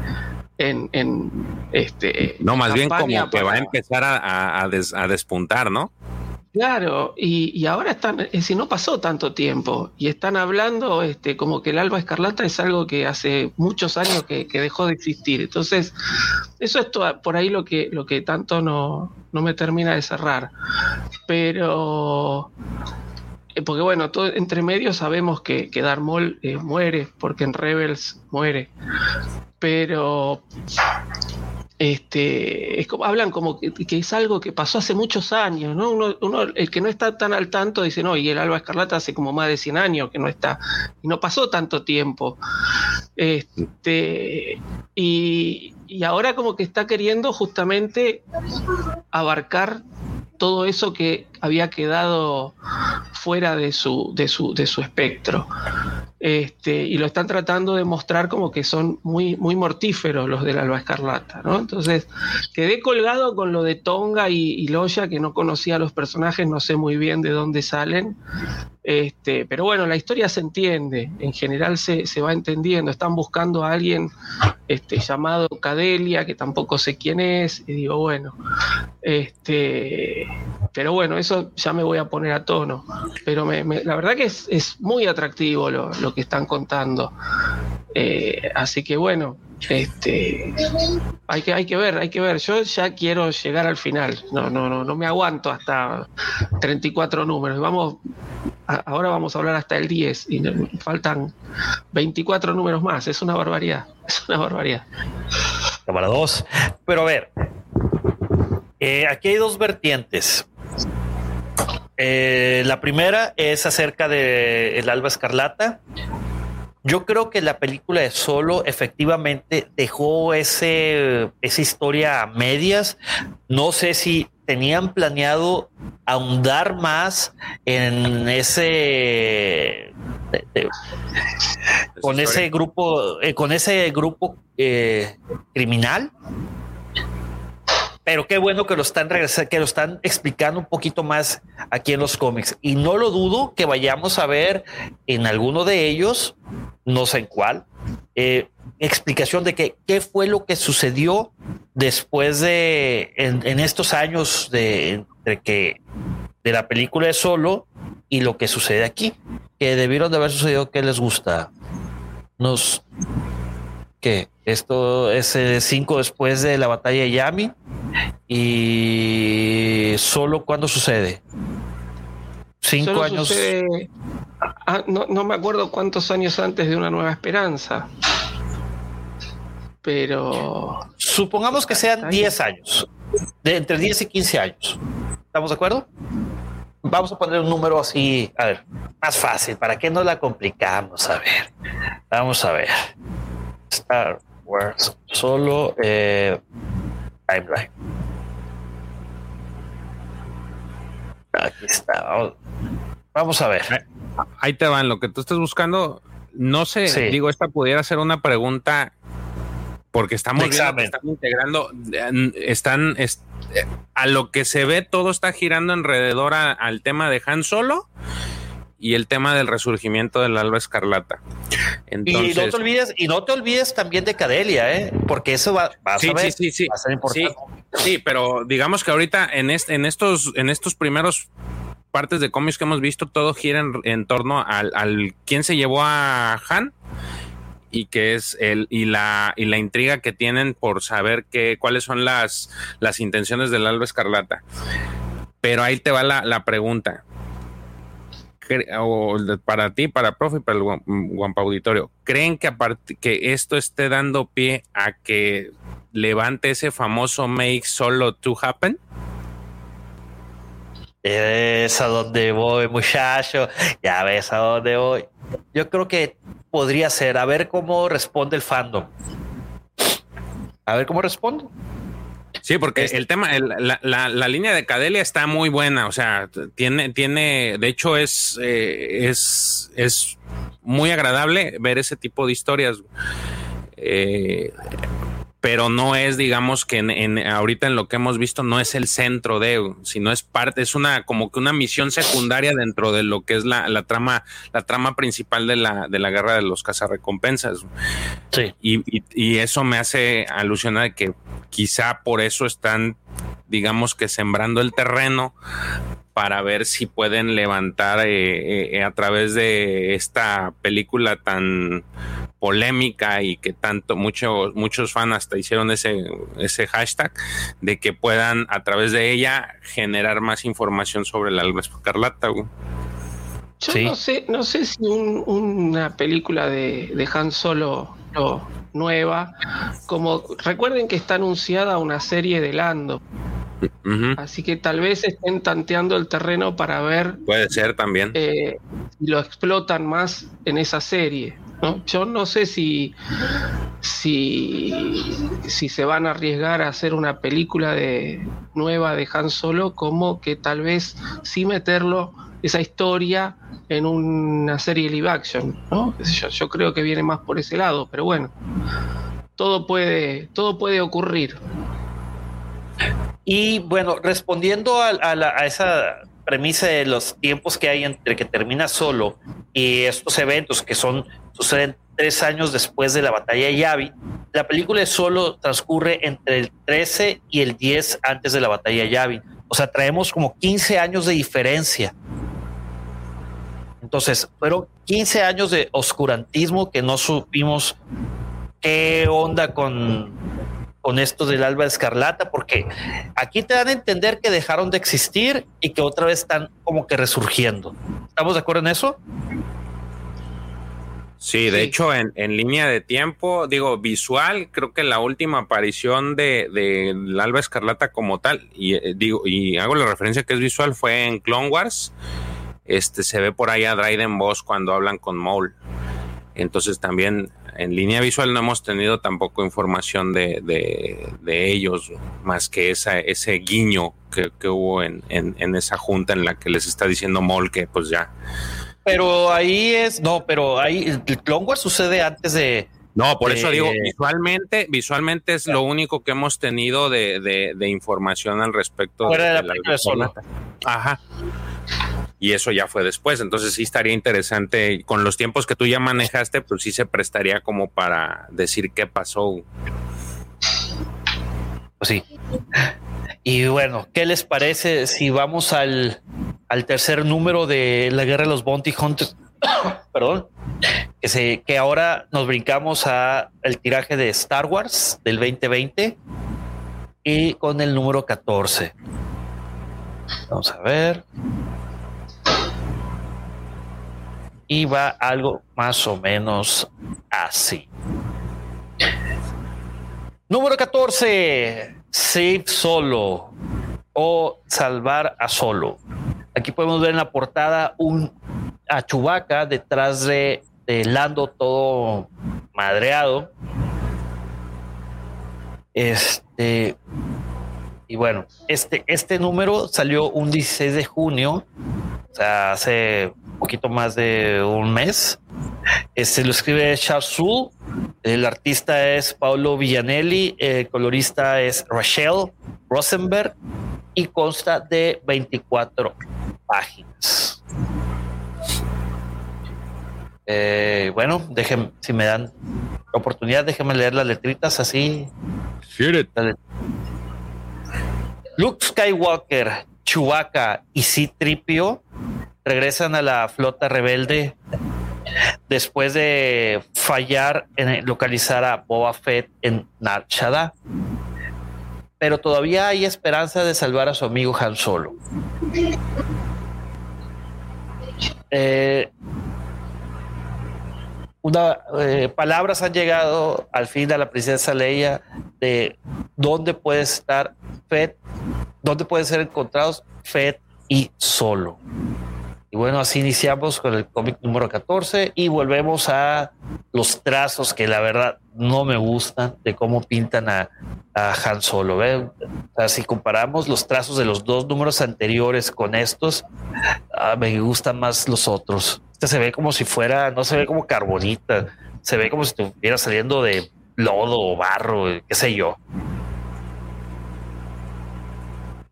en, en, este. No, más bien como que va a empezar a, a- des- a despuntar, ¿no? Claro, y, y ahora están, es decir, no pasó tanto tiempo y están hablando este, como que el alba escarlata es algo que hace muchos años que, que dejó de existir. Entonces, eso es toda- por ahí lo que, lo que tanto no, no me termina de cerrar. Pero, porque bueno, todo, entre medio sabemos que, que Darth eh, muere, porque en Rebels muere. Pero este, hablan como que, es algo que pasó hace muchos años, ¿no? Uno, uno, el que no está tan al tanto dice, no, y el Alba Escarlata hace como más de 100 años que no está, y no pasó tanto tiempo. Este, y, y ahora como que está queriendo justamente abarcar todo eso que había quedado fuera de su, de su, de su espectro. Este, y lo están tratando de mostrar como que son muy, muy mortíferos los del Alba Escarlata, ¿no? Entonces, quedé colgado con lo de Tonga y, y Loya, que no conocía a los personajes, no sé muy bien de dónde salen. Este, pero bueno, la historia se entiende, en general se, se va entendiendo. Están buscando a alguien este, llamado Cadelia, que tampoco sé quién es, y digo, bueno, este, pero bueno, eso ya me voy a poner a tono. Pero me- la verdad que es, muy atractivo lo, que están contando. Eh, así que bueno, este, hay que, hay que ver, hay que ver. Yo ya quiero llegar al final. No, no, no, no me aguanto hasta 34 números. Vamos, ahora vamos a hablar hasta el 10 y faltan 24 números más. Es una barbaridad. Es una barbaridad. Cámara 2. Pero a ver, eh, aquí hay dos vertientes. Eh, la primera es acerca de El Alba Escarlata. Yo creo que la película de Solo efectivamente dejó ese, esa historia a medias. No sé si tenían planeado ahondar más en ese de- de- con ese grupo, eh, con ese grupo eh, criminal. Pero qué bueno que lo están regresando, que lo están explicando un poquito más aquí en los cómics. Y no lo dudo que vayamos a ver en alguno de ellos, no sé en cuál, eh, explicación de que qué fue lo que sucedió después de en, estos años de, de que de la película de solo y lo que sucede aquí. que debieron de haber sucedido, ¿qué les gusta? Nos que esto es eh, cinco después de la batalla de Yami y solo cuando sucede. Cinco años. Ah, no, no, me acuerdo cuántos años antes de una nueva esperanza. Pero. Supongamos que sean 10 años. De entre 10 y 15 años. ¿Estamos de acuerdo? Vamos a poner un número así, a ver, más fácil. ¿Para qué no la complicamos? A ver, vamos a ver. Star Wars, solo eh, timeline. Aquí está. Vamos a ver. Ahí te van, lo que tú estás buscando. No sé, digo, esta pudiera ser una pregunta porque estamos, integrando, están eh, a lo que se ve, todo está girando alrededor al tema de Han Solo y el tema del resurgimiento del Alba Escarlata. Entonces, y no te olvides, y no te olvides también de Cadelia, ¿eh? porque eso va, a, ser importante. Sí, pero digamos que ahorita en, en estos, en estos primeros partes de cómics que hemos visto, todo gira en, torno al, al quién se llevó a Han y que es el y la y la intriga que tienen por saber qué cuáles son las las intenciones del Alba Escarlata. Pero ahí te va la, la pregunta o para ti, para profe para el Guampa Auditorio, ¿creen que, que esto esté dando pie a que levante ese famoso make solo to happen? Es a donde voy, muchacho. Ya ves a dónde voy. Yo creo que podría ser. A ver cómo responde el fandom. A ver cómo responde. Sí, porque el tema, la, línea de Cadelia está muy buena, o sea, tiene, tiene, de hecho es, eh, es, es muy agradable ver ese tipo de historias. Eh, pero no es, digamos, que en, ahorita en lo que hemos visto no es el centro de, sino es parte, es una como que una misión secundaria dentro de lo que es la, la trama, la trama principal de la, de la guerra de los cazarrecompensas. Sí. Y, y, eso me hace alusionar de que quizá por eso están, digamos que sembrando el terreno para ver si pueden levantar eh, eh, a través de esta película tan polémica y que tanto muchos muchos fans hasta hicieron ese ese hashtag de que puedan a través de ella generar más información sobre la alba escarlata. Yo no sé, no sé si una película de, de Han Solo nueva, como recuerden que está anunciada una serie de Lando. Así que tal vez estén tanteando el terreno para ver. Puede ser también. Eh, si lo explotan más en esa serie. Yo no sé si, si, si se van a arriesgar a hacer una película de, nueva de Han Solo, como que tal vez sí meterlo, esa historia, en una serie live action. ¿no? Yo, creo que viene más por ese lado, pero bueno, todo puede, todo puede ocurrir. Y bueno, respondiendo a, esa premisa de los tiempos que hay entre que termina solo y estos eventos que son suceden tres años después de la batalla de Yavi, la película solo transcurre entre el 13 y el 10 antes de la batalla Yavi. O sea, traemos como 15 años de diferencia. Entonces, fueron 15 años de oscurantismo que no supimos qué onda con con esto del alba escarlata, porque aquí te dan a entender que dejaron de existir y que otra vez están como que resurgiendo. ¿Estamos de acuerdo en eso? Sí, de hecho, en, línea de tiempo, digo, visual, creo que la última aparición de, de Alba Escarlata como tal, y eh, digo, y hago la referencia que es visual, fue en Clone Wars. Este se ve por ahí a Dryden Boss cuando hablan con Maul. Entonces también en línea visual no hemos tenido tampoco información de, de, ellos, más que esa, ese guiño que, hubo en, en, esa junta en la que les está diciendo Mol que pues ya. Pero ahí es, no, pero ahí el Clone Wars sucede antes de... No, por eso digo, visualmente, visualmente es lo único que hemos tenido de, de información al respecto. Fuera de, la, película Ajá y eso ya fue después. Entonces sí estaría interesante, con los tiempos que tú ya manejaste, pues sí se prestaría como para decir qué pasó. Pues sí. Y bueno, ¿qué les parece si vamos al, al tercer número de la guerra de los Bounty Hunters? perdón, que, se, que ahora nos brincamos a el tiraje de Star Wars del 2020 y con el número 14. Vamos a ver. Y va algo más o menos así. Número 14. Save Solo o Salvar a Solo. Aquí podemos ver en la portada un a Chubaca detrás de, de Lando todo madreado. Este y bueno, este, este número salió un 16 de junio, sea, hace un poquito más de un mes. Este lo escribe Charles el artista es Paulo Villanelli, el colorista es Rachel Rosenberg y consta de 24 páginas. Eh, bueno, déjenme, si me dan oportunidad, déjenme leer las letritas así. Luke Skywalker, Chewbacca y C-Tripio regresan a la flota rebelde después de fallar en localizar a Boba Fett en Nar Pero todavía hay esperanza de salvar a su amigo Han Solo. Eh, una, eh, palabras han llegado al fin a la princesa Leia de dónde puede estar Fett dónde pueden ser encontrados Fed y Solo. Y bueno, así iniciamos con el cómic número 14 y volvemos a los trazos que la verdad no me gustan de cómo pintan a, Han Solo. ¿ven? si comparamos los trazos de los dos números anteriores con estos, ah, me gustan más los otros. Este se ve como si fuera, no se ve como carbonita, se ve como si estuviera saliendo de lodo o barro, qué sé yo.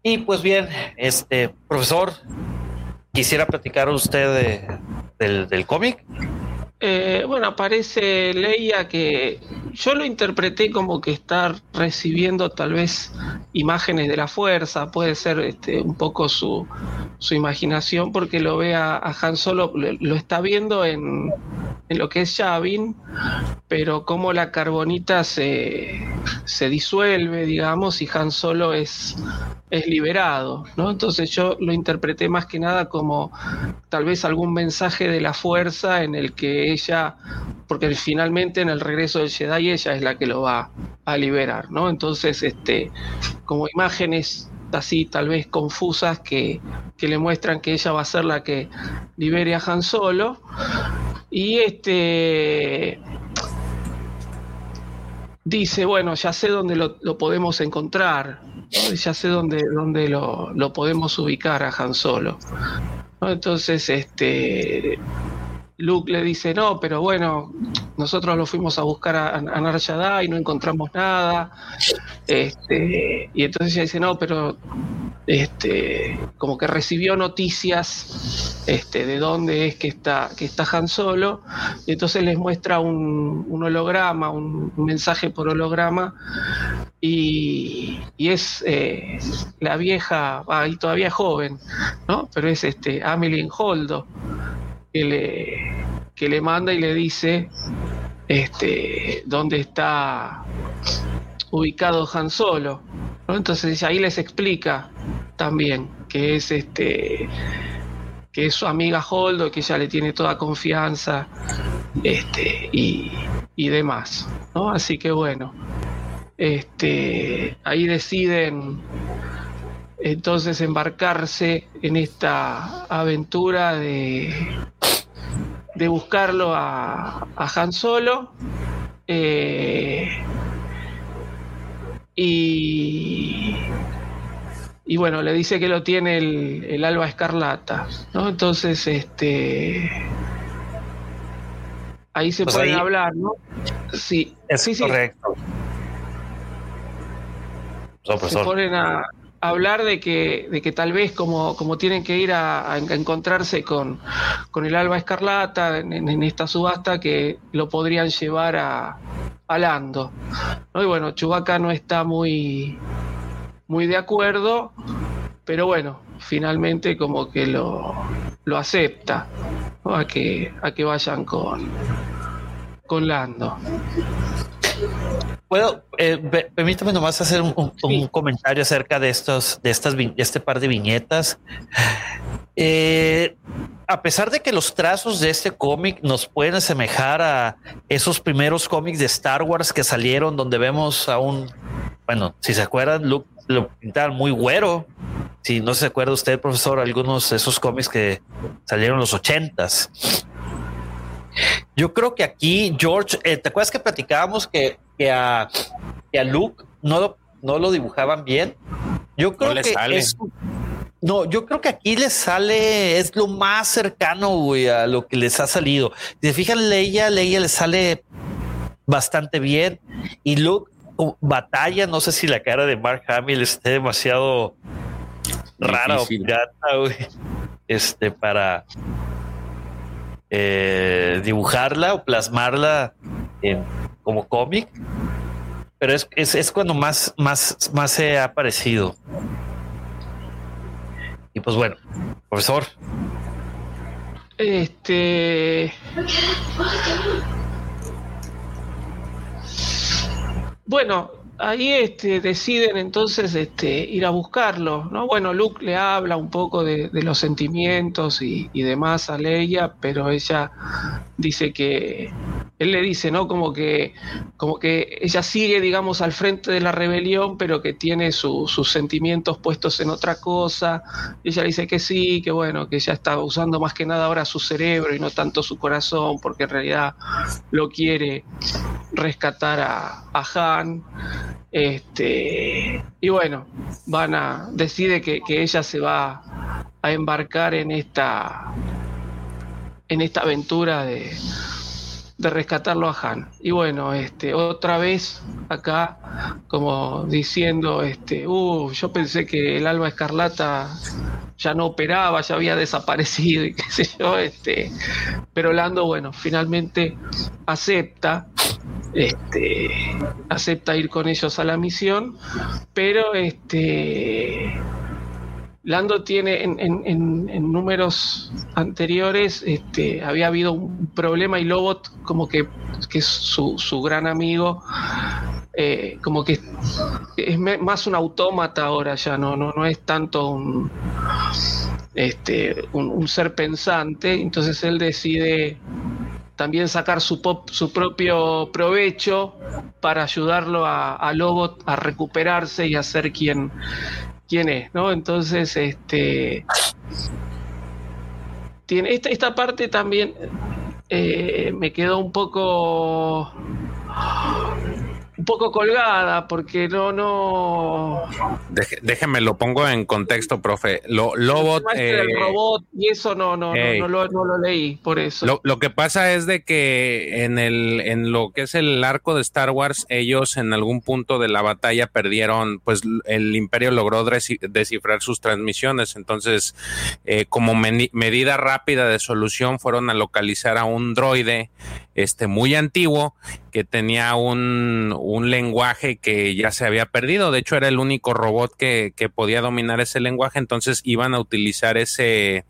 Y pues bien, este profesor, quisiera platicar usted del, cómic. Eh, bueno, aparece Leia que yo lo interpreté como que está recibiendo tal vez imágenes de la fuerza, puede ser este, un poco su, su imaginación porque lo ve a, Han Solo, lo, está viendo en, en, lo que es Yavin, pero como la carbonita se, se disuelve, digamos, y Han Solo es es liberado, ¿no? Entonces yo lo interpreté más que nada como tal vez algún mensaje de la fuerza en el que ella, porque finalmente en el regreso del Jedi ella es la que lo va a liberar, ¿no? Entonces, este, como imágenes así tal vez confusas que, que le muestran que ella va a ser la que libere a Han Solo. Y este dice, bueno, ya sé dónde lo, podemos encontrar, ya sé dónde, dónde lo, lo, podemos ubicar a Han Solo. Entonces, este, Luke le dice, no, pero bueno, nosotros lo fuimos a buscar a, a Nar y no encontramos nada. Este, y entonces ella dice, no, pero este, como que recibió noticias este, de dónde es que está, que está Han Solo, y entonces les muestra un, holograma, un, mensaje por holograma, y, es eh, la vieja, ahí todavía joven, ¿no? Pero es este Amelie Holdo que le, que le manda y le dice este, dónde está ubicado Han Solo. Entonces ahí les explica también que es este que es su amiga Holdo, que ella le tiene toda confianza este, y, y demás. ¿no? Así que bueno, este, ahí deciden entonces embarcarse en esta aventura de, de buscarlo a, a Han Solo. Eh, y, y bueno, le dice que lo tiene el, alba escarlata, ¿no? Entonces, este ahí se pues pueden hablar, ¿no? Sí, es correcto. Se ponen a, hablar de que, de que tal vez como, como tienen que ir a, encontrarse con, con, el alba escarlata en, esta subasta, que lo podrían llevar a, a Lando. Y bueno, Chubaca no está muy, muy de acuerdo, pero bueno, finalmente como que lo, lo acepta a que a que vayan con con Lando. Puedo, eh, permítame nomás hacer un, comentario acerca de estos, de estas, de este par de viñetas. Eh, a pesar de que los trazos de este cómic nos pueden asemejar a esos primeros cómics de Star Wars que salieron, donde vemos a un, bueno, si se acuerdan, Luke lo pintaban muy güero. Si no se acuerda usted, profesor, algunos de esos cómics que salieron en los ochentas. Yo creo que aquí, George, eh, ¿te acuerdas que platicábamos que, a, Luke no lo, no lo dibujaban bien? Yo creo que no, yo creo que aquí les sale, es lo más cercano, a lo que les ha salido. Si se fijan, Leia, Leia le sale bastante bien y Luke batalla, no sé si la cara de Mark Hamill esté demasiado rara o pirata, este, para eh, dibujarla o plasmarla como cómic, pero es, es, cuando más, más, más se ha aparecido. Y pues bueno, profesor. Este. Bueno, ahí este, deciden entonces este, ir a buscarlo, ¿no? Bueno, Luke le habla un poco de, los sentimientos y, y, demás a Leia, pero ella dice que, él le dice, ¿no? Como que, como que ella sigue, digamos, al frente de la rebelión, pero que tiene sus sentimientos puestos en otra cosa. Ella dice que sí, que bueno, que ella está usando más que nada ahora su cerebro y no tanto su corazón, porque en realidad lo quiere rescatar a, a Han. Este, y bueno, van a, decide que, ella se va a embarcar en esta, en esta aventura de de rescatarlo a Han. Y bueno, este, otra vez acá, como diciendo, este, uh, yo pensé que el alba escarlata ya no operaba, ya había desaparecido y qué sé yo, este, pero Lando, bueno, finalmente acepta, este, acepta ir con ellos a la misión, pero este Lando tiene en, números anteriores, este, había habido un problema y Lobot, como que, que es su, gran amigo, eh, como que es más un autómata ahora ya, no, no, no es tanto un, este, un, ser pensante, entonces él decide también sacar su, su propio provecho para ayudarlo a, a Lobot a recuperarse y a ser quien, quién es, ¿no? Entonces, este. Tiene, esta, esta parte también eh, me quedó un poco un poco colgada porque no no. Déjeme lo pongo en contexto profe. Lo Lobot eh, robot y eso no no, no, lo, leí por eso. Lo, que pasa es de que en el en lo que es el arco de Star Wars ellos en algún punto de la batalla perdieron pues el Imperio logró descifrar sus transmisiones. Entonces eh, como medida rápida de solución fueron a localizar a un droide este muy antiguo que tenía un, un, lenguaje que ya se había perdido. De hecho, era el único robot que, que podía dominar ese lenguaje. Entonces iban a utilizar ese,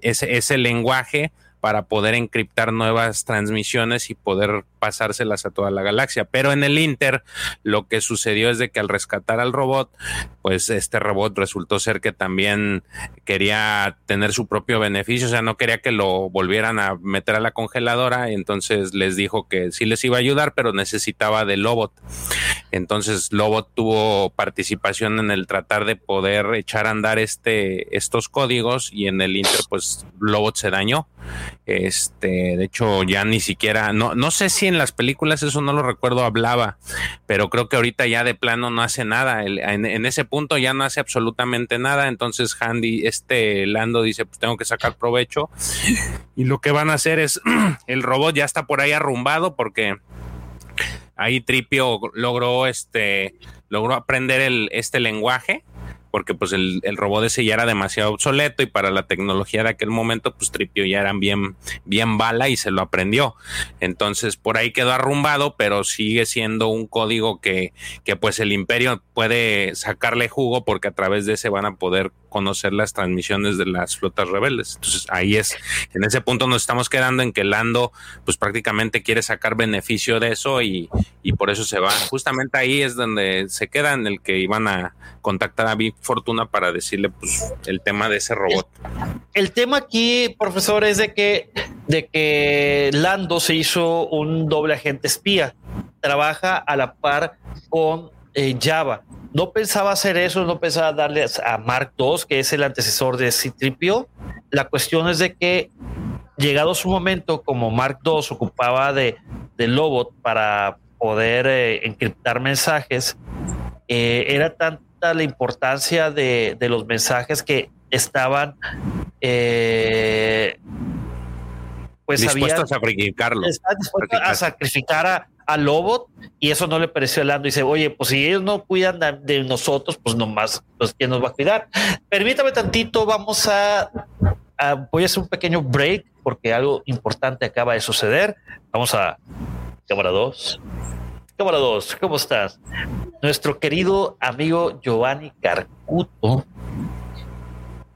ese, ese lenguaje para poder encriptar nuevas transmisiones y poder pasárselas a toda la galaxia. Pero en el Inter, lo que sucedió es de que al rescatar al robot, pues este robot resultó ser que también quería tener su propio beneficio, o sea, no quería que lo volvieran a meter a la congeladora, entonces les dijo que sí les iba a ayudar, pero necesitaba de Lobot. Entonces Lobot tuvo participación en el tratar de poder echar a andar este, estos códigos y en el Inter, pues Lobot se dañó. Este, de hecho, ya ni siquiera, no, no sé si en las películas eso no lo recuerdo, hablaba, pero creo que ahorita ya de plano no hace nada. en, ese punto ya no hace absolutamente nada. Entonces, Handy, este Lando dice: Pues tengo que sacar provecho. Y lo que van a hacer es: el robot ya está por ahí arrumbado porque ahí Tripio logró este logró aprender este lenguaje porque pues el, el, robot ese ya era demasiado obsoleto y para la tecnología de aquel momento pues Tripio ya eran bien, bien bala y se lo aprendió. Entonces por ahí quedó arrumbado, pero sigue siendo un código que, que pues el imperio puede sacarle jugo porque a través de ese van a poder conocer las transmisiones de las flotas rebeldes. Entonces ahí es, en ese punto nos estamos quedando en que Lando pues prácticamente quiere sacar beneficio de eso y, y por eso se va. Justamente ahí es donde se queda en el que iban a contactar a Big Fortuna para decirle pues el tema de ese robot. El, tema aquí, profesor, es de que, de que Lando se hizo un doble agente espía. Trabaja a la par con eh, Java. No pensaba hacer eso, no pensaba darle a Mark II, que es el antecesor de Citripio. La cuestión es de que llegado su momento, como Mark II ocupaba de, de Lobot para poder eh, encriptar mensajes, eh, era tanta la importancia de, de, los mensajes que estaban eh, pues dispuestos a sacrificarlo. a sacrificar a, a Lobot y eso no le pareció a Lando. Dice, oye, pues si ellos no cuidan de nosotros, pues nomás, pues quién nos va a cuidar. Permítame tantito, vamos a, a, voy a hacer un pequeño break porque algo importante acaba de suceder. Vamos a cámara 2. Cámara 2, ¿cómo estás? Nuestro querido amigo Giovanni Carcuto,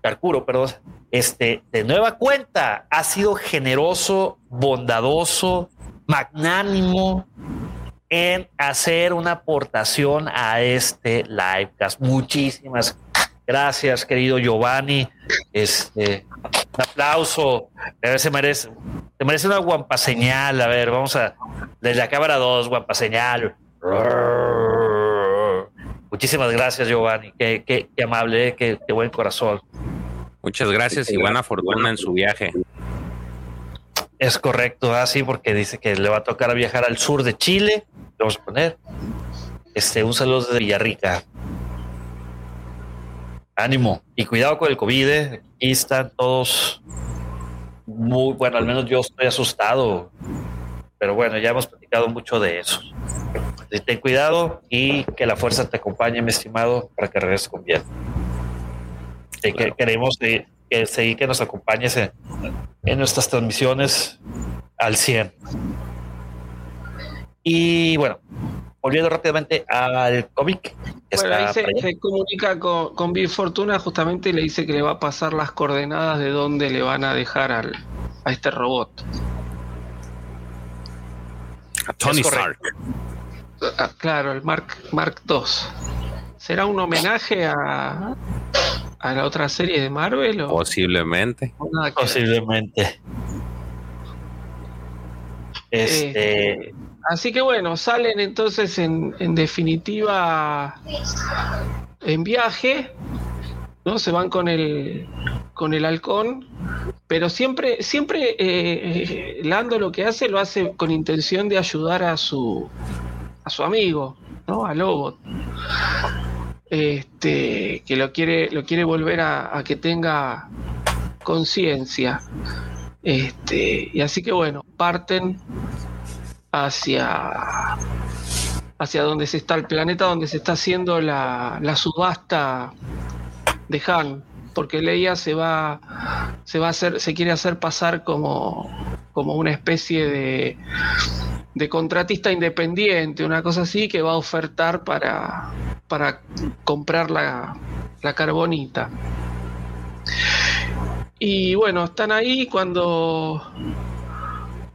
Carcuro, perdón, este, de nueva cuenta, ha sido generoso, bondadoso, magnánimo en hacer una aportación a este livecast. Muchísimas gracias, querido Giovanni. Este, un aplauso. Se merece, se merece una guampa señal. A ver, vamos a desde la cámara 2, guampa señal. Muchísimas gracias, Giovanni. Qué, qué, qué amable, qué, qué buen corazón. Muchas gracias y buena fortuna en su viaje. Es correcto, así ah, porque dice que le va a tocar viajar al sur de Chile. Vamos a poner este un saludo de Villarrica. Ánimo y cuidado con el COVID. ¿eh? Aquí están todos muy bueno. Al menos yo estoy asustado, pero bueno, ya hemos platicado mucho de eso. Ten cuidado y que la fuerza te acompañe, mi estimado, para que regreses con bien que queremos que, seguir que nos acompañes en, nuestras transmisiones al 100. Y bueno, volviendo rápidamente al cómic. Bueno, ahí se, comunica con, con Big Fortuna justamente y le dice que le va a pasar las coordenadas de dónde le van a dejar al, a este robot. A Tony Stark. Ah, claro, el Mark, Mark II. ¿Será un homenaje a, a la otra serie de Marvel? O? Posiblemente. Posiblemente. Este. Eh, así que bueno, salen entonces en, en definitiva en viaje, ¿no? Se van con el con el halcón, pero siempre, siempre eh, Lando lo que hace, lo hace con intención de ayudar a su a su amigo, ¿no? A Lobot este, que lo quiere, lo quiere volver a, que tenga conciencia. Este, y así que bueno, parten hacia, hacia donde se está el planeta, donde se está haciendo la, la subasta de Han, porque Leia se va, se va a hacer, se quiere hacer pasar como, como una especie de, de contratista independiente, una cosa así, que va a ofertar para, para comprar la, la carbonita. Y bueno, están ahí cuando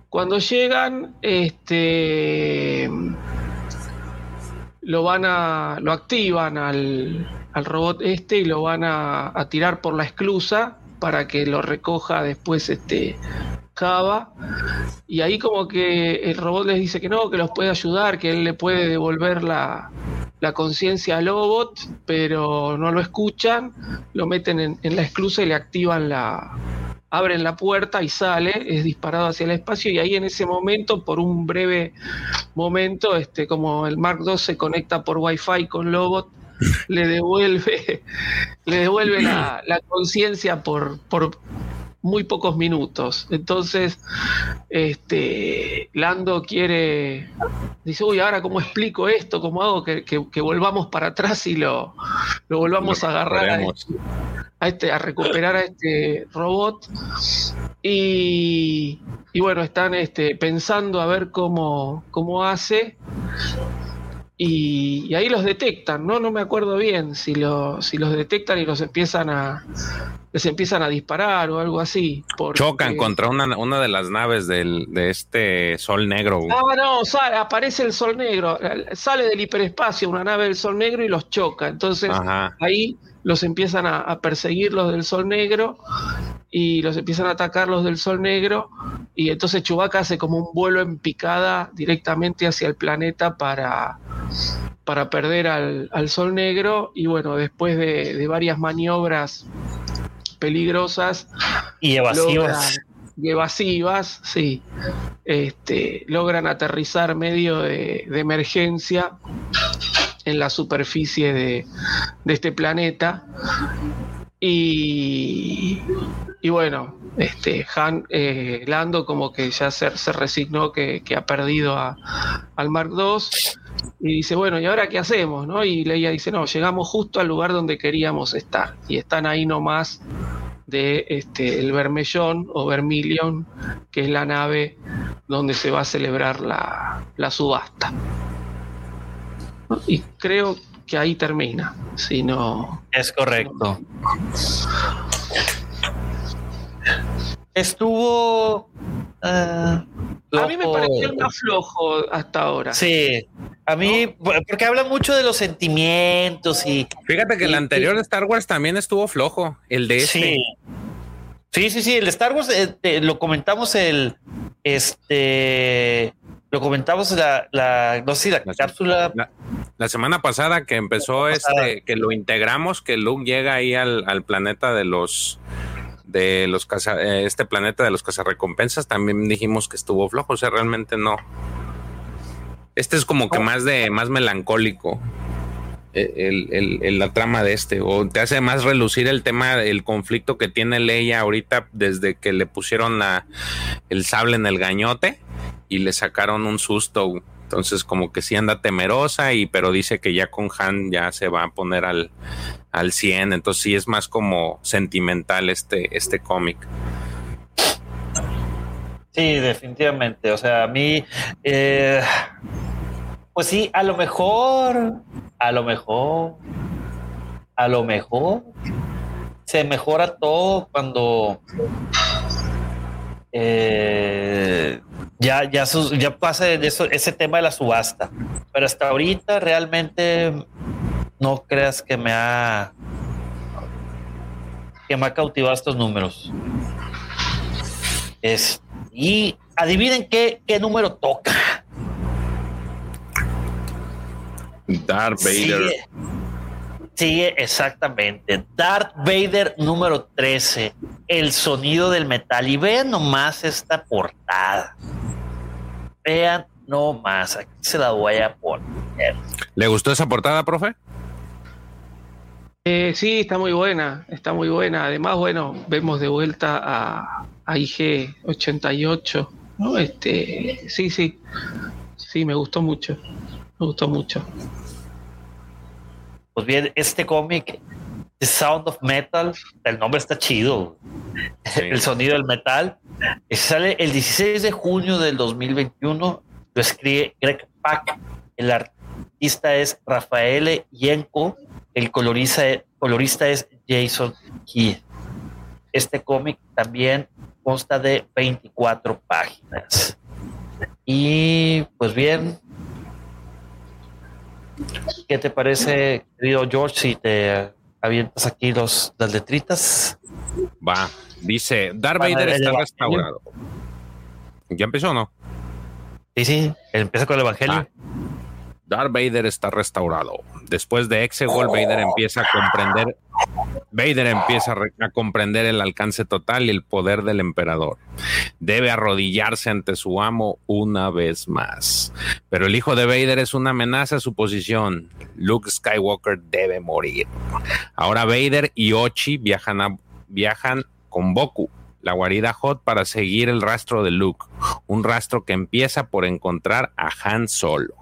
cuando llegan, este lo van a lo activan al, al robot este y lo van a, a, tirar por la esclusa para que lo recoja después este Java y ahí como que el robot les dice que no, que los puede ayudar, que él le puede devolver la, la conciencia al Lobot, pero no lo escuchan, lo meten en, en la esclusa y le activan la, abren la puerta y sale, es disparado hacia el espacio y ahí en ese momento, por un breve momento, este, como el Mark II se conecta por Wi-Fi con Lobot, le devuelve, le devuelve la, la conciencia por, por, muy pocos minutos. Entonces, este, Lando quiere, dice, uy, ahora cómo explico esto, cómo hago que, volvamos para atrás y lo, lo volvamos a agarrar a este, a este, a recuperar a este robot. Y, y bueno, están este, pensando a ver cómo, cómo hace. Y, ahí los detectan, ¿no? No me acuerdo bien si, si los detectan y los empiezan a les empiezan a disparar o algo así. Chocan contra una, una de las naves del, de este Sol Negro. Ah, no, sale, aparece el Sol Negro, sale del hiperespacio una nave del Sol Negro y los choca. Entonces ahí los empiezan a, perseguir los del Sol Negro y los empiezan a atacar los del Sol Negro. Y entonces Chewbacca hace como un vuelo en picada directamente hacia el planeta para, para perder al, Sol Negro. Y bueno, después de, varias maniobras peligrosas y evasivas. y evasivas, sí, este, logran aterrizar medio de, de emergencia en la superficie de, este planeta. Y, y, bueno, este Han eh, Lando como que ya se, se resignó que, ha perdido a, al Mark II y dice, bueno, ¿y ahora qué hacemos? ¿no? Y Leia dice, no, llegamos justo al lugar donde queríamos estar y están ahí nomás de este, el Vermellón o Vermilion, que es la nave donde se va a celebrar la, la subasta. Y creo que ahí termina, si no... Es correcto. Estuvo... Eh, a mí me pareció más flojo hasta ahora. Sí, a mí, porque habla mucho de los sentimientos y... Fíjate que el anterior de Star Wars también estuvo flojo, el de este. Sí. Sí, sí, sí, el Star Wars eh, lo comentamos el este lo comentamos la, la no sé la, cápsula. La, semana pasada que empezó este, que lo integramos, que Luke llega ahí al, planeta de los de los eh, este planeta de los cazarrecompensas, también dijimos que estuvo flojo, o sea, realmente no. Este es como que más de más melancólico. Eh, el, la trama de este, o te hace más relucir el tema, el conflicto que tiene Leia ahorita desde que le pusieron la, el sable en el gañote y le sacaron un susto. Entonces como que sí anda temerosa y pero dice que ya con Han ya se va a poner al, al 100. Entonces sí es más como sentimental este, este cómic. Sí, definitivamente. O sea, a mí, eh, pues sí, a lo mejor, a lo mejor, a lo mejor se mejora todo cuando eh, ya, ya, ya pasa de eso, ese tema de la subasta. Pero hasta ahorita realmente no creas que me ha que me ha cautivado estos números. Es, y adivinen qué, qué número toca. Darth Vader. Sigue exactamente. Darth Vader número 13. El sonido del metal. Y vean nomás esta portada. Vean nomás. Aquí se la voy a poner. ¿Le gustó esa portada, profe? Eh, sí, está muy buena. Está muy buena. Además, bueno, vemos de vuelta a, a IG 88. ¿no? Este, sí, sí. Sí, me gustó mucho. Me gustó mucho. Pues bien, este cómic, The Sound of Metal, el nombre está chido. El sonido del metal. Sale el 16 de junio del 2021. Lo escribe Greg Pack. El artista es Rafael Yenko. El colorista, colorista es Jason Key. Este cómic también consta de 24 páginas. Y pues bien, ¿Qué te parece, querido George, si te avientas aquí los, las letritas? Va, dice, Darth Vader está restaurado. ¿Ya empezó o no? Sí, sí, empieza con el Evangelio. Darth Vader está restaurado. Después de Exegol, Vader empieza a comprender Vader empieza a, comprender el alcance total y el poder del emperador. Debe arrodillarse ante su amo una vez más. Pero el hijo de Vader es una amenaza a su posición. Luke Skywalker debe morir. Ahora Vader y Ochi viajan, viajan con Boku, la guarida Hot, para seguir el rastro de Luke. Un rastro que empieza por encontrar a Han Solo.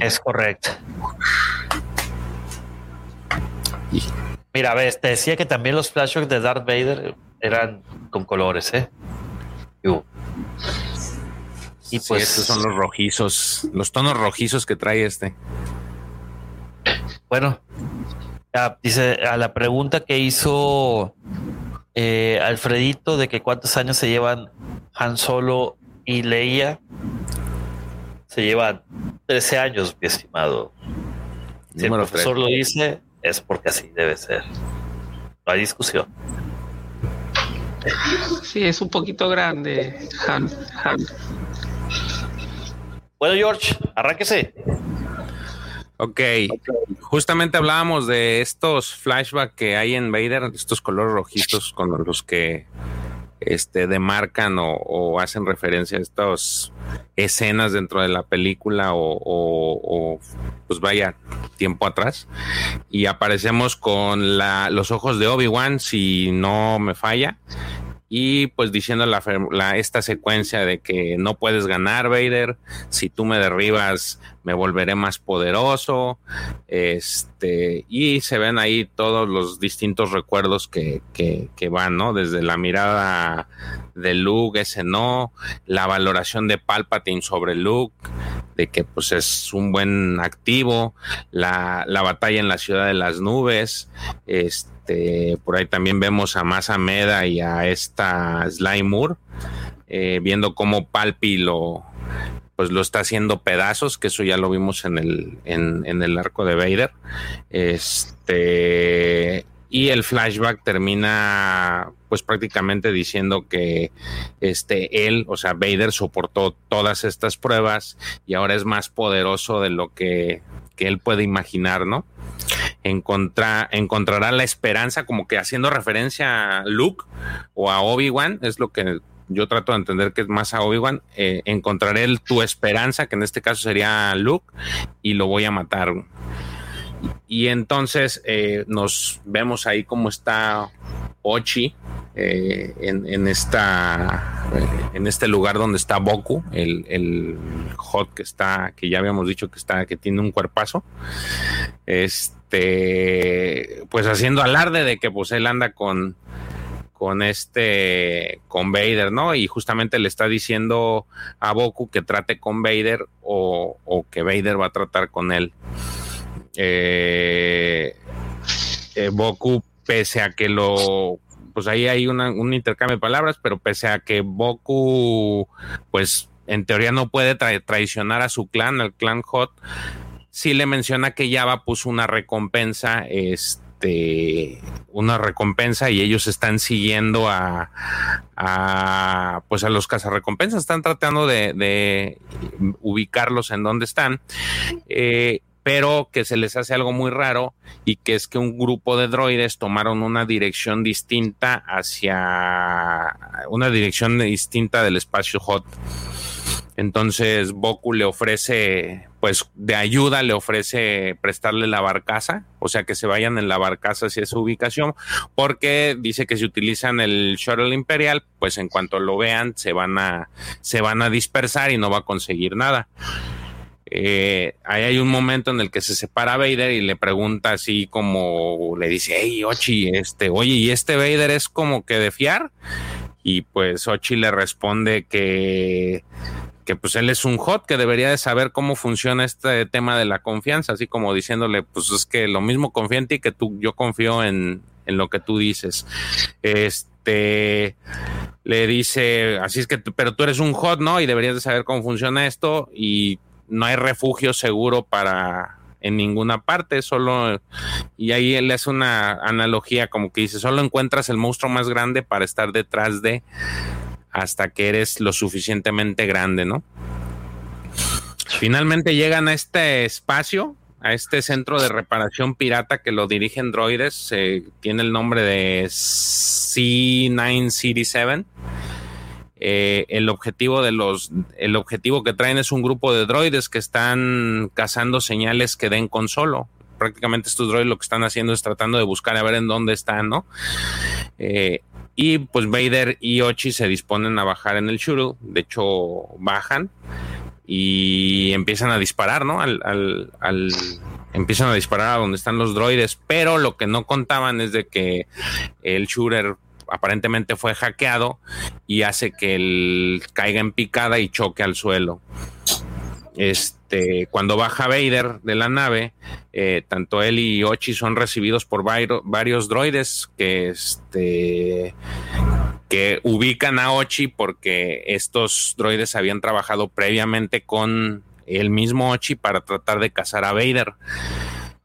Es correcto. Mira, ves, te decía que también los flashbacks de Darth Vader eran con colores, ¿eh? Y pues estos son los rojizos, los tonos rojizos que trae este. Bueno, dice a la pregunta que hizo eh, Alfredito de que cuántos años se llevan Han Solo y Leia. Se llevan 13 años, mi estimado. Si el profesor lo dice, es porque así debe ser. No hay discusión. Sí, es un poquito grande, Han. Han. Bueno, George, arránquese. Ok, justamente hablábamos de estos flashbacks que hay en Vader, estos colores rojitos con los que este, demarcan o, hacen referencia a estas escenas dentro de la película o, pues vaya tiempo atrás. Y aparecemos con los ojos de Obi-Wan si no me falla y pues diciendo la, esta secuencia de que no puedes ganar Vader, si tú me derribas me volveré más poderoso, este, y se ven ahí todos los distintos recuerdos que, que, que van, ¿no? Desde la mirada de Luke, ese no, la valoración de Palpatine sobre Luke, de que pues es un buen activo, la, la batalla en la ciudad de las nubes, este, por ahí también vemos a Masa Meda y a esta Sly Moore, eh, viendo cómo Palpi lo, pues lo está haciendo pedazos, que eso ya lo vimos en el, en, el arco de Vader. Este, y el flashback termina pues prácticamente diciendo que este él, o sea, Vader soportó todas estas pruebas y ahora es más poderoso de lo que, que él puede imaginar, ¿no? encontrará la esperanza, como que haciendo referencia a Luke o a Obi-Wan, es lo que yo trato de entender que es más a Obi-Wan, eh, encontraré tu esperanza, que en este caso sería Luke, y lo voy a matar. Y entonces eh, nos vemos ahí como está Ochi eh, en, esta en este lugar donde está Boku, el, el, hot que está, que ya habíamos dicho que está, que tiene un cuerpazo. Este, pues haciendo alarde de que pues él anda con con este con Vader, ¿no? Y justamente le está diciendo a Boku que trate con Vader o, o que Vader va a tratar con él. Eh, eh, Boku, pese a que lo, pues ahí hay un intercambio de palabras, pero pese a que Boku, pues en teoría no puede traicionar a su clan, al clan Hot, sí le menciona que Java puso una recompensa, este, una recompensa y ellos están siguiendo a, pues a los cazarrecompensas, están tratando de, de ubicarlos en donde están. Eh, pero que se les hace algo muy raro y que es que un grupo de droides tomaron una dirección distinta hacia una dirección distinta del espacio hot. Entonces Boku le ofrece, pues de ayuda le ofrece prestarle la barcaza, o sea que se vayan en la barcaza hacia esa ubicación, porque dice que si utilizan el shuttle imperial, pues en cuanto lo vean se van a, se van a dispersar y no va a conseguir nada. Eh, ahí hay un momento en el que se separa Vader y le pregunta así como le dice, hey Ochi, este, oye, ¿y este Vader es como que de fiar? Y pues Ochi le responde que, que pues él es un hot, que debería de saber cómo funciona este tema de la confianza, así como diciéndole, pues es que lo mismo confía en ti que tú, yo confío en, en lo que tú dices. Este le dice, así es que, pero tú eres un hot, ¿no? Y deberías de saber cómo funciona esto. Y no hay refugio seguro para en ninguna parte, solo y ahí él hace una analogía como que dice, solo encuentras el monstruo más grande para estar detrás de hasta que eres lo suficientemente grande, ¿no? Finalmente llegan a este espacio, a este centro de reparación pirata que lo dirigen droides, tiene el nombre de C9 City 7 eh, el objetivo de los, el objetivo que traen es un grupo de droides que están cazando señales que den con solo. Prácticamente estos droides lo que están haciendo es tratando de buscar a ver en dónde están, ¿no? Eh, y pues Vader y Ochi se disponen a bajar en el shuttle. De hecho, bajan y empiezan a disparar, ¿no? Al, al, al, empiezan a disparar a donde están los droides, pero lo que no contaban es de que el shooter aparentemente fue hackeado y hace que él caiga en picada y choque al suelo. Este, cuando baja Vader de la nave, eh, tanto él y Ochi son recibidos por varios droides que, este, que ubican a Ochi porque estos droides habían trabajado previamente con el mismo Ochi para tratar de cazar a Vader.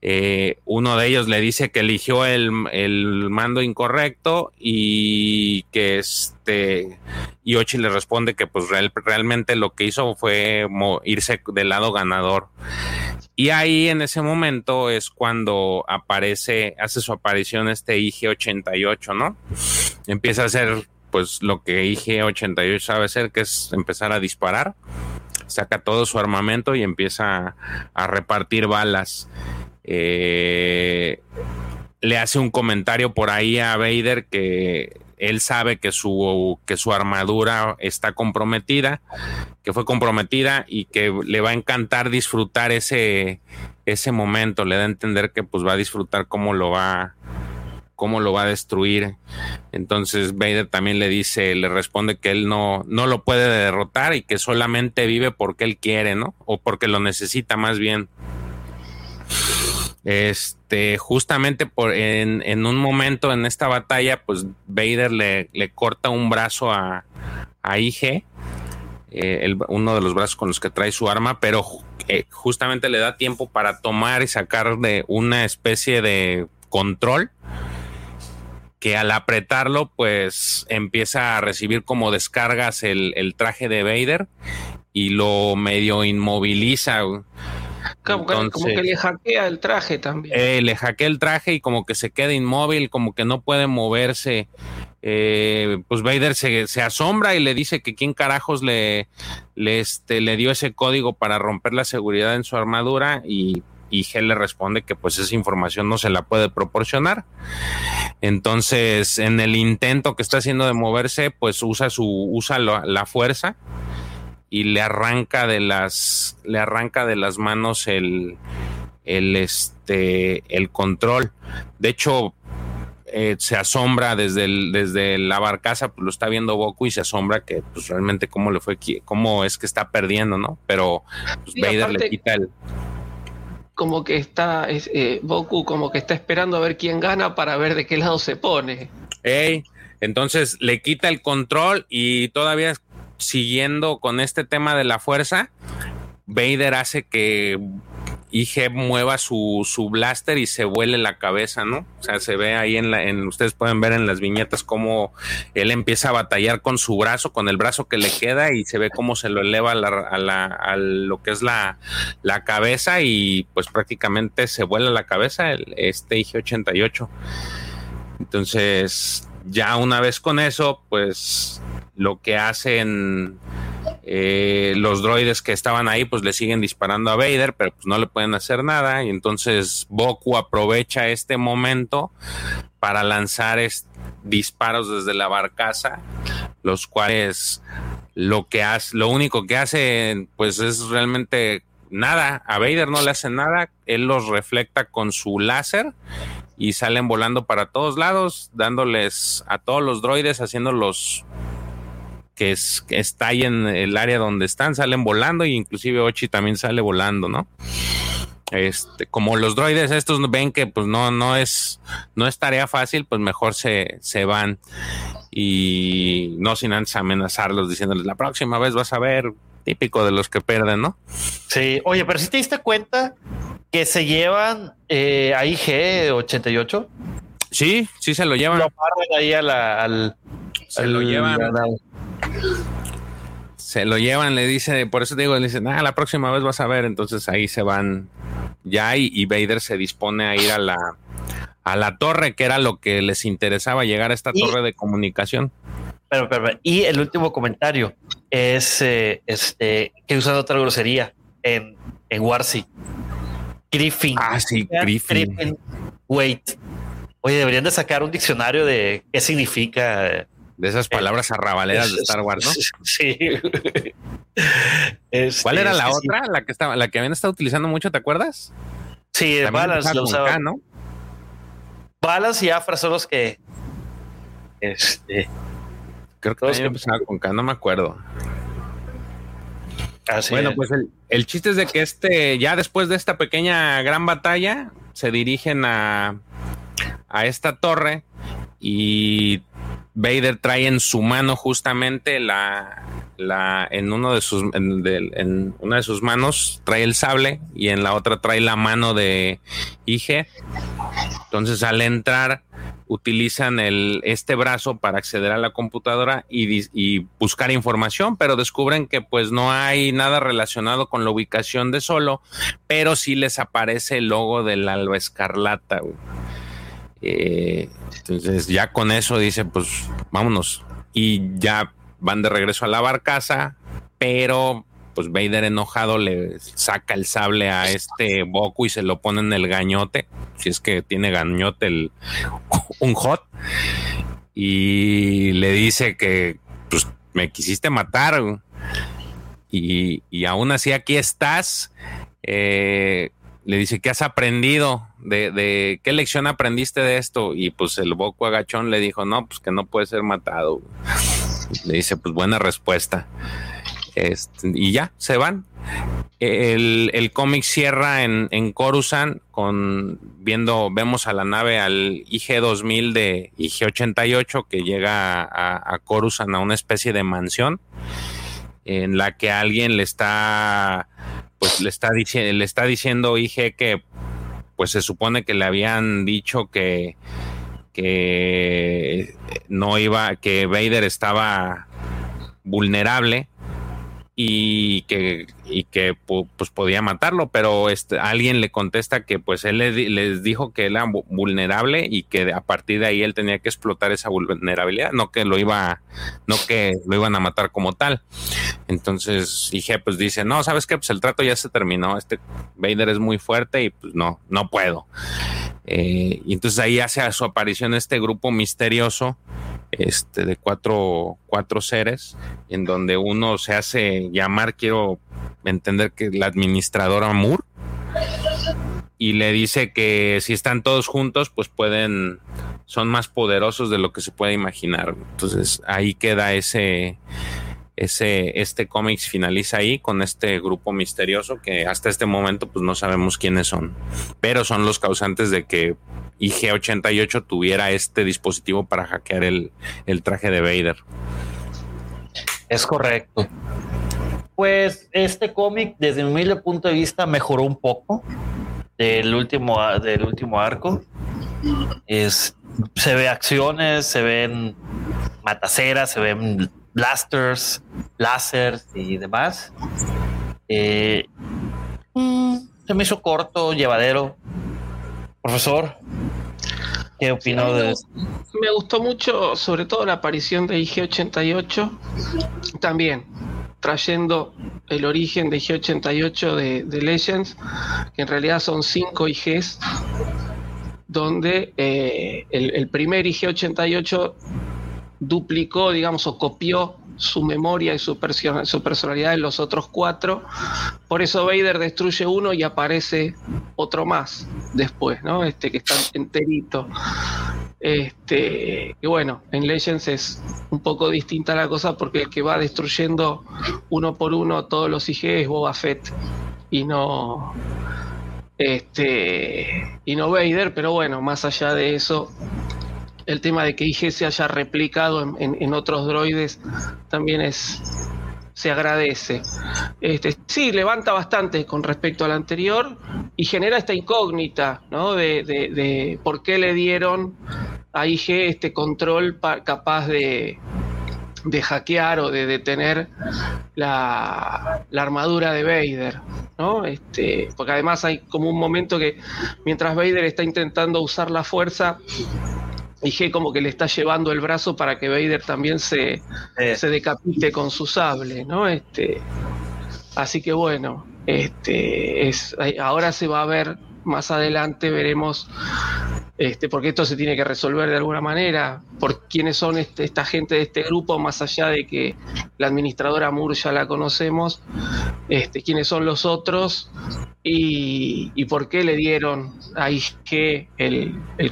Eh, uno de ellos le dice que eligió el, mando incorrecto y que este y Ochi le responde que pues realmente lo que hizo fue irse del lado ganador. Y ahí en ese momento es cuando aparece, hace su aparición este IG-88, ¿no? Empieza a hacer pues lo que IG-88 sabe hacer, que es empezar a disparar. Saca todo su armamento y empieza a repartir balas. Eh, le hace un comentario por ahí a Vader que él sabe que su, que su armadura está comprometida, que fue comprometida y que le va a encantar disfrutar ese, ese momento. Le da a entender que pues va a disfrutar cómo lo va, cómo lo va a destruir. Entonces Vader también le dice, le responde que él no, no lo puede derrotar y que solamente vive porque él quiere, ¿no? O porque lo necesita más bien. Este, justamente por en, un momento en esta batalla, pues Vader le, corta un brazo a, a IG, eh, uno de los brazos con los que trae su arma, pero eh, justamente le da tiempo para tomar y sacar de una especie de control que al apretarlo, pues empieza a recibir como descargas el, el traje de Vader y lo medio inmoviliza. Como, que le hackea el traje también. Eh, le hackea el traje y como que se queda inmóvil, como que no puede moverse. Eh, pues Vader se, asombra y le dice que quién carajos le, le, este, le dio ese código para romper la seguridad en su armadura y, y Gel le responde que pues esa información no se la puede proporcionar. Entonces, en el intento que está haciendo de moverse, pues usa su, usa la fuerza y le arranca de las le arranca de las manos el el este el control. De hecho eh, se asombra desde el, desde la barcaza pues lo está viendo Goku y se asombra que pues realmente cómo le fue cómo es que está perdiendo no pero pues, Vader le quita el como que está eh, Goku como que está esperando a ver quién gana para ver de qué lado se pone. Entonces le quita el control y todavía siguiendo con este tema de la fuerza, Vader hace que IG mueva su, su, blaster y se vuele la cabeza, ¿no? O sea, se ve ahí en la, ustedes pueden ver en las viñetas cómo él empieza a batallar con su brazo, con el brazo que le queda y se ve cómo se lo eleva a, la, a, lo que es la, la, cabeza y pues prácticamente se vuela la cabeza este IG-88. Entonces, ya una vez con eso, pues lo que hacen eh, los droides que estaban ahí, pues le siguen disparando a Vader, pero pues no le pueden hacer nada. Y entonces Boku aprovecha este momento para lanzar disparos desde la barcaza, los cuales lo que hace, lo único que hace, pues es realmente nada. A Vader no le hace nada, él los reflecta con su láser y salen volando para todos lados, dándoles a todos los droides, haciéndolos que, es, que está ahí en el área donde están, salen volando y inclusive Ochi también sale volando, ¿no? Este, como los droides estos ven que pues no, no es, no es tarea fácil, pues mejor se, se van y no sin antes amenazarlos diciéndoles la próxima vez vas a ver, típico de los que pierden, ¿no? Sí, oye, pero si te diste cuenta que se llevan eh, a IG88. Sí, sí se lo llevan. Lo ahí al. Se lo llevan. Se lo llevan, le dice, por eso digo, le dicen, ah, la próxima vez vas a ver. Entonces ahí se van ya y, Vader se dispone a ir a la, a la torre, que era lo que les interesaba, llegar a esta torre de comunicación. Pero, pero, y el último comentario es eh, este que usan otra grosería en, en Warsi. Griffin. Ah, sí, Griffin. Wait. Oye, deberían de sacar un diccionario de qué significa. De esas eh, palabras arrabaleras de Star Wars, ¿no? Sí. ¿Cuál era la otra? La que estaba, la que habían estado utilizando mucho, ¿te acuerdas? Sí, Balance lo usaban. ¿no? Balance y Afra son los que Este. Creo que también empezaba con K, no me acuerdo. Así bueno, es. pues el, el chiste es de que este, ya después de esta pequeña gran batalla, se dirigen a, a esta torre y Vader trae en su mano justamente la, la en uno de sus en, una de sus manos trae el sable y en la otra trae la mano de IG. Entonces al entrar utilizan el este brazo para acceder a la computadora y, y buscar información, pero descubren que pues no hay nada relacionado con la ubicación de Solo, pero sí les aparece el logo del Alba Escarlata. Eh, entonces ya con eso dice, pues vámonos. Y ya van de regreso a la barcaza, pero pues Vader enojado le saca el sable a este Boku y se lo pone en el gañote, si es que tiene gañote el, un hot, y le dice que pues me quisiste matar y, y aún así aquí estás. Eh, le dice, ¿qué has aprendido? De, de qué lección aprendiste de esto? Y pues el Boco agachón le dijo, no, pues que no puede ser matado. Le dice, pues buena respuesta. Este, y ya, se van. El, el cómic cierra en, en Coruscant con viendo, vemos a la nave al IG-2000 de IG-88 que llega a, a Coruscant a una especie de mansión en la que alguien le está pues le está diciendo le está diciendo IG que pues se supone que le habían dicho que que no iba que Vader estaba vulnerable y que, y que pu- pues podía matarlo, pero este, alguien le contesta que pues él le les dijo que era vu- vulnerable y que a partir de ahí él tenía que explotar esa vulnerabilidad, no que lo iba, no que lo iban a matar como tal. Entonces dije, pues dice, no, ¿sabes qué? Pues el trato ya se terminó, este Vader es muy fuerte y pues no, no puedo. Eh, y entonces ahí hace a su aparición este grupo misterioso este, de cuatro, cuatro seres, en donde uno se hace llamar, quiero entender que la administradora Moore, y le dice que si están todos juntos, pues pueden, son más poderosos de lo que se puede imaginar. Entonces ahí queda ese, ese, este cómics finaliza ahí con este grupo misterioso que hasta este momento pues no sabemos quiénes son, pero son los causantes de que IG-88 tuviera este dispositivo para hackear el, el traje de Vader. Es correcto. Pues este cómic, desde mi humilde punto de vista, mejoró un poco del último, del último arco. Es, se ve acciones, se ven mataceras, se ven blasters, láser y demás. Eh, mm, se me hizo corto, llevadero. Profesor, ¿qué opinó de esto? Me gustó mucho, sobre todo la aparición de IG-88, también trayendo el origen de IG-88 de, de Legends, que en realidad son cinco IGs, donde eh, el, el primer IG-88 duplicó, digamos, o copió su memoria y su, persona- su personalidad en los otros cuatro. Por eso Vader destruye uno y aparece otro más después, ¿no? Este que está enterito. Este, que bueno, en Legends es un poco distinta la cosa porque el que va destruyendo uno por uno todos los IG es Boba Fett y no este y no Vader, pero bueno, más allá de eso, el tema de que IG se haya replicado en, otros droides también es se agradece. Este, sí, levanta bastante con respecto al anterior y genera esta incógnita, ¿no? De, por qué le dieron a IG este control pa- capaz de, de hackear o de detener la, armadura de Vader. Este, porque además hay como un momento que mientras Vader está intentando usar la fuerza, IG como que le está llevando el brazo para que Vader también se, Eh, se decapite con su sable, ¿no? Este, así que bueno, este, es, ahora se va a ver más adelante, veremos, este, porque esto se tiene que resolver de alguna manera, por quiénes son este, esta gente de este grupo, más allá de que la administradora Moore ya la conocemos, este, quiénes son los otros y, y por qué le dieron a IG el, el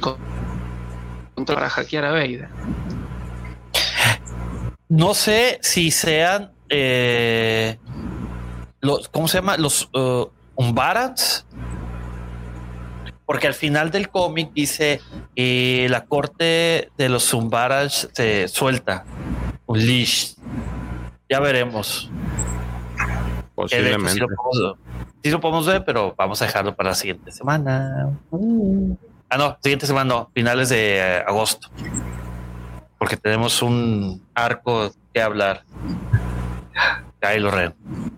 para hackear a Vader. no sé si sean eh, los, ¿cómo se llama? Los uh, Umbarans. Porque al final del cómic dice eh, la corte de los Umbarans se suelta un leash. Ya veremos. Posiblemente. Sí lo, podemos, sí lo podemos ver, pero vamos a dejarlo para la siguiente semana. Ah, no, siguiente semana no, finales de eh, agosto. Porque tenemos un arco que hablar. Kylo Ren.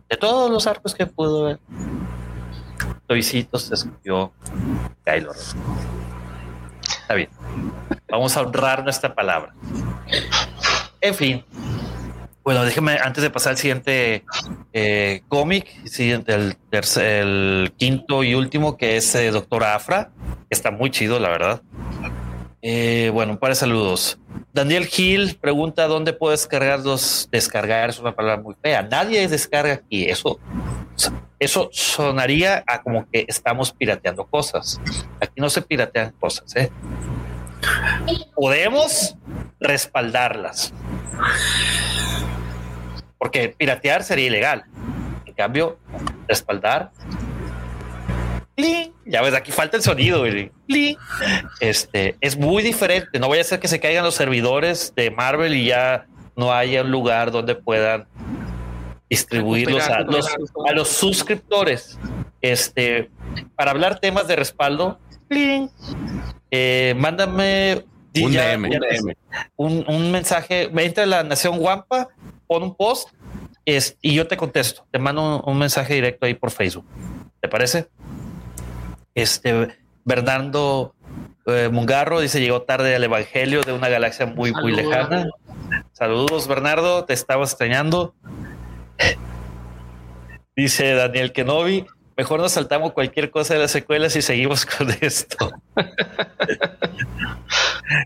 De todos los arcos que pudo ver, Toycito se escogió Kylo Ren. Está bien. Vamos a honrar nuestra palabra. En fin. Bueno, déjeme antes de pasar al siguiente eh, cómic, siguiente, el, el quinto y último, que es eh, Doctor Afra. Está muy chido, la verdad. Eh, bueno, un par de saludos. Daniel Gil pregunta dónde puedo descargar los descargar. Es una palabra muy fea. Nadie descarga aquí. Eso, eso sonaría a como que estamos pirateando cosas. Aquí no se piratean cosas. ¿eh? Podemos respaldarlas porque piratear sería ilegal. En cambio, respaldar. ¡Pling! Ya ves, aquí falta el sonido. ¡Pling! Este es muy diferente. No vaya a ser que se caigan los servidores de Marvel y ya no haya un lugar donde puedan distribuirlos a los, a los suscriptores. Este para hablar temas de respaldo. Eh, mándame Un DM, un un, mensaje, me entra la Nación Guampa, pon un post es, y yo te contesto, te mando un, un mensaje directo ahí por Facebook. ¿Te parece? Este Bernardo eh, Mungarro dice llegó tarde al Evangelio de una galaxia muy, muy lejana. Saludos, Bernardo, te estaba extrañando. Dice Daniel Kenobi, mejor nos saltamos cualquier cosa de las secuelas y seguimos con esto.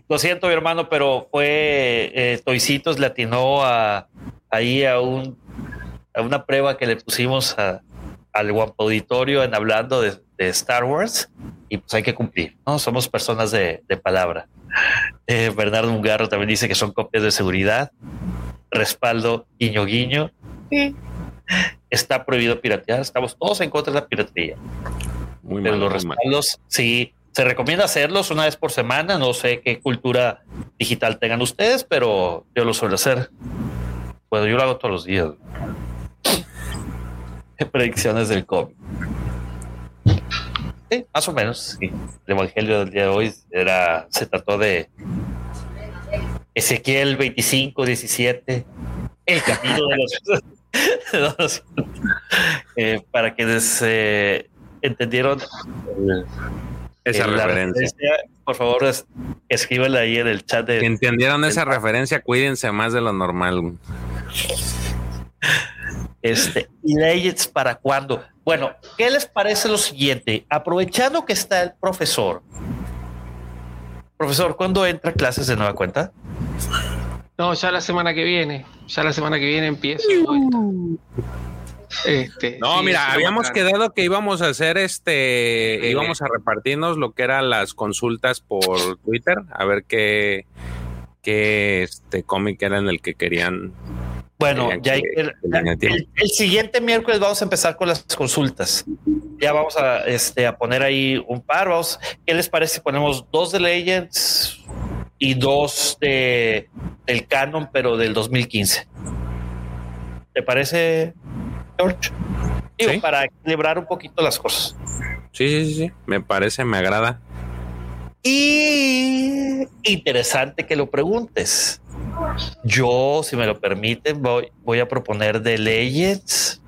Lo siento, mi hermano, pero fue eh, Toicitos le atinó a ahí a un a una prueba que le pusimos a- al guapo auditorio en hablando de, de Star Wars y pues hay que cumplir, ¿no? Somos personas de, de palabra. Eh, Bernardo Mungarro también dice que son copias de seguridad. Respaldo, guiño, guiño. Está prohibido piratear. Estamos todos en contra de la piratería. Muy Pero mal, los respaldos, sí, se recomienda hacerlos una vez por semana. No sé qué cultura digital tengan ustedes, pero yo lo suelo hacer. Bueno, yo lo hago todos los días. Predicciones del cómic. Sí, más o menos. sí. El evangelio del día de hoy era, se trató de Ezequiel 25, 17, el camino de los. eh, para que les, eh, entendieron Esa eh, la referencia. Por favor, es- escríbela ahí en el chat de entendieron esa referencia, cuídense más de lo normal. este y Legends para cuándo. Bueno, ¿qué les parece lo siguiente? Aprovechando que está el profesor. Profesor, ¿cuándo entra clases de nueva cuenta? No, ya la semana que viene. Ya la semana que viene empiezo. Este, No, sí, mira, habíamos bacán. quedado que íbamos a hacer este, íbamos a repartirnos lo que eran las consultas por Twitter, a ver qué, qué este cómic era en el que querían. Bueno, Querían ya hay que- que el siguiente miércoles vamos a empezar con las consultas. Ya vamos a, este, a poner ahí un par. Vamos, ¿Qué les parece si ponemos dos de Legends y dos de del canon, pero del 2015? ¿Te parece, George? Digo, Sí. para equilibrar un poquito las cosas. Sí, sí, sí, sí, me parece, me agrada. Y interesante que lo preguntes. Yo, si me lo permiten, voy, voy a proponer de Legends.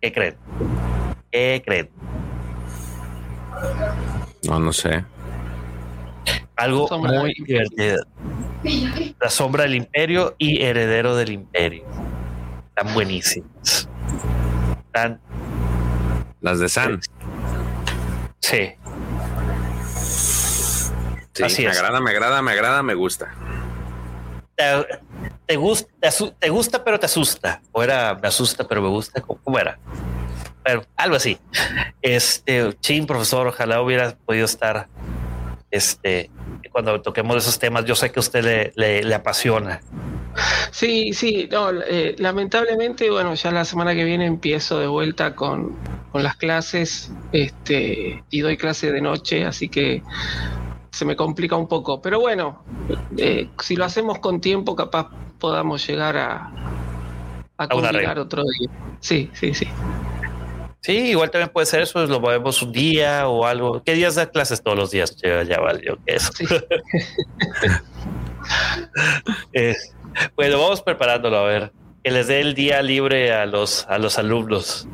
¿Qué creen? ¿Qué creen? No, no sé. Algo muy divertido. La sombra del imperio y heredero del imperio. Están buenísimos. Están, Las de San. sí. Sí, Así me es. agrada, me agrada, me agrada, me gusta. Te, te gusta, te, gusta, pero te asusta. O era me asusta, pero me gusta. ¿Cómo, cómo era? Algo así. Este, chin, profesor, ojalá hubiera podido estar este cuando toquemos esos temas. Yo sé que a usted le, le, le apasiona. Sí, sí, no, eh, lamentablemente, bueno, ya la semana que viene empiezo de vuelta con, con las clases, este, y doy clase de noche, así que se me complica un poco. Pero bueno, eh, si lo hacemos con tiempo, capaz podamos llegar a, a combinar otro día. Sí, sí, sí. Sí, igual también puede ser eso, lo movemos un día o algo. ¿Qué días da clases todos los días? Ya, ya valió que eso. Eh, bueno, vamos preparándolo a ver. Que les dé el día libre a los a los alumnos.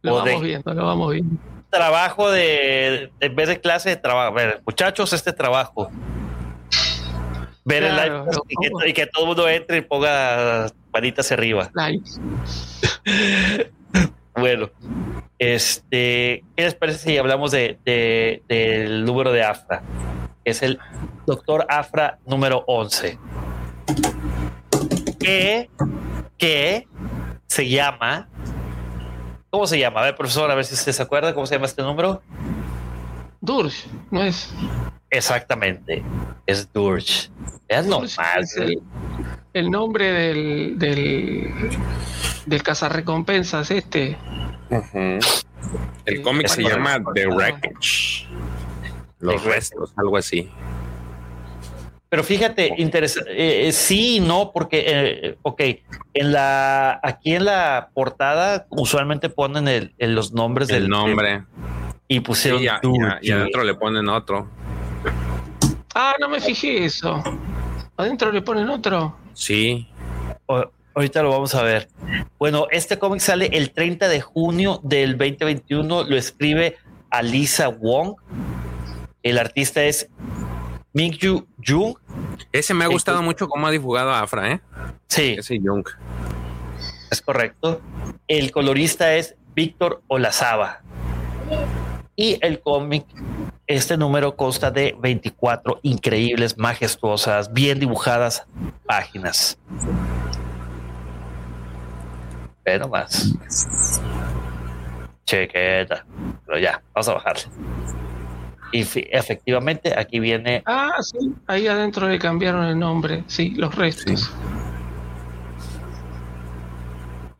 Lo vamos viendo, lo vamos viendo. Trabajo de, en vez de clase de trabajo. A ver, muchachos, este trabajo. Ver el live y que, todo el mundo entre y ponga panitas arriba. Bueno, este, ¿qué les parece si hablamos de, del número de AFRA? Es el doctor AFRA número 11. Que, que se llama. ¿Cómo se llama? A ver, profesor, a ver si usted se acuerda cómo se llama este número. Durge, ¿no es? Exactamente, es Durge. Es normal. el, nombre del, del, del cazarrecompensas este. El cómic se llama The Wreckage. Los restos, algo así. Pero fíjate, interesante, eh, eh, sí y no, porque, eh, ok, en la, aquí en la portada usualmente ponen el, los nombres del nombre. Y pusieron y, adentro le ponen otro. Ah, no me fijé eso. Adentro le ponen otro. Sí. Ahorita lo vamos a ver. Bueno, este cómic sale el 30 de junio del 2021. Lo escribe Alisa Wong. El artista es Mingyu Jung. Ese me ha gustado mucho cómo ha dibujado a Afra, ¿eh? Sí. Ese Jung. Es correcto. El colorista es Víctor Olazaba. Y el cómic, este número consta de 24 increíbles, majestuosas, bien dibujadas páginas. Pero más. Chequeta. Pero ya, vamos a bajarle. Y efectivamente aquí viene. Ah, sí, ahí adentro le cambiaron el nombre. Sí, los restos.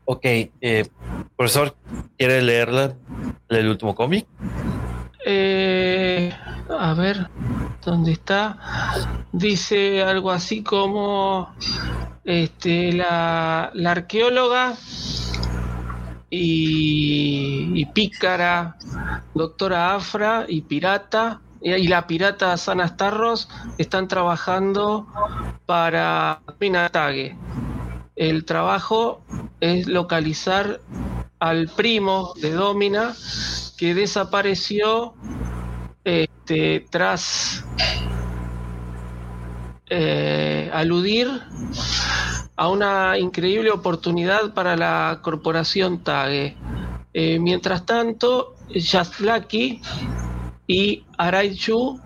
Ok, eh, profesor, ¿quiere leerla? ¿El último cómic? Eh, a ver, ¿dónde está? Dice algo así como este, la, la arqueóloga y, pícara, doctora Afra y pirata, y la pirata Sana Starros están trabajando para Minatage. El trabajo es localizar al primo de Domina que desapareció este, tras eh, aludir a una increíble oportunidad para la corporación TAGE. Eh, mientras tanto, Lucky y Araichu,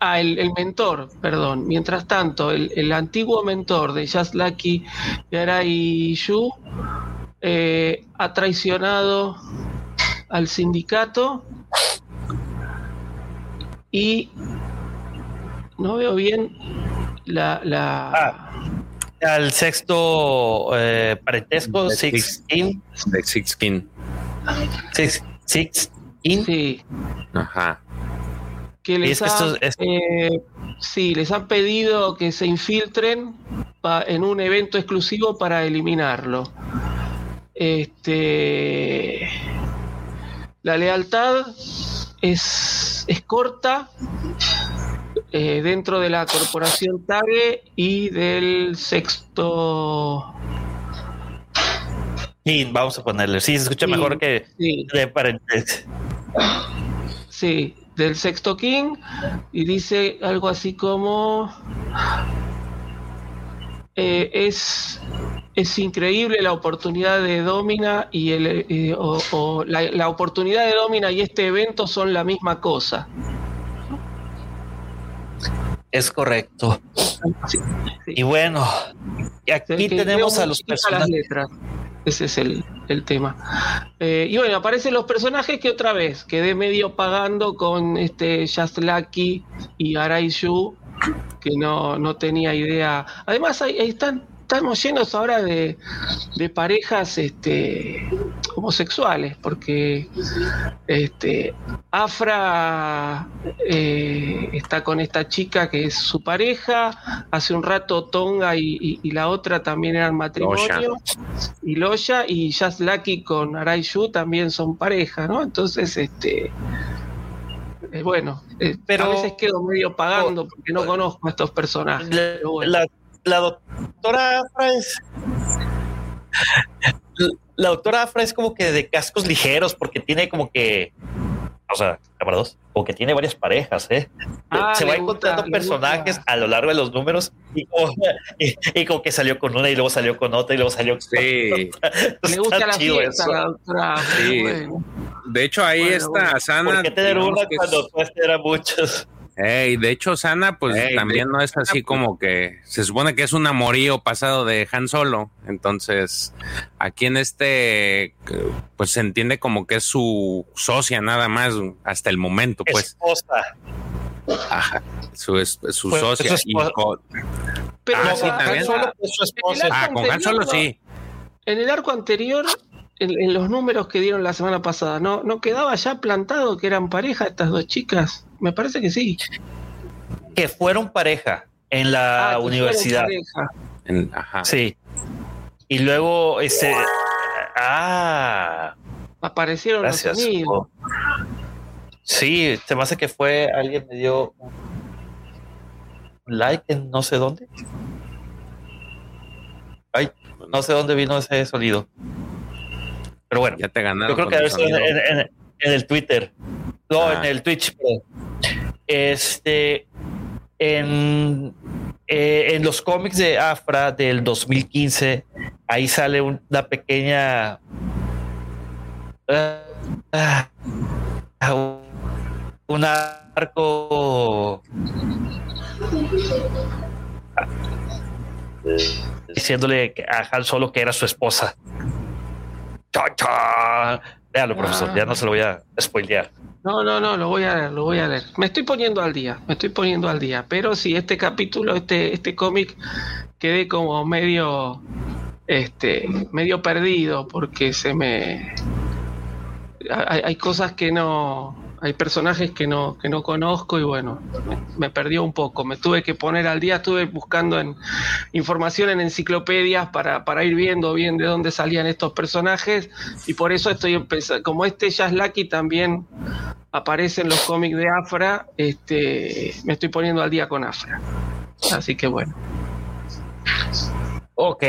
ah, el, mentor, perdón, mientras tanto, el, antiguo mentor de Lucky y Araichu eh, ha traicionado al sindicato y no veo bien la, la, ah al sexto eh, parentesco, Six Skin. Six Skin. Six, six Sí. Ajá. Que les, eh, sí, les han pedido que se infiltren en un evento exclusivo para eliminarlo. Este, la lealtad es, es corta eh, dentro de la corporación TAGE y del sexto. Y vamos a ponerle. Sí, se escucha mejor que de paréntesis. Sí, del sexto King. Y dice algo así como. Eh, es, es increíble la oportunidad de Domina y el, eh, o, la oportunidad de Domina y este evento son la misma cosa. Es correcto. Y bueno, aquí tenemos a los personajes. Ese es el, tema. Eh, y bueno, aparecen los personajes que otra vez quedé medio pagando con este Just y Araishu que no, no tenía idea. Además, ahí, están, estamos llenos ahora de, de parejas este, homosexuales, porque este, Afra eh, está con esta chica que es su pareja, hace un rato Tonga y, la otra también eran matrimonio, y Loya y Jazz Lucky con Araishu también son pareja, ¿no? Entonces, este eh, bueno, eh, pero, a veces quedo medio pagando porque no conozco a estos personajes. La, doctora Afra es. La doctora Afra es como que de cascos ligeros porque tiene como que. O sea, cámara dos, como que tiene varias parejas, ¿eh? Ah, Se va encontrando personajes a lo largo de los números y como, que salió con una y luego salió con otra y luego salió con sí. Me gusta la fiesta, la doctora. Sí. De hecho, ahí está Sana. ¿Por qué tener una cuando eran muchos? Hey, de hecho, Sana, pues también no es así como que se supone que es un amorío pasado de Han Solo. Entonces, aquí en este, pues se entiende como que es su socia nada más hasta el momento, pues. Esposa. Ajá, su, su pues, socia. Pero ah, sí, también. Solo su esposa. Ah, con Han Solo sí. En el arco anterior en, los números que dieron la semana pasada, ¿no, ¿no quedaba ya plantado que eran pareja estas dos chicas? Me parece que sí. Que fueron pareja en la ah, universidad. ajá. Sí. Y luego ese. Ah. Aparecieron los amigos. Sí, se me hace que fue alguien me dio un like en no sé dónde. Ay, no sé dónde vino ese sonido. Pero bueno, ya te ganaron. Yo creo que a veces en, el Twitter, no, en ah. el Twitch, este, en, eh, en los cómics de Afra del 2015, ahí sale una pequeña. Uh, un arco diciéndole a Han Solo que era su esposa. Cha, profesor, ya no se lo voy a spoilear. No, no, no, lo voy a leer, lo voy a leer. Me estoy poniendo al día, me estoy poniendo al día. Pero si este capítulo, este, este cómic, quedé como medio, este, medio perdido porque se me, hay cosas que no, hay personajes que no, que no conozco y bueno, me, perdió un poco. Me tuve que poner al día, estuve buscando en información en enciclopedias para, para ir viendo bien de dónde salían estos personajes y por eso estoy empezando, como este Jazz Lucky también aparece en los cómics de Afra, este, me estoy poniendo al día con Afra. Así que bueno. Ok,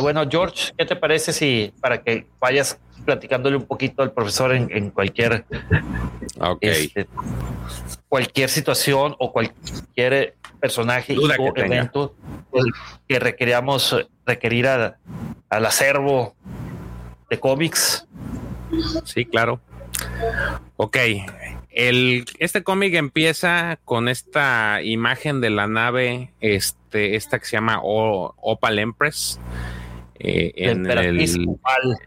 bueno George, ¿qué te parece si para que vayas platicándole un poquito al profesor en, cualquier este, cualquier situación o cualquier personaje o evento que requeríamos requerir al acervo de cómics. Sí, claro. Ok. El, este cómic empieza con esta imagen de la nave, este, esta que se llama Opal Empress, eh, en la emperatriz el, Opal.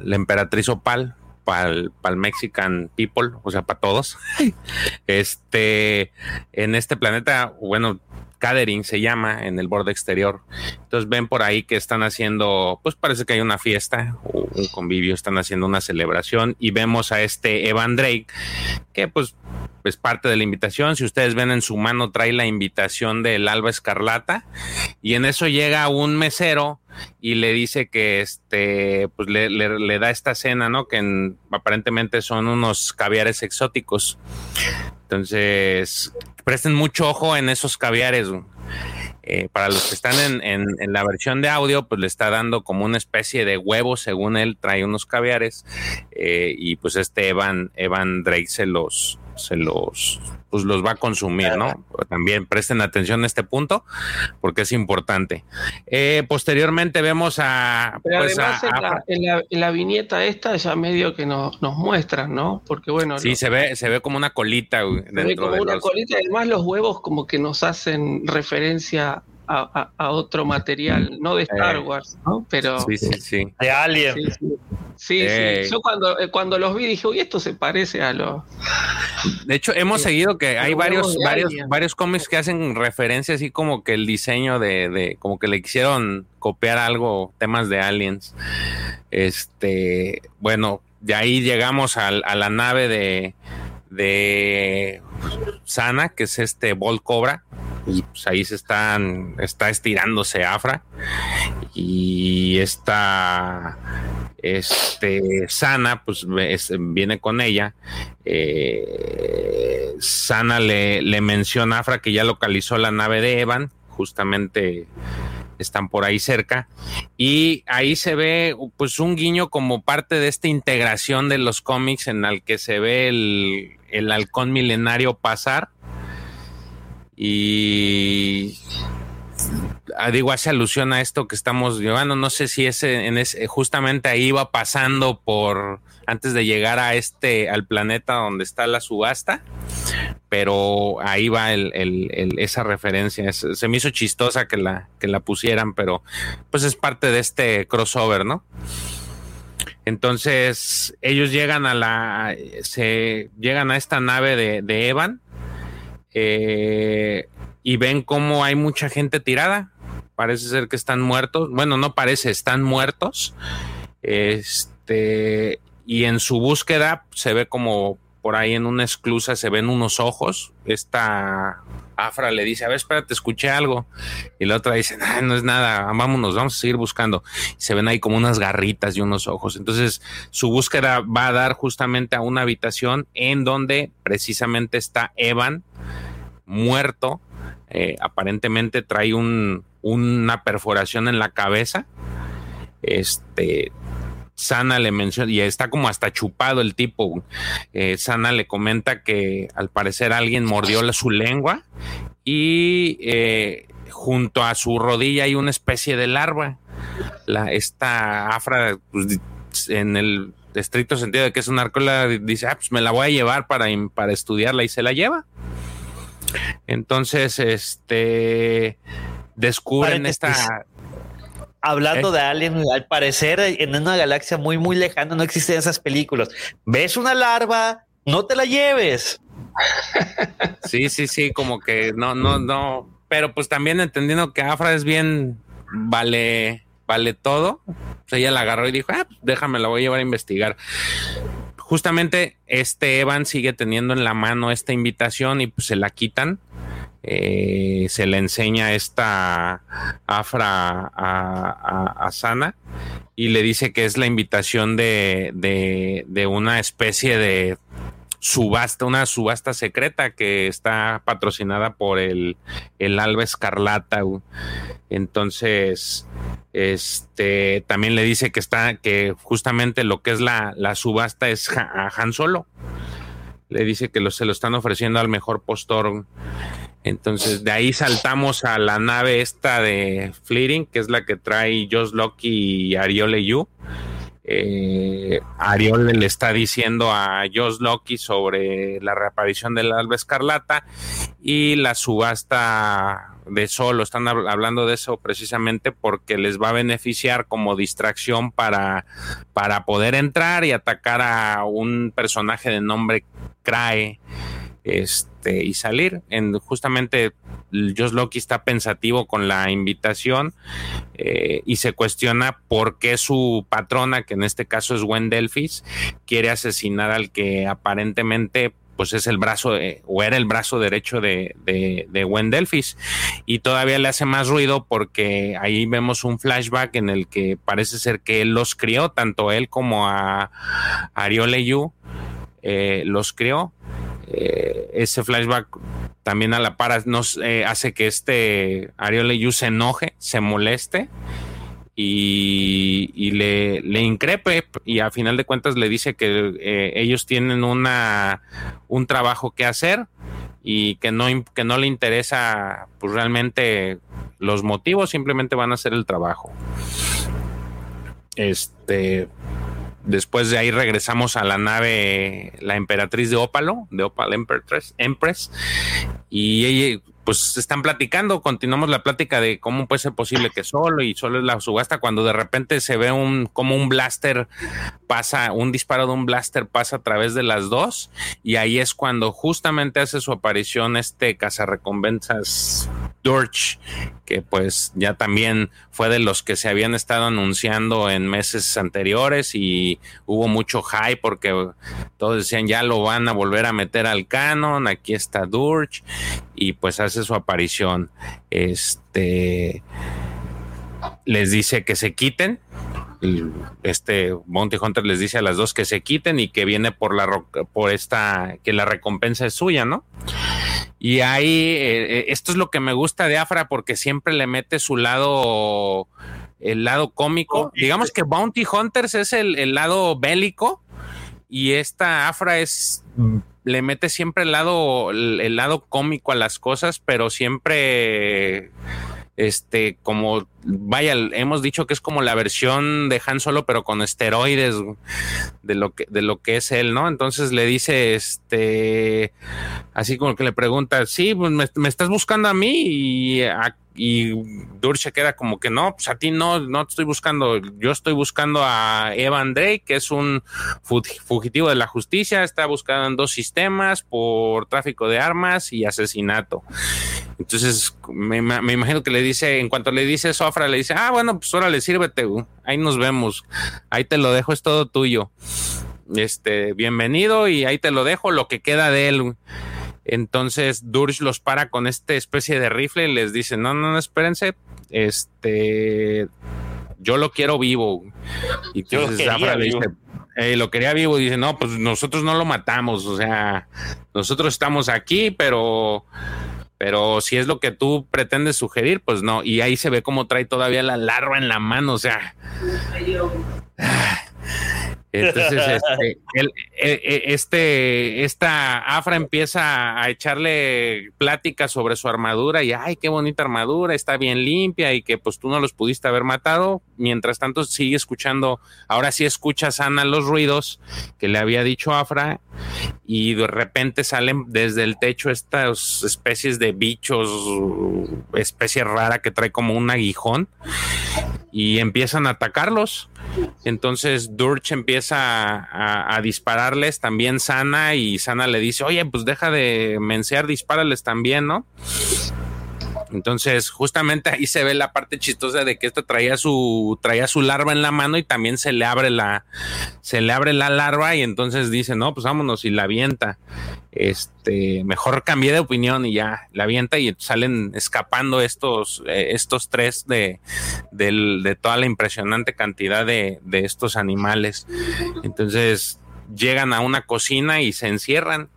la emperatriz Opal para el, Mexican people, o sea, para todos. este, en este planeta, bueno, Gathering se llama en el borde exterior. Entonces ven por ahí que están haciendo, pues parece que hay una fiesta o un convivio, están haciendo una celebración y vemos a este Evan Drake que pues es parte de la invitación. Si ustedes ven en su mano trae la invitación del Alba Escarlata y en eso llega un mesero y le dice que este pues le, da esta cena, ¿no? Que aparentemente son unos caviares exóticos. Entonces, presten mucho ojo en esos caviares. Eh, para los que están en, en, la versión de audio, pues le está dando como una especie de huevo, según él, trae unos caviares. Eh, y pues este Evan, Evan Drake se los, se los, pues los va a consumir, ¿no? También presten atención a este punto porque es importante. Eh, posteriormente vemos a... Pues en, la, viñeta esta ya medio que nos, nos muestran, ¿no? Porque bueno... Sí, se ve, se ve como una colita. Se ve como una colita, además los huevos como que nos hacen referencia a, otro material, no de Star eh, Wars, ¿no? Pero sí, sí, sí. de Alien. Sí, sí. Yo cuando, eh, cuando los vi dije, uy, esto se parece a los. De hecho, hemos seguido que hay varios, varios, varios cómics que hacen referencia así como que el diseño de, de, como que le quisieron copiar algo, temas de aliens. Este, bueno, de ahí llegamos a, a la nave de, de Sana, que es este Bol Cobra, y pues ahí se están, está estirándose Afra, y esta este Sana, pues viene con ella. Eh, Sana le, le menciona a Afra que ya localizó la nave de Evan, justamente están por ahí cerca. Y ahí se ve pues un guiño como parte de esta integración de los cómics en el que se ve el, el halcón milenario pasar y ah, digo, hace alusión a esto que estamos llevando. No sé si ese, en ese, justamente ahí va pasando por antes de llegar a este, al planeta donde está la subasta, pero ahí va el, esa referencia. se me hizo chistosa que la, que la pusieran, pero pues es parte de este crossover, ¿no? Entonces, ellos llegan a la, se llegan a esta nave de, de Evan, eh, y ven cómo hay mucha gente tirada. Parece ser que están muertos. Bueno, no parece, están muertos. Este, y en su búsqueda se ve como por ahí en una esclusa se ven unos ojos. Esta Afra le dice, a ver, espérate, escuché algo. Y la otra dice, no es nada, vámonos, vamos a seguir buscando. Se ven ahí como unas garritas y unos ojos. Entonces, su búsqueda va a dar justamente a una habitación en donde precisamente está Evan muerto. Eh, aparentemente trae un, una perforación en la cabeza. Este, Sana le menciona, y está como hasta chupado el tipo. Eh, Sana le comenta que al parecer alguien mordió su lengua y eh, junto a su rodilla hay una especie de larva. La, esta afra, pues, en el estricto sentido de que es una arcola, dice, ah, pues me la voy a llevar para, para estudiarla y se la lleva. Entonces, este descubren esta Hablando de Alien, al parecer en una galaxia muy, muy lejana no existen esas películas. ¿Ves una larva? No te la lleves. Sí, sí, sí, como que no, no, no. Pero pues también entendiendo que Afra es bien, vale, vale todo. Pues ella la agarró y dijo, ah, pues déjame, la voy a llevar a investigar. Justamente este Evan sigue teniendo en la mano esta invitación y pues se la quitan eh, se le enseña esta afra a, Sana y le dice que es la invitación de, de, una especie de subasta, una subasta secreta que está patrocinada por el, el Alba Escarlata. Entonces, este también le dice que está, que justamente lo que es la, la subasta es a Han Solo. Le dice que se lo están ofreciendo al mejor postor. Entonces de ahí saltamos a la nave esta de Fleeting, que es la que trae Josh Loki y Ariole Yu. Eh, Ariole le está diciendo a Josh Loki sobre la reaparición del Alba Escarlata y la subasta de Solo. Están hablando de eso precisamente porque les va a beneficiar como distracción para, para poder entrar y atacar a un personaje de nombre Crae este, y salir. En, justamente Josh Loki está pensativo con la invitación eh, y se cuestiona por qué su patrona, que en este caso es Wendelfis, quiere asesinar al que aparentemente pues es el brazo o era el brazo derecho de, de, de Wendelfis y todavía le hace más ruido porque ahí vemos un flashback en el que parece ser que él los crió, tanto él como a Ariole Yu eh, los crió eh, ese flashback también a la par nos eh, hace que este Ariel Yu se enoje, se moleste y, le, le, increpe y a final de cuentas le dice que eh, ellos tienen una un trabajo que hacer y que no, que no le interesa pues realmente los motivos, simplemente van a hacer el trabajo. Este Después de ahí regresamos a la nave, la emperatriz de Ópalo, de Opal Empress, Empress y ella, pues están platicando, continuamos la plática de cómo puede ser posible que solo y solo es la subasta cuando de repente se ve un como un blaster pasa, un disparo de un blaster pasa a través de las dos y ahí es cuando justamente hace su aparición este cazarrecompensas Dorch, que pues ya también fue de los que se habían estado anunciando en meses anteriores y hubo mucho hype porque todos decían ya lo van a volver a meter al canon, aquí está Dorch y pues hace su aparición. Este les dice que se quiten. Este Monty Hunter les dice a las dos que se quiten y que viene por la por esta que la recompensa es suya, ¿no? Y ahí eh, eh, esto es lo que me gusta de Afra porque siempre le mete su lado el lado cómico. Digamos que Bounty Hunters es el, el lado bélico y esta Afra es le mete siempre el lado el lado cómico a las cosas, pero siempre este, como, vaya, hemos dicho que es como la versión de Han Solo, pero con esteroides de lo que, de lo que es él, ¿no? Entonces le dice, este, así como que le pregunta, sí, pues me, estás buscando a mí y a, y Durche queda como que no, pues a ti no, no te estoy buscando, yo estoy buscando a Evan Drake, que es un fugitivo de la justicia, está buscando en dos sistemas por tráfico de armas y asesinato. Entonces, me, imagino que le dice, en cuanto le dice Sofra, le dice, ah, bueno, pues órale, sírvete, ahí nos vemos, ahí te lo dejo, es todo tuyo. Este, bienvenido y ahí te lo dejo, lo que queda de él. Entonces Durge los para con esta especie de rifle y les dice, no, no, no, espérense, este, yo lo quiero vivo. Y entonces Zafra le dice, lo quería vivo, dice, no, pues nosotros no lo matamos, o sea, nosotros estamos aquí, pero pero si es lo que tú pretendes sugerir, pues no. Y ahí se ve cómo trae todavía la larva en la mano, o sea. Entonces, este, e, e, este, esta Afra empieza a echarle pláticas sobre su armadura y, ay, qué bonita armadura, está bien limpia y que pues tú no los pudiste haber matado. Mientras tanto, sigue escuchando, ahora sí escucha Sana los ruidos que le había dicho Afra y de repente salen desde el techo estas especies de bichos, especie rara que trae como un aguijón y empiezan a atacarlos. Entonces Durch empieza a, dispararles también Sana y Sana le dice, oye, pues deja de mensear, dispárales también, ¿no? Entonces, justamente ahí se ve la parte chistosa de que esto traía su, traía su larva en la mano y también se le abre la, se le abre la larva y entonces dice, no, pues vámonos y la avienta. Este, mejor cambié de opinión y ya la avienta y salen escapando estos, eh, estos tres de, de, toda la impresionante cantidad de, de estos animales. Entonces, llegan a una cocina y se encierran.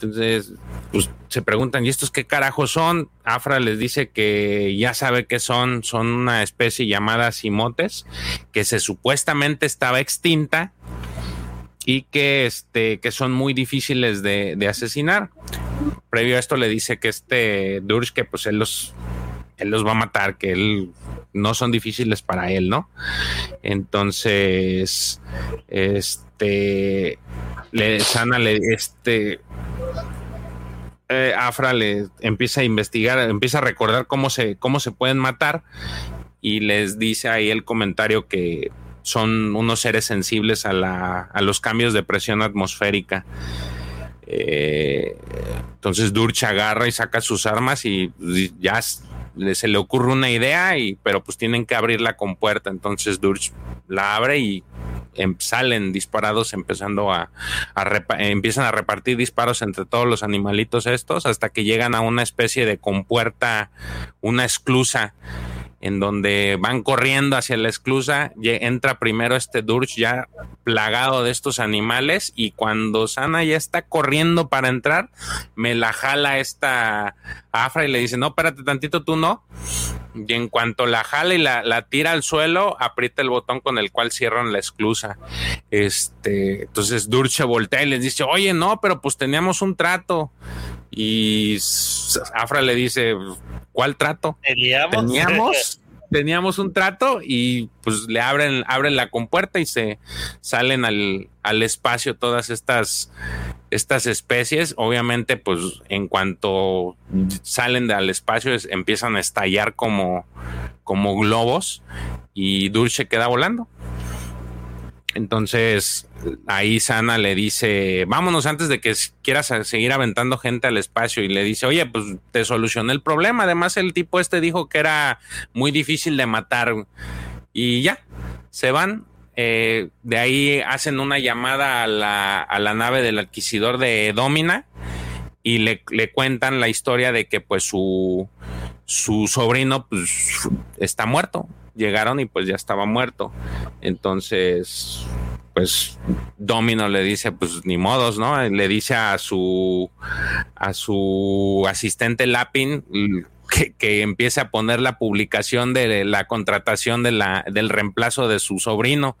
Entonces, pues se preguntan, ¿y estos qué carajos son? Afra les dice que ya sabe qué son, son una especie llamada simotes, que se supuestamente estaba extinta y que, este, que son muy difíciles de, asesinar. Previo a esto le dice que este Durge, que pues él los, él los va a matar, que él no son difíciles para él, ¿no? Entonces, este, le, Sana le, este, eh, Afra le empieza a investigar, empieza a recordar cómo se, cómo se pueden matar y les dice ahí el comentario que son unos seres sensibles a, la, a los cambios de presión atmosférica. Eh, entonces Durch agarra y saca sus armas y ya se le ocurre una idea, y, pero pues tienen que abrir la compuerta. Entonces Durch la abre y Em, salen disparados empezando a, empiezan a repartir disparos entre todos los animalitos estos hasta que llegan a una especie de compuerta, una esclusa en donde van corriendo hacia la esclusa, entra primero este Durch ya plagado de estos animales y cuando Sana ya está corriendo para entrar, me la jala esta Afra y le dice, no, espérate tantito, tú no. Y en cuanto la jala y la, tira al suelo, aprieta el botón con el cual cierran la esclusa. Este, entonces Durch se voltea y les dice, oye, no, pero pues teníamos un trato. Y Afra le dice, ¿cuál trato? Teníamos. teníamos un trato y pues le abren, abren la compuerta y se salen al, al espacio todas estas estas especies, obviamente, pues en cuanto salen al espacio empiezan a estallar como, como globos y Dulce queda volando. Entonces ahí Sana le dice, vámonos antes de que quieras seguir aventando gente al espacio y le dice, oye, pues te solucioné el problema. Además el tipo este dijo que era muy difícil de matar y ya, se van. Eh, de ahí hacen una llamada a la, a la nave del adquisidor de Domina y le, le, cuentan la historia de que pues su, su sobrino pues está muerto llegaron y pues ya estaba muerto. Entonces, pues Domino le dice, pues ni modos, ¿no? Le dice a su a su asistente Lapin que, que, empiece a poner la publicación de la contratación de la, del reemplazo de su sobrino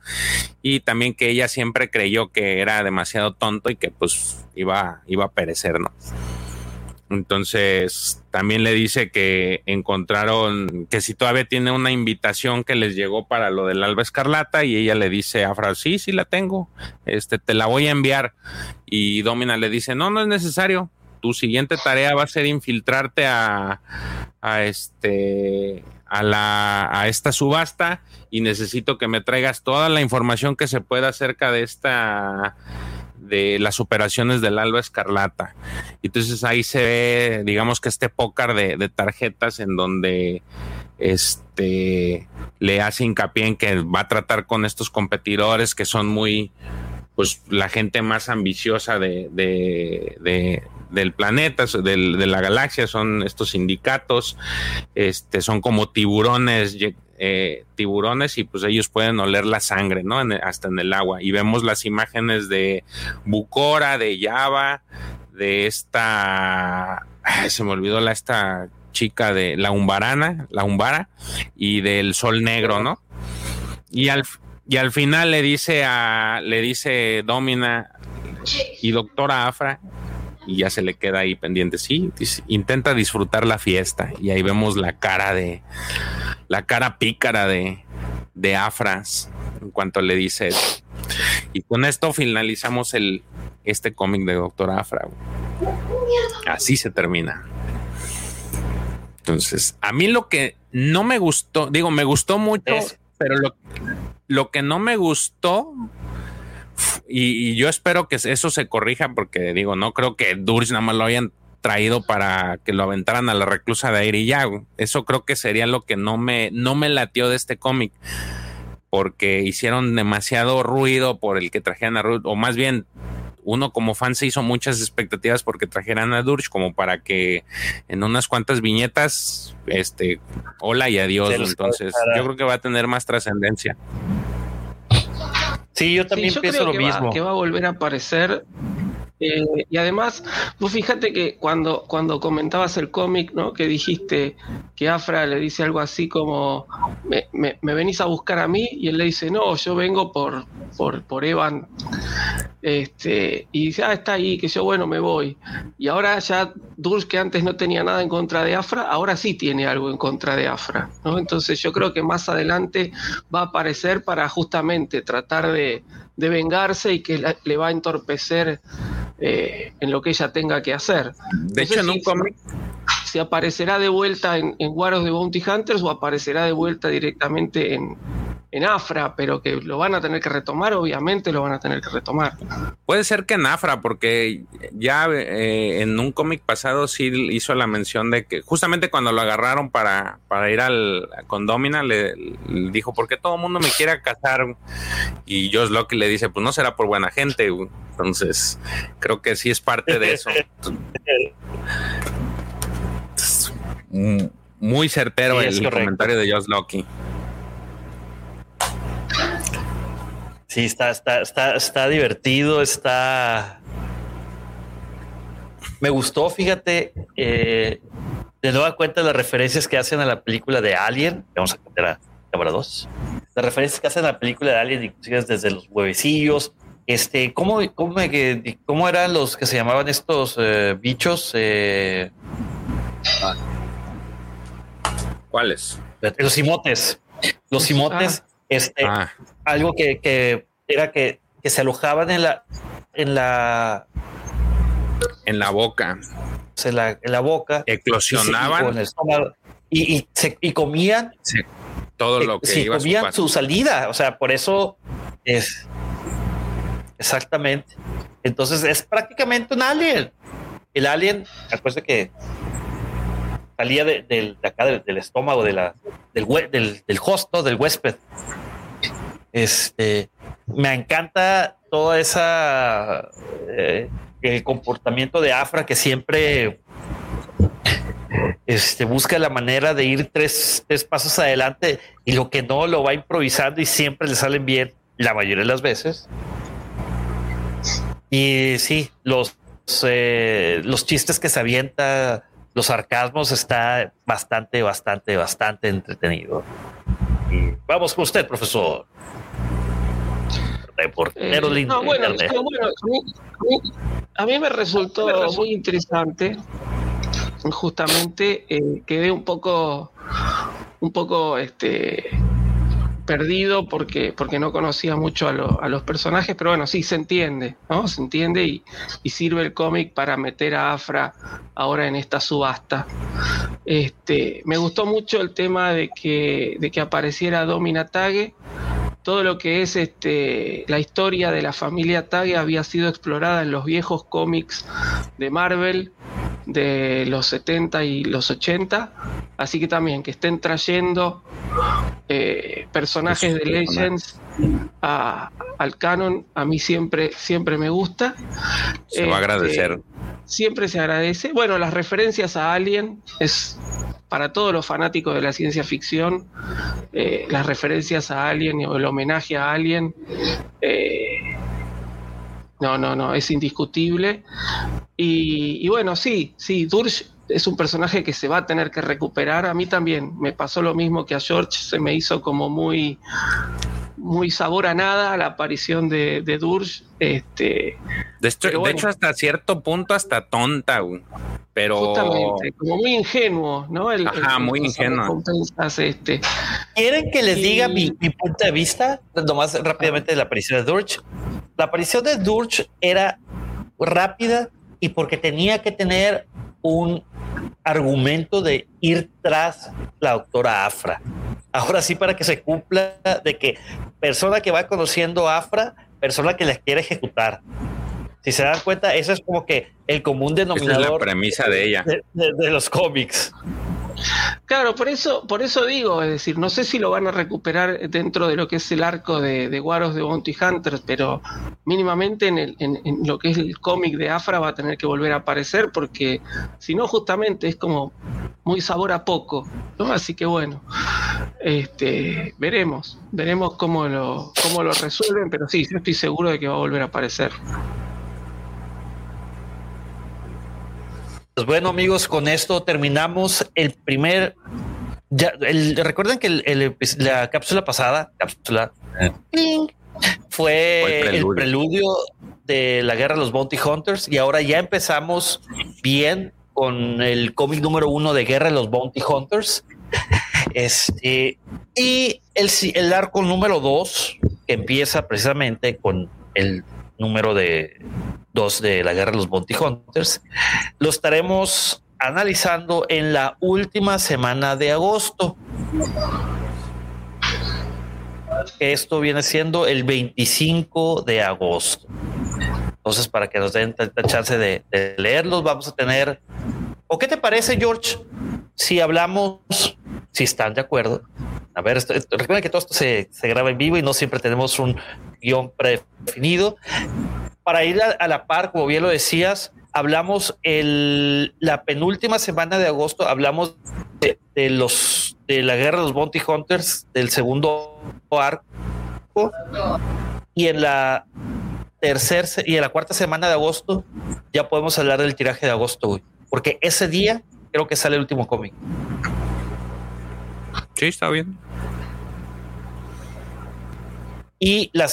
y también que ella siempre creyó que era demasiado tonto y que pues iba, iba a perecer, ¿no? Entonces, también le dice que encontraron, que si todavía tiene una invitación que les llegó para lo del Alba Escarlata, y ella le dice a Fra, sí, sí la tengo, este, te la voy a enviar. Y Domina le dice, no, no es necesario. Tu siguiente tarea va a ser infiltrarte a este, a la, a esta subasta y necesito que me traigas toda la información que se pueda acerca de esta de las operaciones del Alba Escarlata. Entonces ahí se ve, digamos que este pócar de, tarjetas en donde este le hace hincapié en que va a tratar con estos competidores que son muy, pues la gente más ambiciosa de, de, del planeta, de la galaxia, son estos sindicatos, este, son como tiburones eh, tiburones y pues ellos pueden oler la sangre, ¿no? hasta en el agua. Y vemos las imágenes de Bucora, de Java, de esta, se me olvidó la esta chica de la Umbarana, la Umbara, y del Sol Negro, ¿no? Y al, y al final le dice a, le dice Domina y doctora Afra, y ya se le queda ahí pendiente. Sí, intenta disfrutar la fiesta. Y ahí vemos la cara de, la cara pícara de, de Afras en cuanto le dice eso. Y con esto finalizamos el, este cómic de Doctor Afra. Así se termina. Entonces, a mí lo que no me gustó, digo, me gustó mucho, pero lo, lo que no me gustó y, yo espero que eso se corrija porque digo, no creo que Durge nada más lo hayan traído para que lo aventaran a la reclusa de aire y ya. Eso creo que sería lo que no me, no me latió de este cómic. Porque hicieron demasiado ruido por el que trajeran a Ruth, o más bien uno como fan se hizo muchas expectativas porque trajeran a Durge como para que en unas cuantas viñetas, este, hola y adiós. Entonces, yo creo que va a tener más trascendencia. Sí, yo también pienso lo mismo. que va a volver a aparecer eh, y además, vos fíjate que cuando, cuando comentabas el cómic, ¿no? Que dijiste que Afra le dice algo así como, me, me, venís a buscar a mí, y él le dice, no, yo vengo por, por, por Evan. Este, y dice, ah, está ahí, que yo, bueno, me voy. Y ahora ya Dulce, que antes no tenía nada en contra de Afra, ahora sí tiene algo en contra de Afra, ¿no? Entonces yo creo que más adelante va a aparecer para justamente tratar de, de vengarse y que le va a entorpecer eh, en lo que ella tenga que hacer. De hecho, en un cómic. Si aparecerá de vuelta en, en de Bounty Hunters o aparecerá de vuelta directamente en, en Afra, pero que lo van a tener que retomar, obviamente lo van a tener que retomar. Puede ser que en Afra, porque ya eh, en un cómic pasado sí hizo la mención de que justamente cuando lo agarraron para, para ir al Condomina, le, le dijo, ¿por qué todo el mundo me quiere casar? Y Josh Locke le dice, pues no será por buena gente. Entonces, creo que sí es parte de eso. Muy certero el comentario de Josh Locke. Sí, está, está, está, está divertido, está. Me gustó, fíjate, eh, de nueva cuenta las referencias que hacen a la película de Alien. Vamos a contar a cámara 2. Las referencias que hacen a la película de Alien, inclusive desde los huevecillos, este, ¿cómo, cómo, cómo eran los que se llamaban estos eh, bichos? Eh? ¿Cuáles? Los imotes. Los imotes, ah. este, ah. algo que, que, era que, que se alojaban en la, en la, En la boca. En la, en la boca. Eclosionaban. Y, y, y, comían todo lo que iba comían su, su salida. O sea, por eso es exactamente. Entonces es prácticamente un alien. El alien, acuérdense que salía de, de acá del, estómago de la, del, del, del host, del huésped. Este me encanta toda esa eh, el comportamiento de Afra que siempre este, busca la manera de ir tres, tres pasos adelante y lo que no lo va improvisando y siempre le salen bien la mayoría de las veces. Y sí, los, eh, los chistes que se avienta, los sarcasmos, está bastante, bastante, bastante entretenido. Vamos con usted, profesor. Reportero eh, no, bueno, a, mí, me resultó muy interesante justamente eh, quedé un poco un poco este perdido porque, porque no conocía mucho a, los personajes, pero bueno, sí, se entiende, ¿no? Se entiende y, sirve el cómic para meter a Afra ahora en esta subasta. Este, me gustó mucho el tema de que, de que apareciera Domina Tage. Todo lo que es este, la historia de la familia Tage había sido explorada en los viejos cómics de Marvel de los 70 y los 80, así que también que estén trayendo eh, personajes de Legends al canon, a mí siempre, siempre me gusta. Se va a este, agradecer. Siempre se agradece. Bueno, las referencias a Alien es para todos los fanáticos de la ciencia ficción, eh, las referencias a Alien o el homenaje a Alien. Eh, no, no, no, es indiscutible. Y, bueno, sí, sí, Durge es un personaje que se va a tener que recuperar. A mí también me pasó lo mismo que a George, se me hizo como muy, muy sabor a nada la aparición de, de Durge. Este, de, hecho, hasta cierto punto, hasta tonta, pero. Justamente, como muy ingenuo, ¿no? El, Ajá, muy ingenuo. Este. ¿Quieren que les diga mi, mi, punto de vista? Nomás rápidamente de la aparición de Durge. La aparición de Durge era rápida y porque tenía que tener un argumento de ir tras la doctora Afra. Ahora sí, para que se cumpla de que persona que va conociendo Afra, persona que les quiere ejecutar. Si se dan cuenta, eso es como que el común denominador. es la premisa de ella. de los cómics. Claro, por eso, por eso digo, es decir, no sé si lo van a recuperar dentro de lo que es el arco de, de Guaros de Bounty Hunters, pero mínimamente en, el, en, lo que es el cómic de Afra va a tener que volver a aparecer, porque si no, justamente es como muy sabor a poco, ¿no? Así que bueno, este, veremos, veremos cómo lo, cómo lo resuelven, pero sí, yo estoy seguro de que va a volver a aparecer. Pues bueno, amigos, con esto terminamos el primer. Ya, recuerden que la cápsula pasada, cápsula, fue, el, preludio. de la guerra de los Bounty Hunters y ahora ya empezamos bien con el cómic número uno de Guerra de los Bounty Hunters. Este, y el, el arco número dos, que empieza precisamente con el número de dos de la guerra de los Bounty Hunters, lo estaremos analizando en la última semana de agosto. Esto viene siendo el 25 de agosto. Entonces, para que nos den tanta chance de, leerlos, vamos a tener. ¿O qué te parece, George? Si hablamos, si están de acuerdo. A ver, recuerden que todo esto se, se graba en vivo y no siempre tenemos un guion predefinido para ir a, la par, como bien lo decías, hablamos el, la penúltima semana de agosto, hablamos de, los de la guerra de los Bounty Hunters del segundo arco y en la tercera y en la cuarta semana de agosto ya podemos hablar del tiraje de agosto, porque ese día creo que sale el último cómic. Sí, está bien. Y la,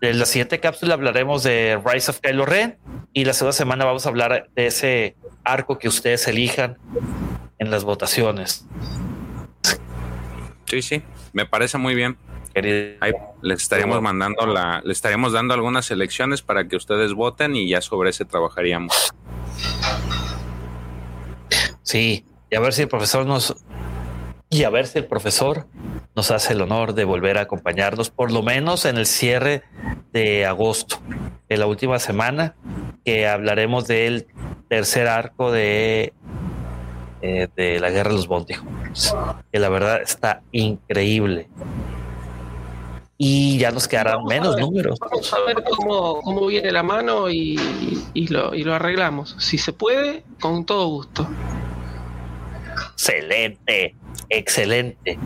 en la siguiente cápsula hablaremos de Rise of Kylo Ren y la segunda semana vamos a hablar de ese arco que ustedes elijan en las votaciones. Sí, sí, me parece muy bien. Ahí les estaríamos mandando la, le estaríamos dando algunas selecciones para que ustedes voten y ya sobre ese trabajaríamos. Sí, y a ver si el profesor nos y a ver si el profesor nos hace el honor de volver a acompañarnos, por lo menos en el cierre de agosto, en la última semana, que hablaremos del tercer arco de, eh, de la Guerra de los Bounty que la verdad está increíble. Y ya nos quedarán menos números. Vamos a ver cómo, cómo viene la mano y, y, lo, y lo arreglamos. Si se puede, con todo gusto. Excelente, excelente.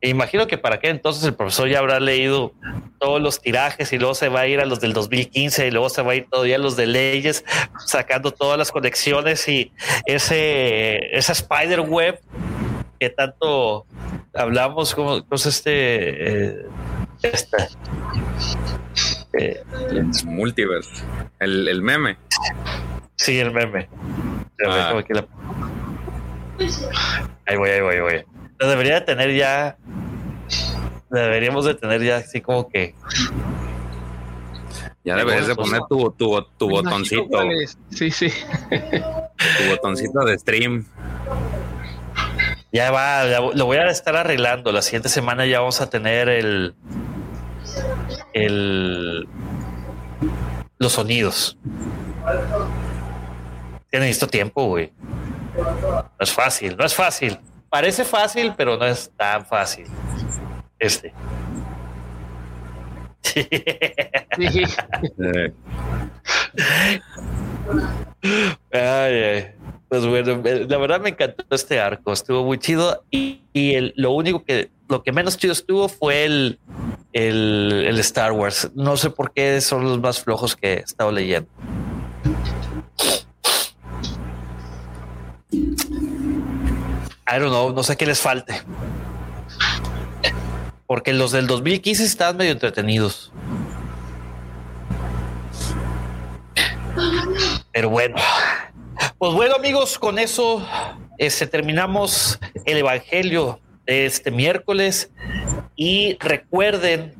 Imagino que para qué entonces el profesor ya habrá leído todos los tirajes y luego se va a ir a los del 2015 y luego se va a ir todavía a los de leyes, sacando todas las conexiones y ese esa spider web que tanto hablamos como este eh, esta, eh, multiverse el, el, meme sí el meme ah. Ahí voy, ahí voy, ahí voy. Debería tener ya. Deberíamos de tener ya así como que. Ya deberías de poner tu, tu, tu botoncito. Sí, sí. Tu botoncito de stream. Ya va, lo voy a estar arreglando. La siguiente semana ya vamos a tener el. El. Los sonidos. Tiene necesito tiempo, güey. No es fácil, no es fácil. Parece fácil, pero no es tan fácil. Este. Pues bueno, la verdad me encantó este arco, estuvo muy chido y, lo único que, lo que menos chido estuvo fue el, el, el Star Wars. No sé por qué son los más flojos que he estado leyendo. I don't know, no sé qué les falte. Porque los del 2015 estaban medio entretenidos. Pero bueno, pues bueno amigos, con eso este, terminamos el Evangelio de este miércoles y recuerden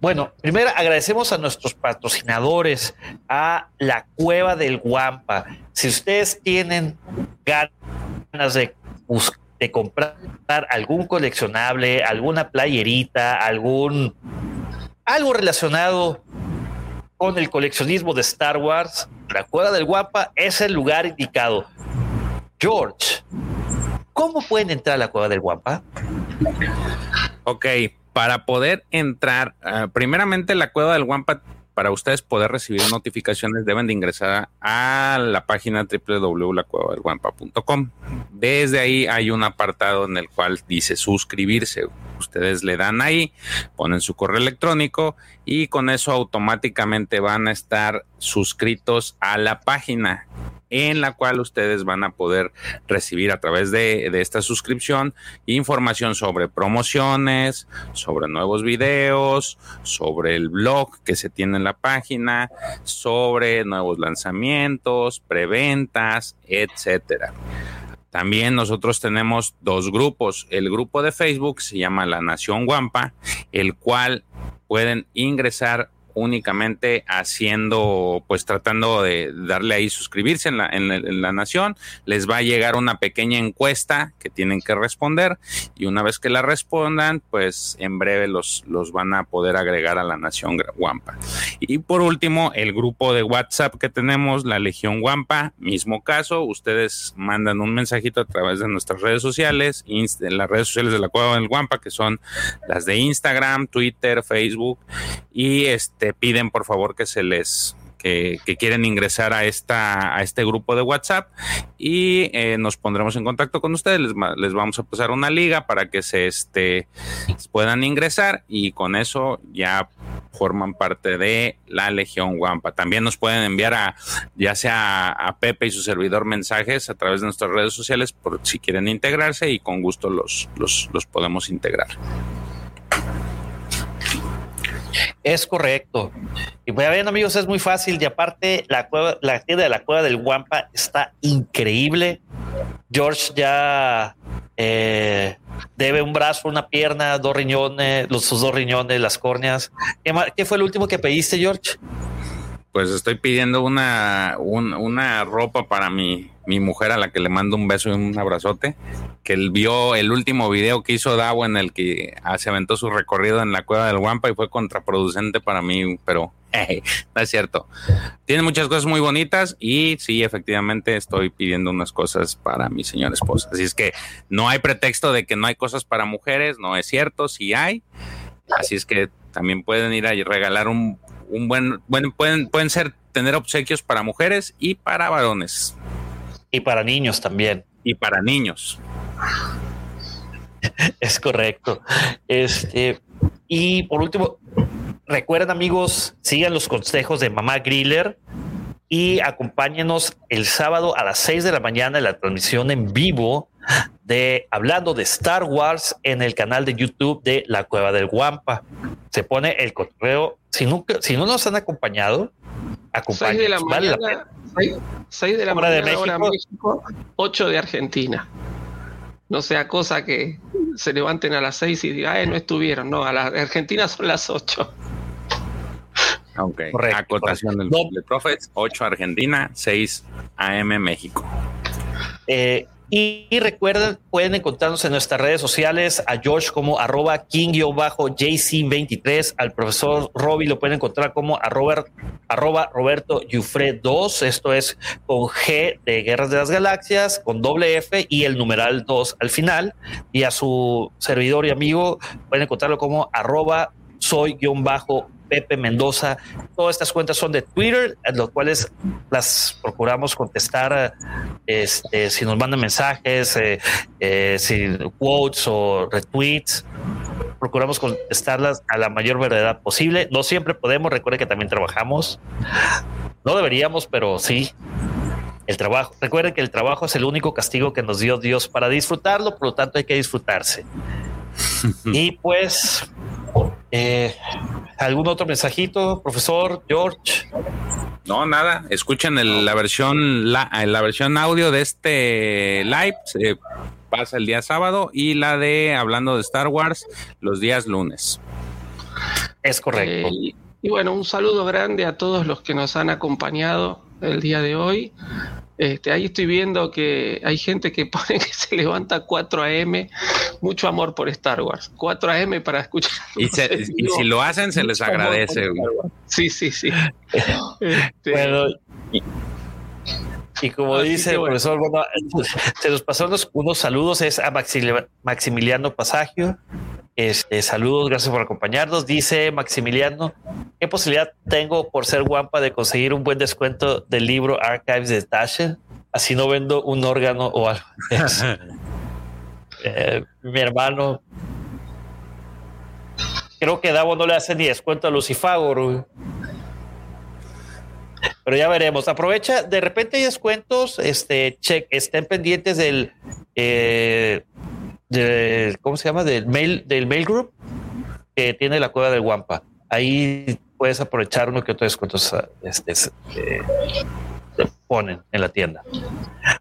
bueno, primero agradecemos a nuestros patrocinadores, a la Cueva del Guampa. Si ustedes tienen ganas de, de comprar algún coleccionable, alguna playerita, algún algo relacionado con el coleccionismo de Star Wars, la Cueva del Guampa es el lugar indicado. George, ¿cómo pueden entrar a la Cueva del Guampa? Ok, para poder entrar, uh, primeramente la cueva del Wampa, para ustedes poder recibir notificaciones deben de ingresar a la página www.lacuevadelguampa.com. Desde ahí hay un apartado en el cual dice suscribirse. Ustedes le dan ahí, ponen su correo electrónico y con eso automáticamente van a estar suscritos a la página en la cual ustedes van a poder recibir a través de, esta suscripción información sobre promociones, sobre nuevos videos, sobre el blog que se tiene en la página, sobre nuevos lanzamientos, preventas, etcétera. También nosotros tenemos dos grupos. El grupo de Facebook se llama La Nación Guampa, el cual pueden ingresar únicamente haciendo, pues tratando de darle ahí suscribirse en la, en, la, nación. Les va a llegar una pequeña encuesta que tienen que responder y una vez que la respondan, pues en breve los, los van a poder agregar a la nación Guampa. Y por último, el grupo de WhatsApp que tenemos, la Legión Guampa, mismo caso, ustedes mandan un mensajito a través de nuestras redes sociales, las redes sociales de la Cueva del Guampa, que son las de Instagram, Twitter, Facebook, y este piden por favor que se les que, quieren ingresar a esta a este grupo de WhatsApp y eh, nos pondremos en contacto con ustedes les, les, vamos a pasar una liga para que se este puedan ingresar y con eso ya forman parte de la Legión Guampa. También nos pueden enviar a ya sea a Pepe y su servidor mensajes a través de nuestras redes sociales por si quieren integrarse y con gusto los, los, los podemos integrar. Es correcto. Y pues bien, amigos, es muy fácil. Y aparte, la cueva, la tienda de la cueva del Guampa está increíble. George ya eh, debe un brazo, una pierna, dos riñones, los, sus dos riñones, las córneas. ¿Qué, fue el último que pediste, George? Pues estoy pidiendo una, una ropa para mi, mi mujer a la que le mando un beso y un abrazote, que él vio el último video que hizo Dawo en el que ah, se aventó su recorrido en la cueva del Guampa y fue contraproducente para mí, pero no es cierto. Tiene muchas cosas muy bonitas y sí, efectivamente estoy pidiendo unas cosas para mi señora esposa. Así es que no hay pretexto de que no hay cosas para mujeres, no es cierto, sí hay. Así es que también pueden ir a regalar un, un buen, bueno, pueden, pueden ser tener obsequios para mujeres y para varones. Y para niños también. Y para niños. es correcto. Este, y por último, recuerden amigos, sigan los consejos de Mamá Griller y acompáñenos el sábado a las 6 de la mañana en la transmisión en vivo de hablando de Star Wars en el canal de YouTube de La Cueva del Guampa. Se pone el correo. Si nunca, si no nos han acompañado, acompáñenos. 6 de la mañana, 6, de la mañana, de México. México, 8 de Argentina. No sea cosa que se levanten a las 6 y digan, no estuvieron. No, a la Argentina son las 8. Ok, acotación del doble Prophets, 8 Argentina, 6 AM México. Eh, y, recuerden, pueden encontrarnos en nuestras redes sociales a George como arroba king-jc23, al profesor Robbie lo pueden encontrar como arroba, Roberto Yufre 2, esto es con G de Guerras de las Galaxias, con doble F y el numeral 2 al final, y a su servidor y amigo pueden encontrarlo como arroba soy-bajo Pepe Mendoza. Todas estas cuentas son de Twitter, en las cuales las procuramos contestar este, si nos mandan mensajes, eh, eh, si quotes o retweets. Procuramos contestarlas a la mayor verdad posible. No siempre podemos, recuerde que también trabajamos. No deberíamos, pero sí. El trabajo. Recuerden que el trabajo es el único castigo que nos dio Dios para disfrutarlo, por lo tanto hay que disfrutarse. y pues eh, ¿Algún otro mensajito, profesor George? No, nada. Escuchen la versión la, la, versión audio de este live. Se pasa el día sábado y la de hablando de Star Wars los días lunes. Es correcto. Eh, y bueno, un saludo grande a todos los que nos han acompañado el día de hoy. Este, ahí estoy viendo que hay gente que pone que se levanta 4 a.m. Mucho amor por Star Wars. 4 a.m. para escuchar. Y, si lo hacen, se les agradece. Sí, sí, sí. Este, y, como dice el profesor, bueno, se nos pasaron unos, saludos. Es a Maximiliano Pasagio. Este, saludos, gracias por acompañarnos. Dice Maximiliano, ¿qué posibilidad tengo por ser guampa de conseguir un buen descuento del libro Archives de Tasha? Así no vendo un órgano o algo. Eh, mi hermano, creo que Davo no le hace ni descuento a Lucifagor. Pero ya veremos. Aprovecha, de repente hay descuentos, este, check, estén pendientes del eh, ¿cómo se llama? Del mail, del mail group que tiene la cueva del Guampa. Ahí puedes aprovechar uno que otro descuento este, eh, ponen en la tienda.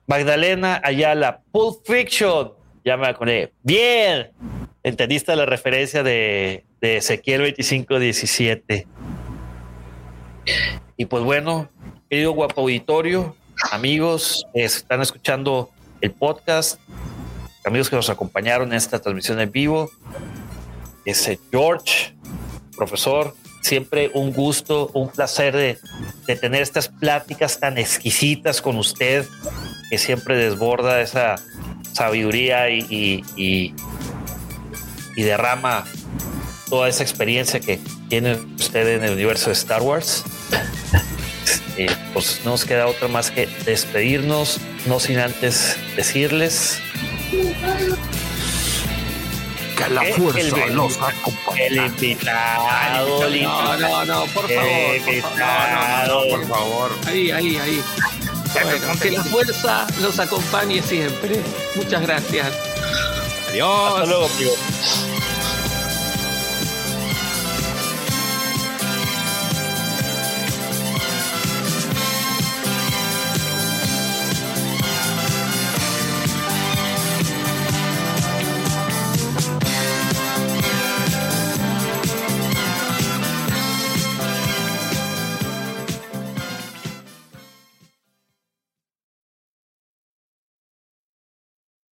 Magdalena Ayala, Pulp Fiction. Ya me acordé. Bien. Entendiste la referencia de, de Ezequiel 2517. Y pues bueno, querido guapo auditorio, amigos, están escuchando el podcast amigos que nos acompañaron en esta transmisión en vivo. Ese George, profesor, siempre un gusto, un placer de, tener estas pláticas tan exquisitas con usted, que siempre desborda esa sabiduría y, derrama toda esa experiencia que tiene usted en el universo de Star Wars. Eh, pues no nos queda otra más que despedirnos, no sin antes decirles que la fuerza los acompañe. El invitado, No, no, no, por favor. Por por favor. Ahí, ahí, ahí. que la fuerza los acompañe siempre. Muchas gracias. Adiós. Hasta luego, amigo.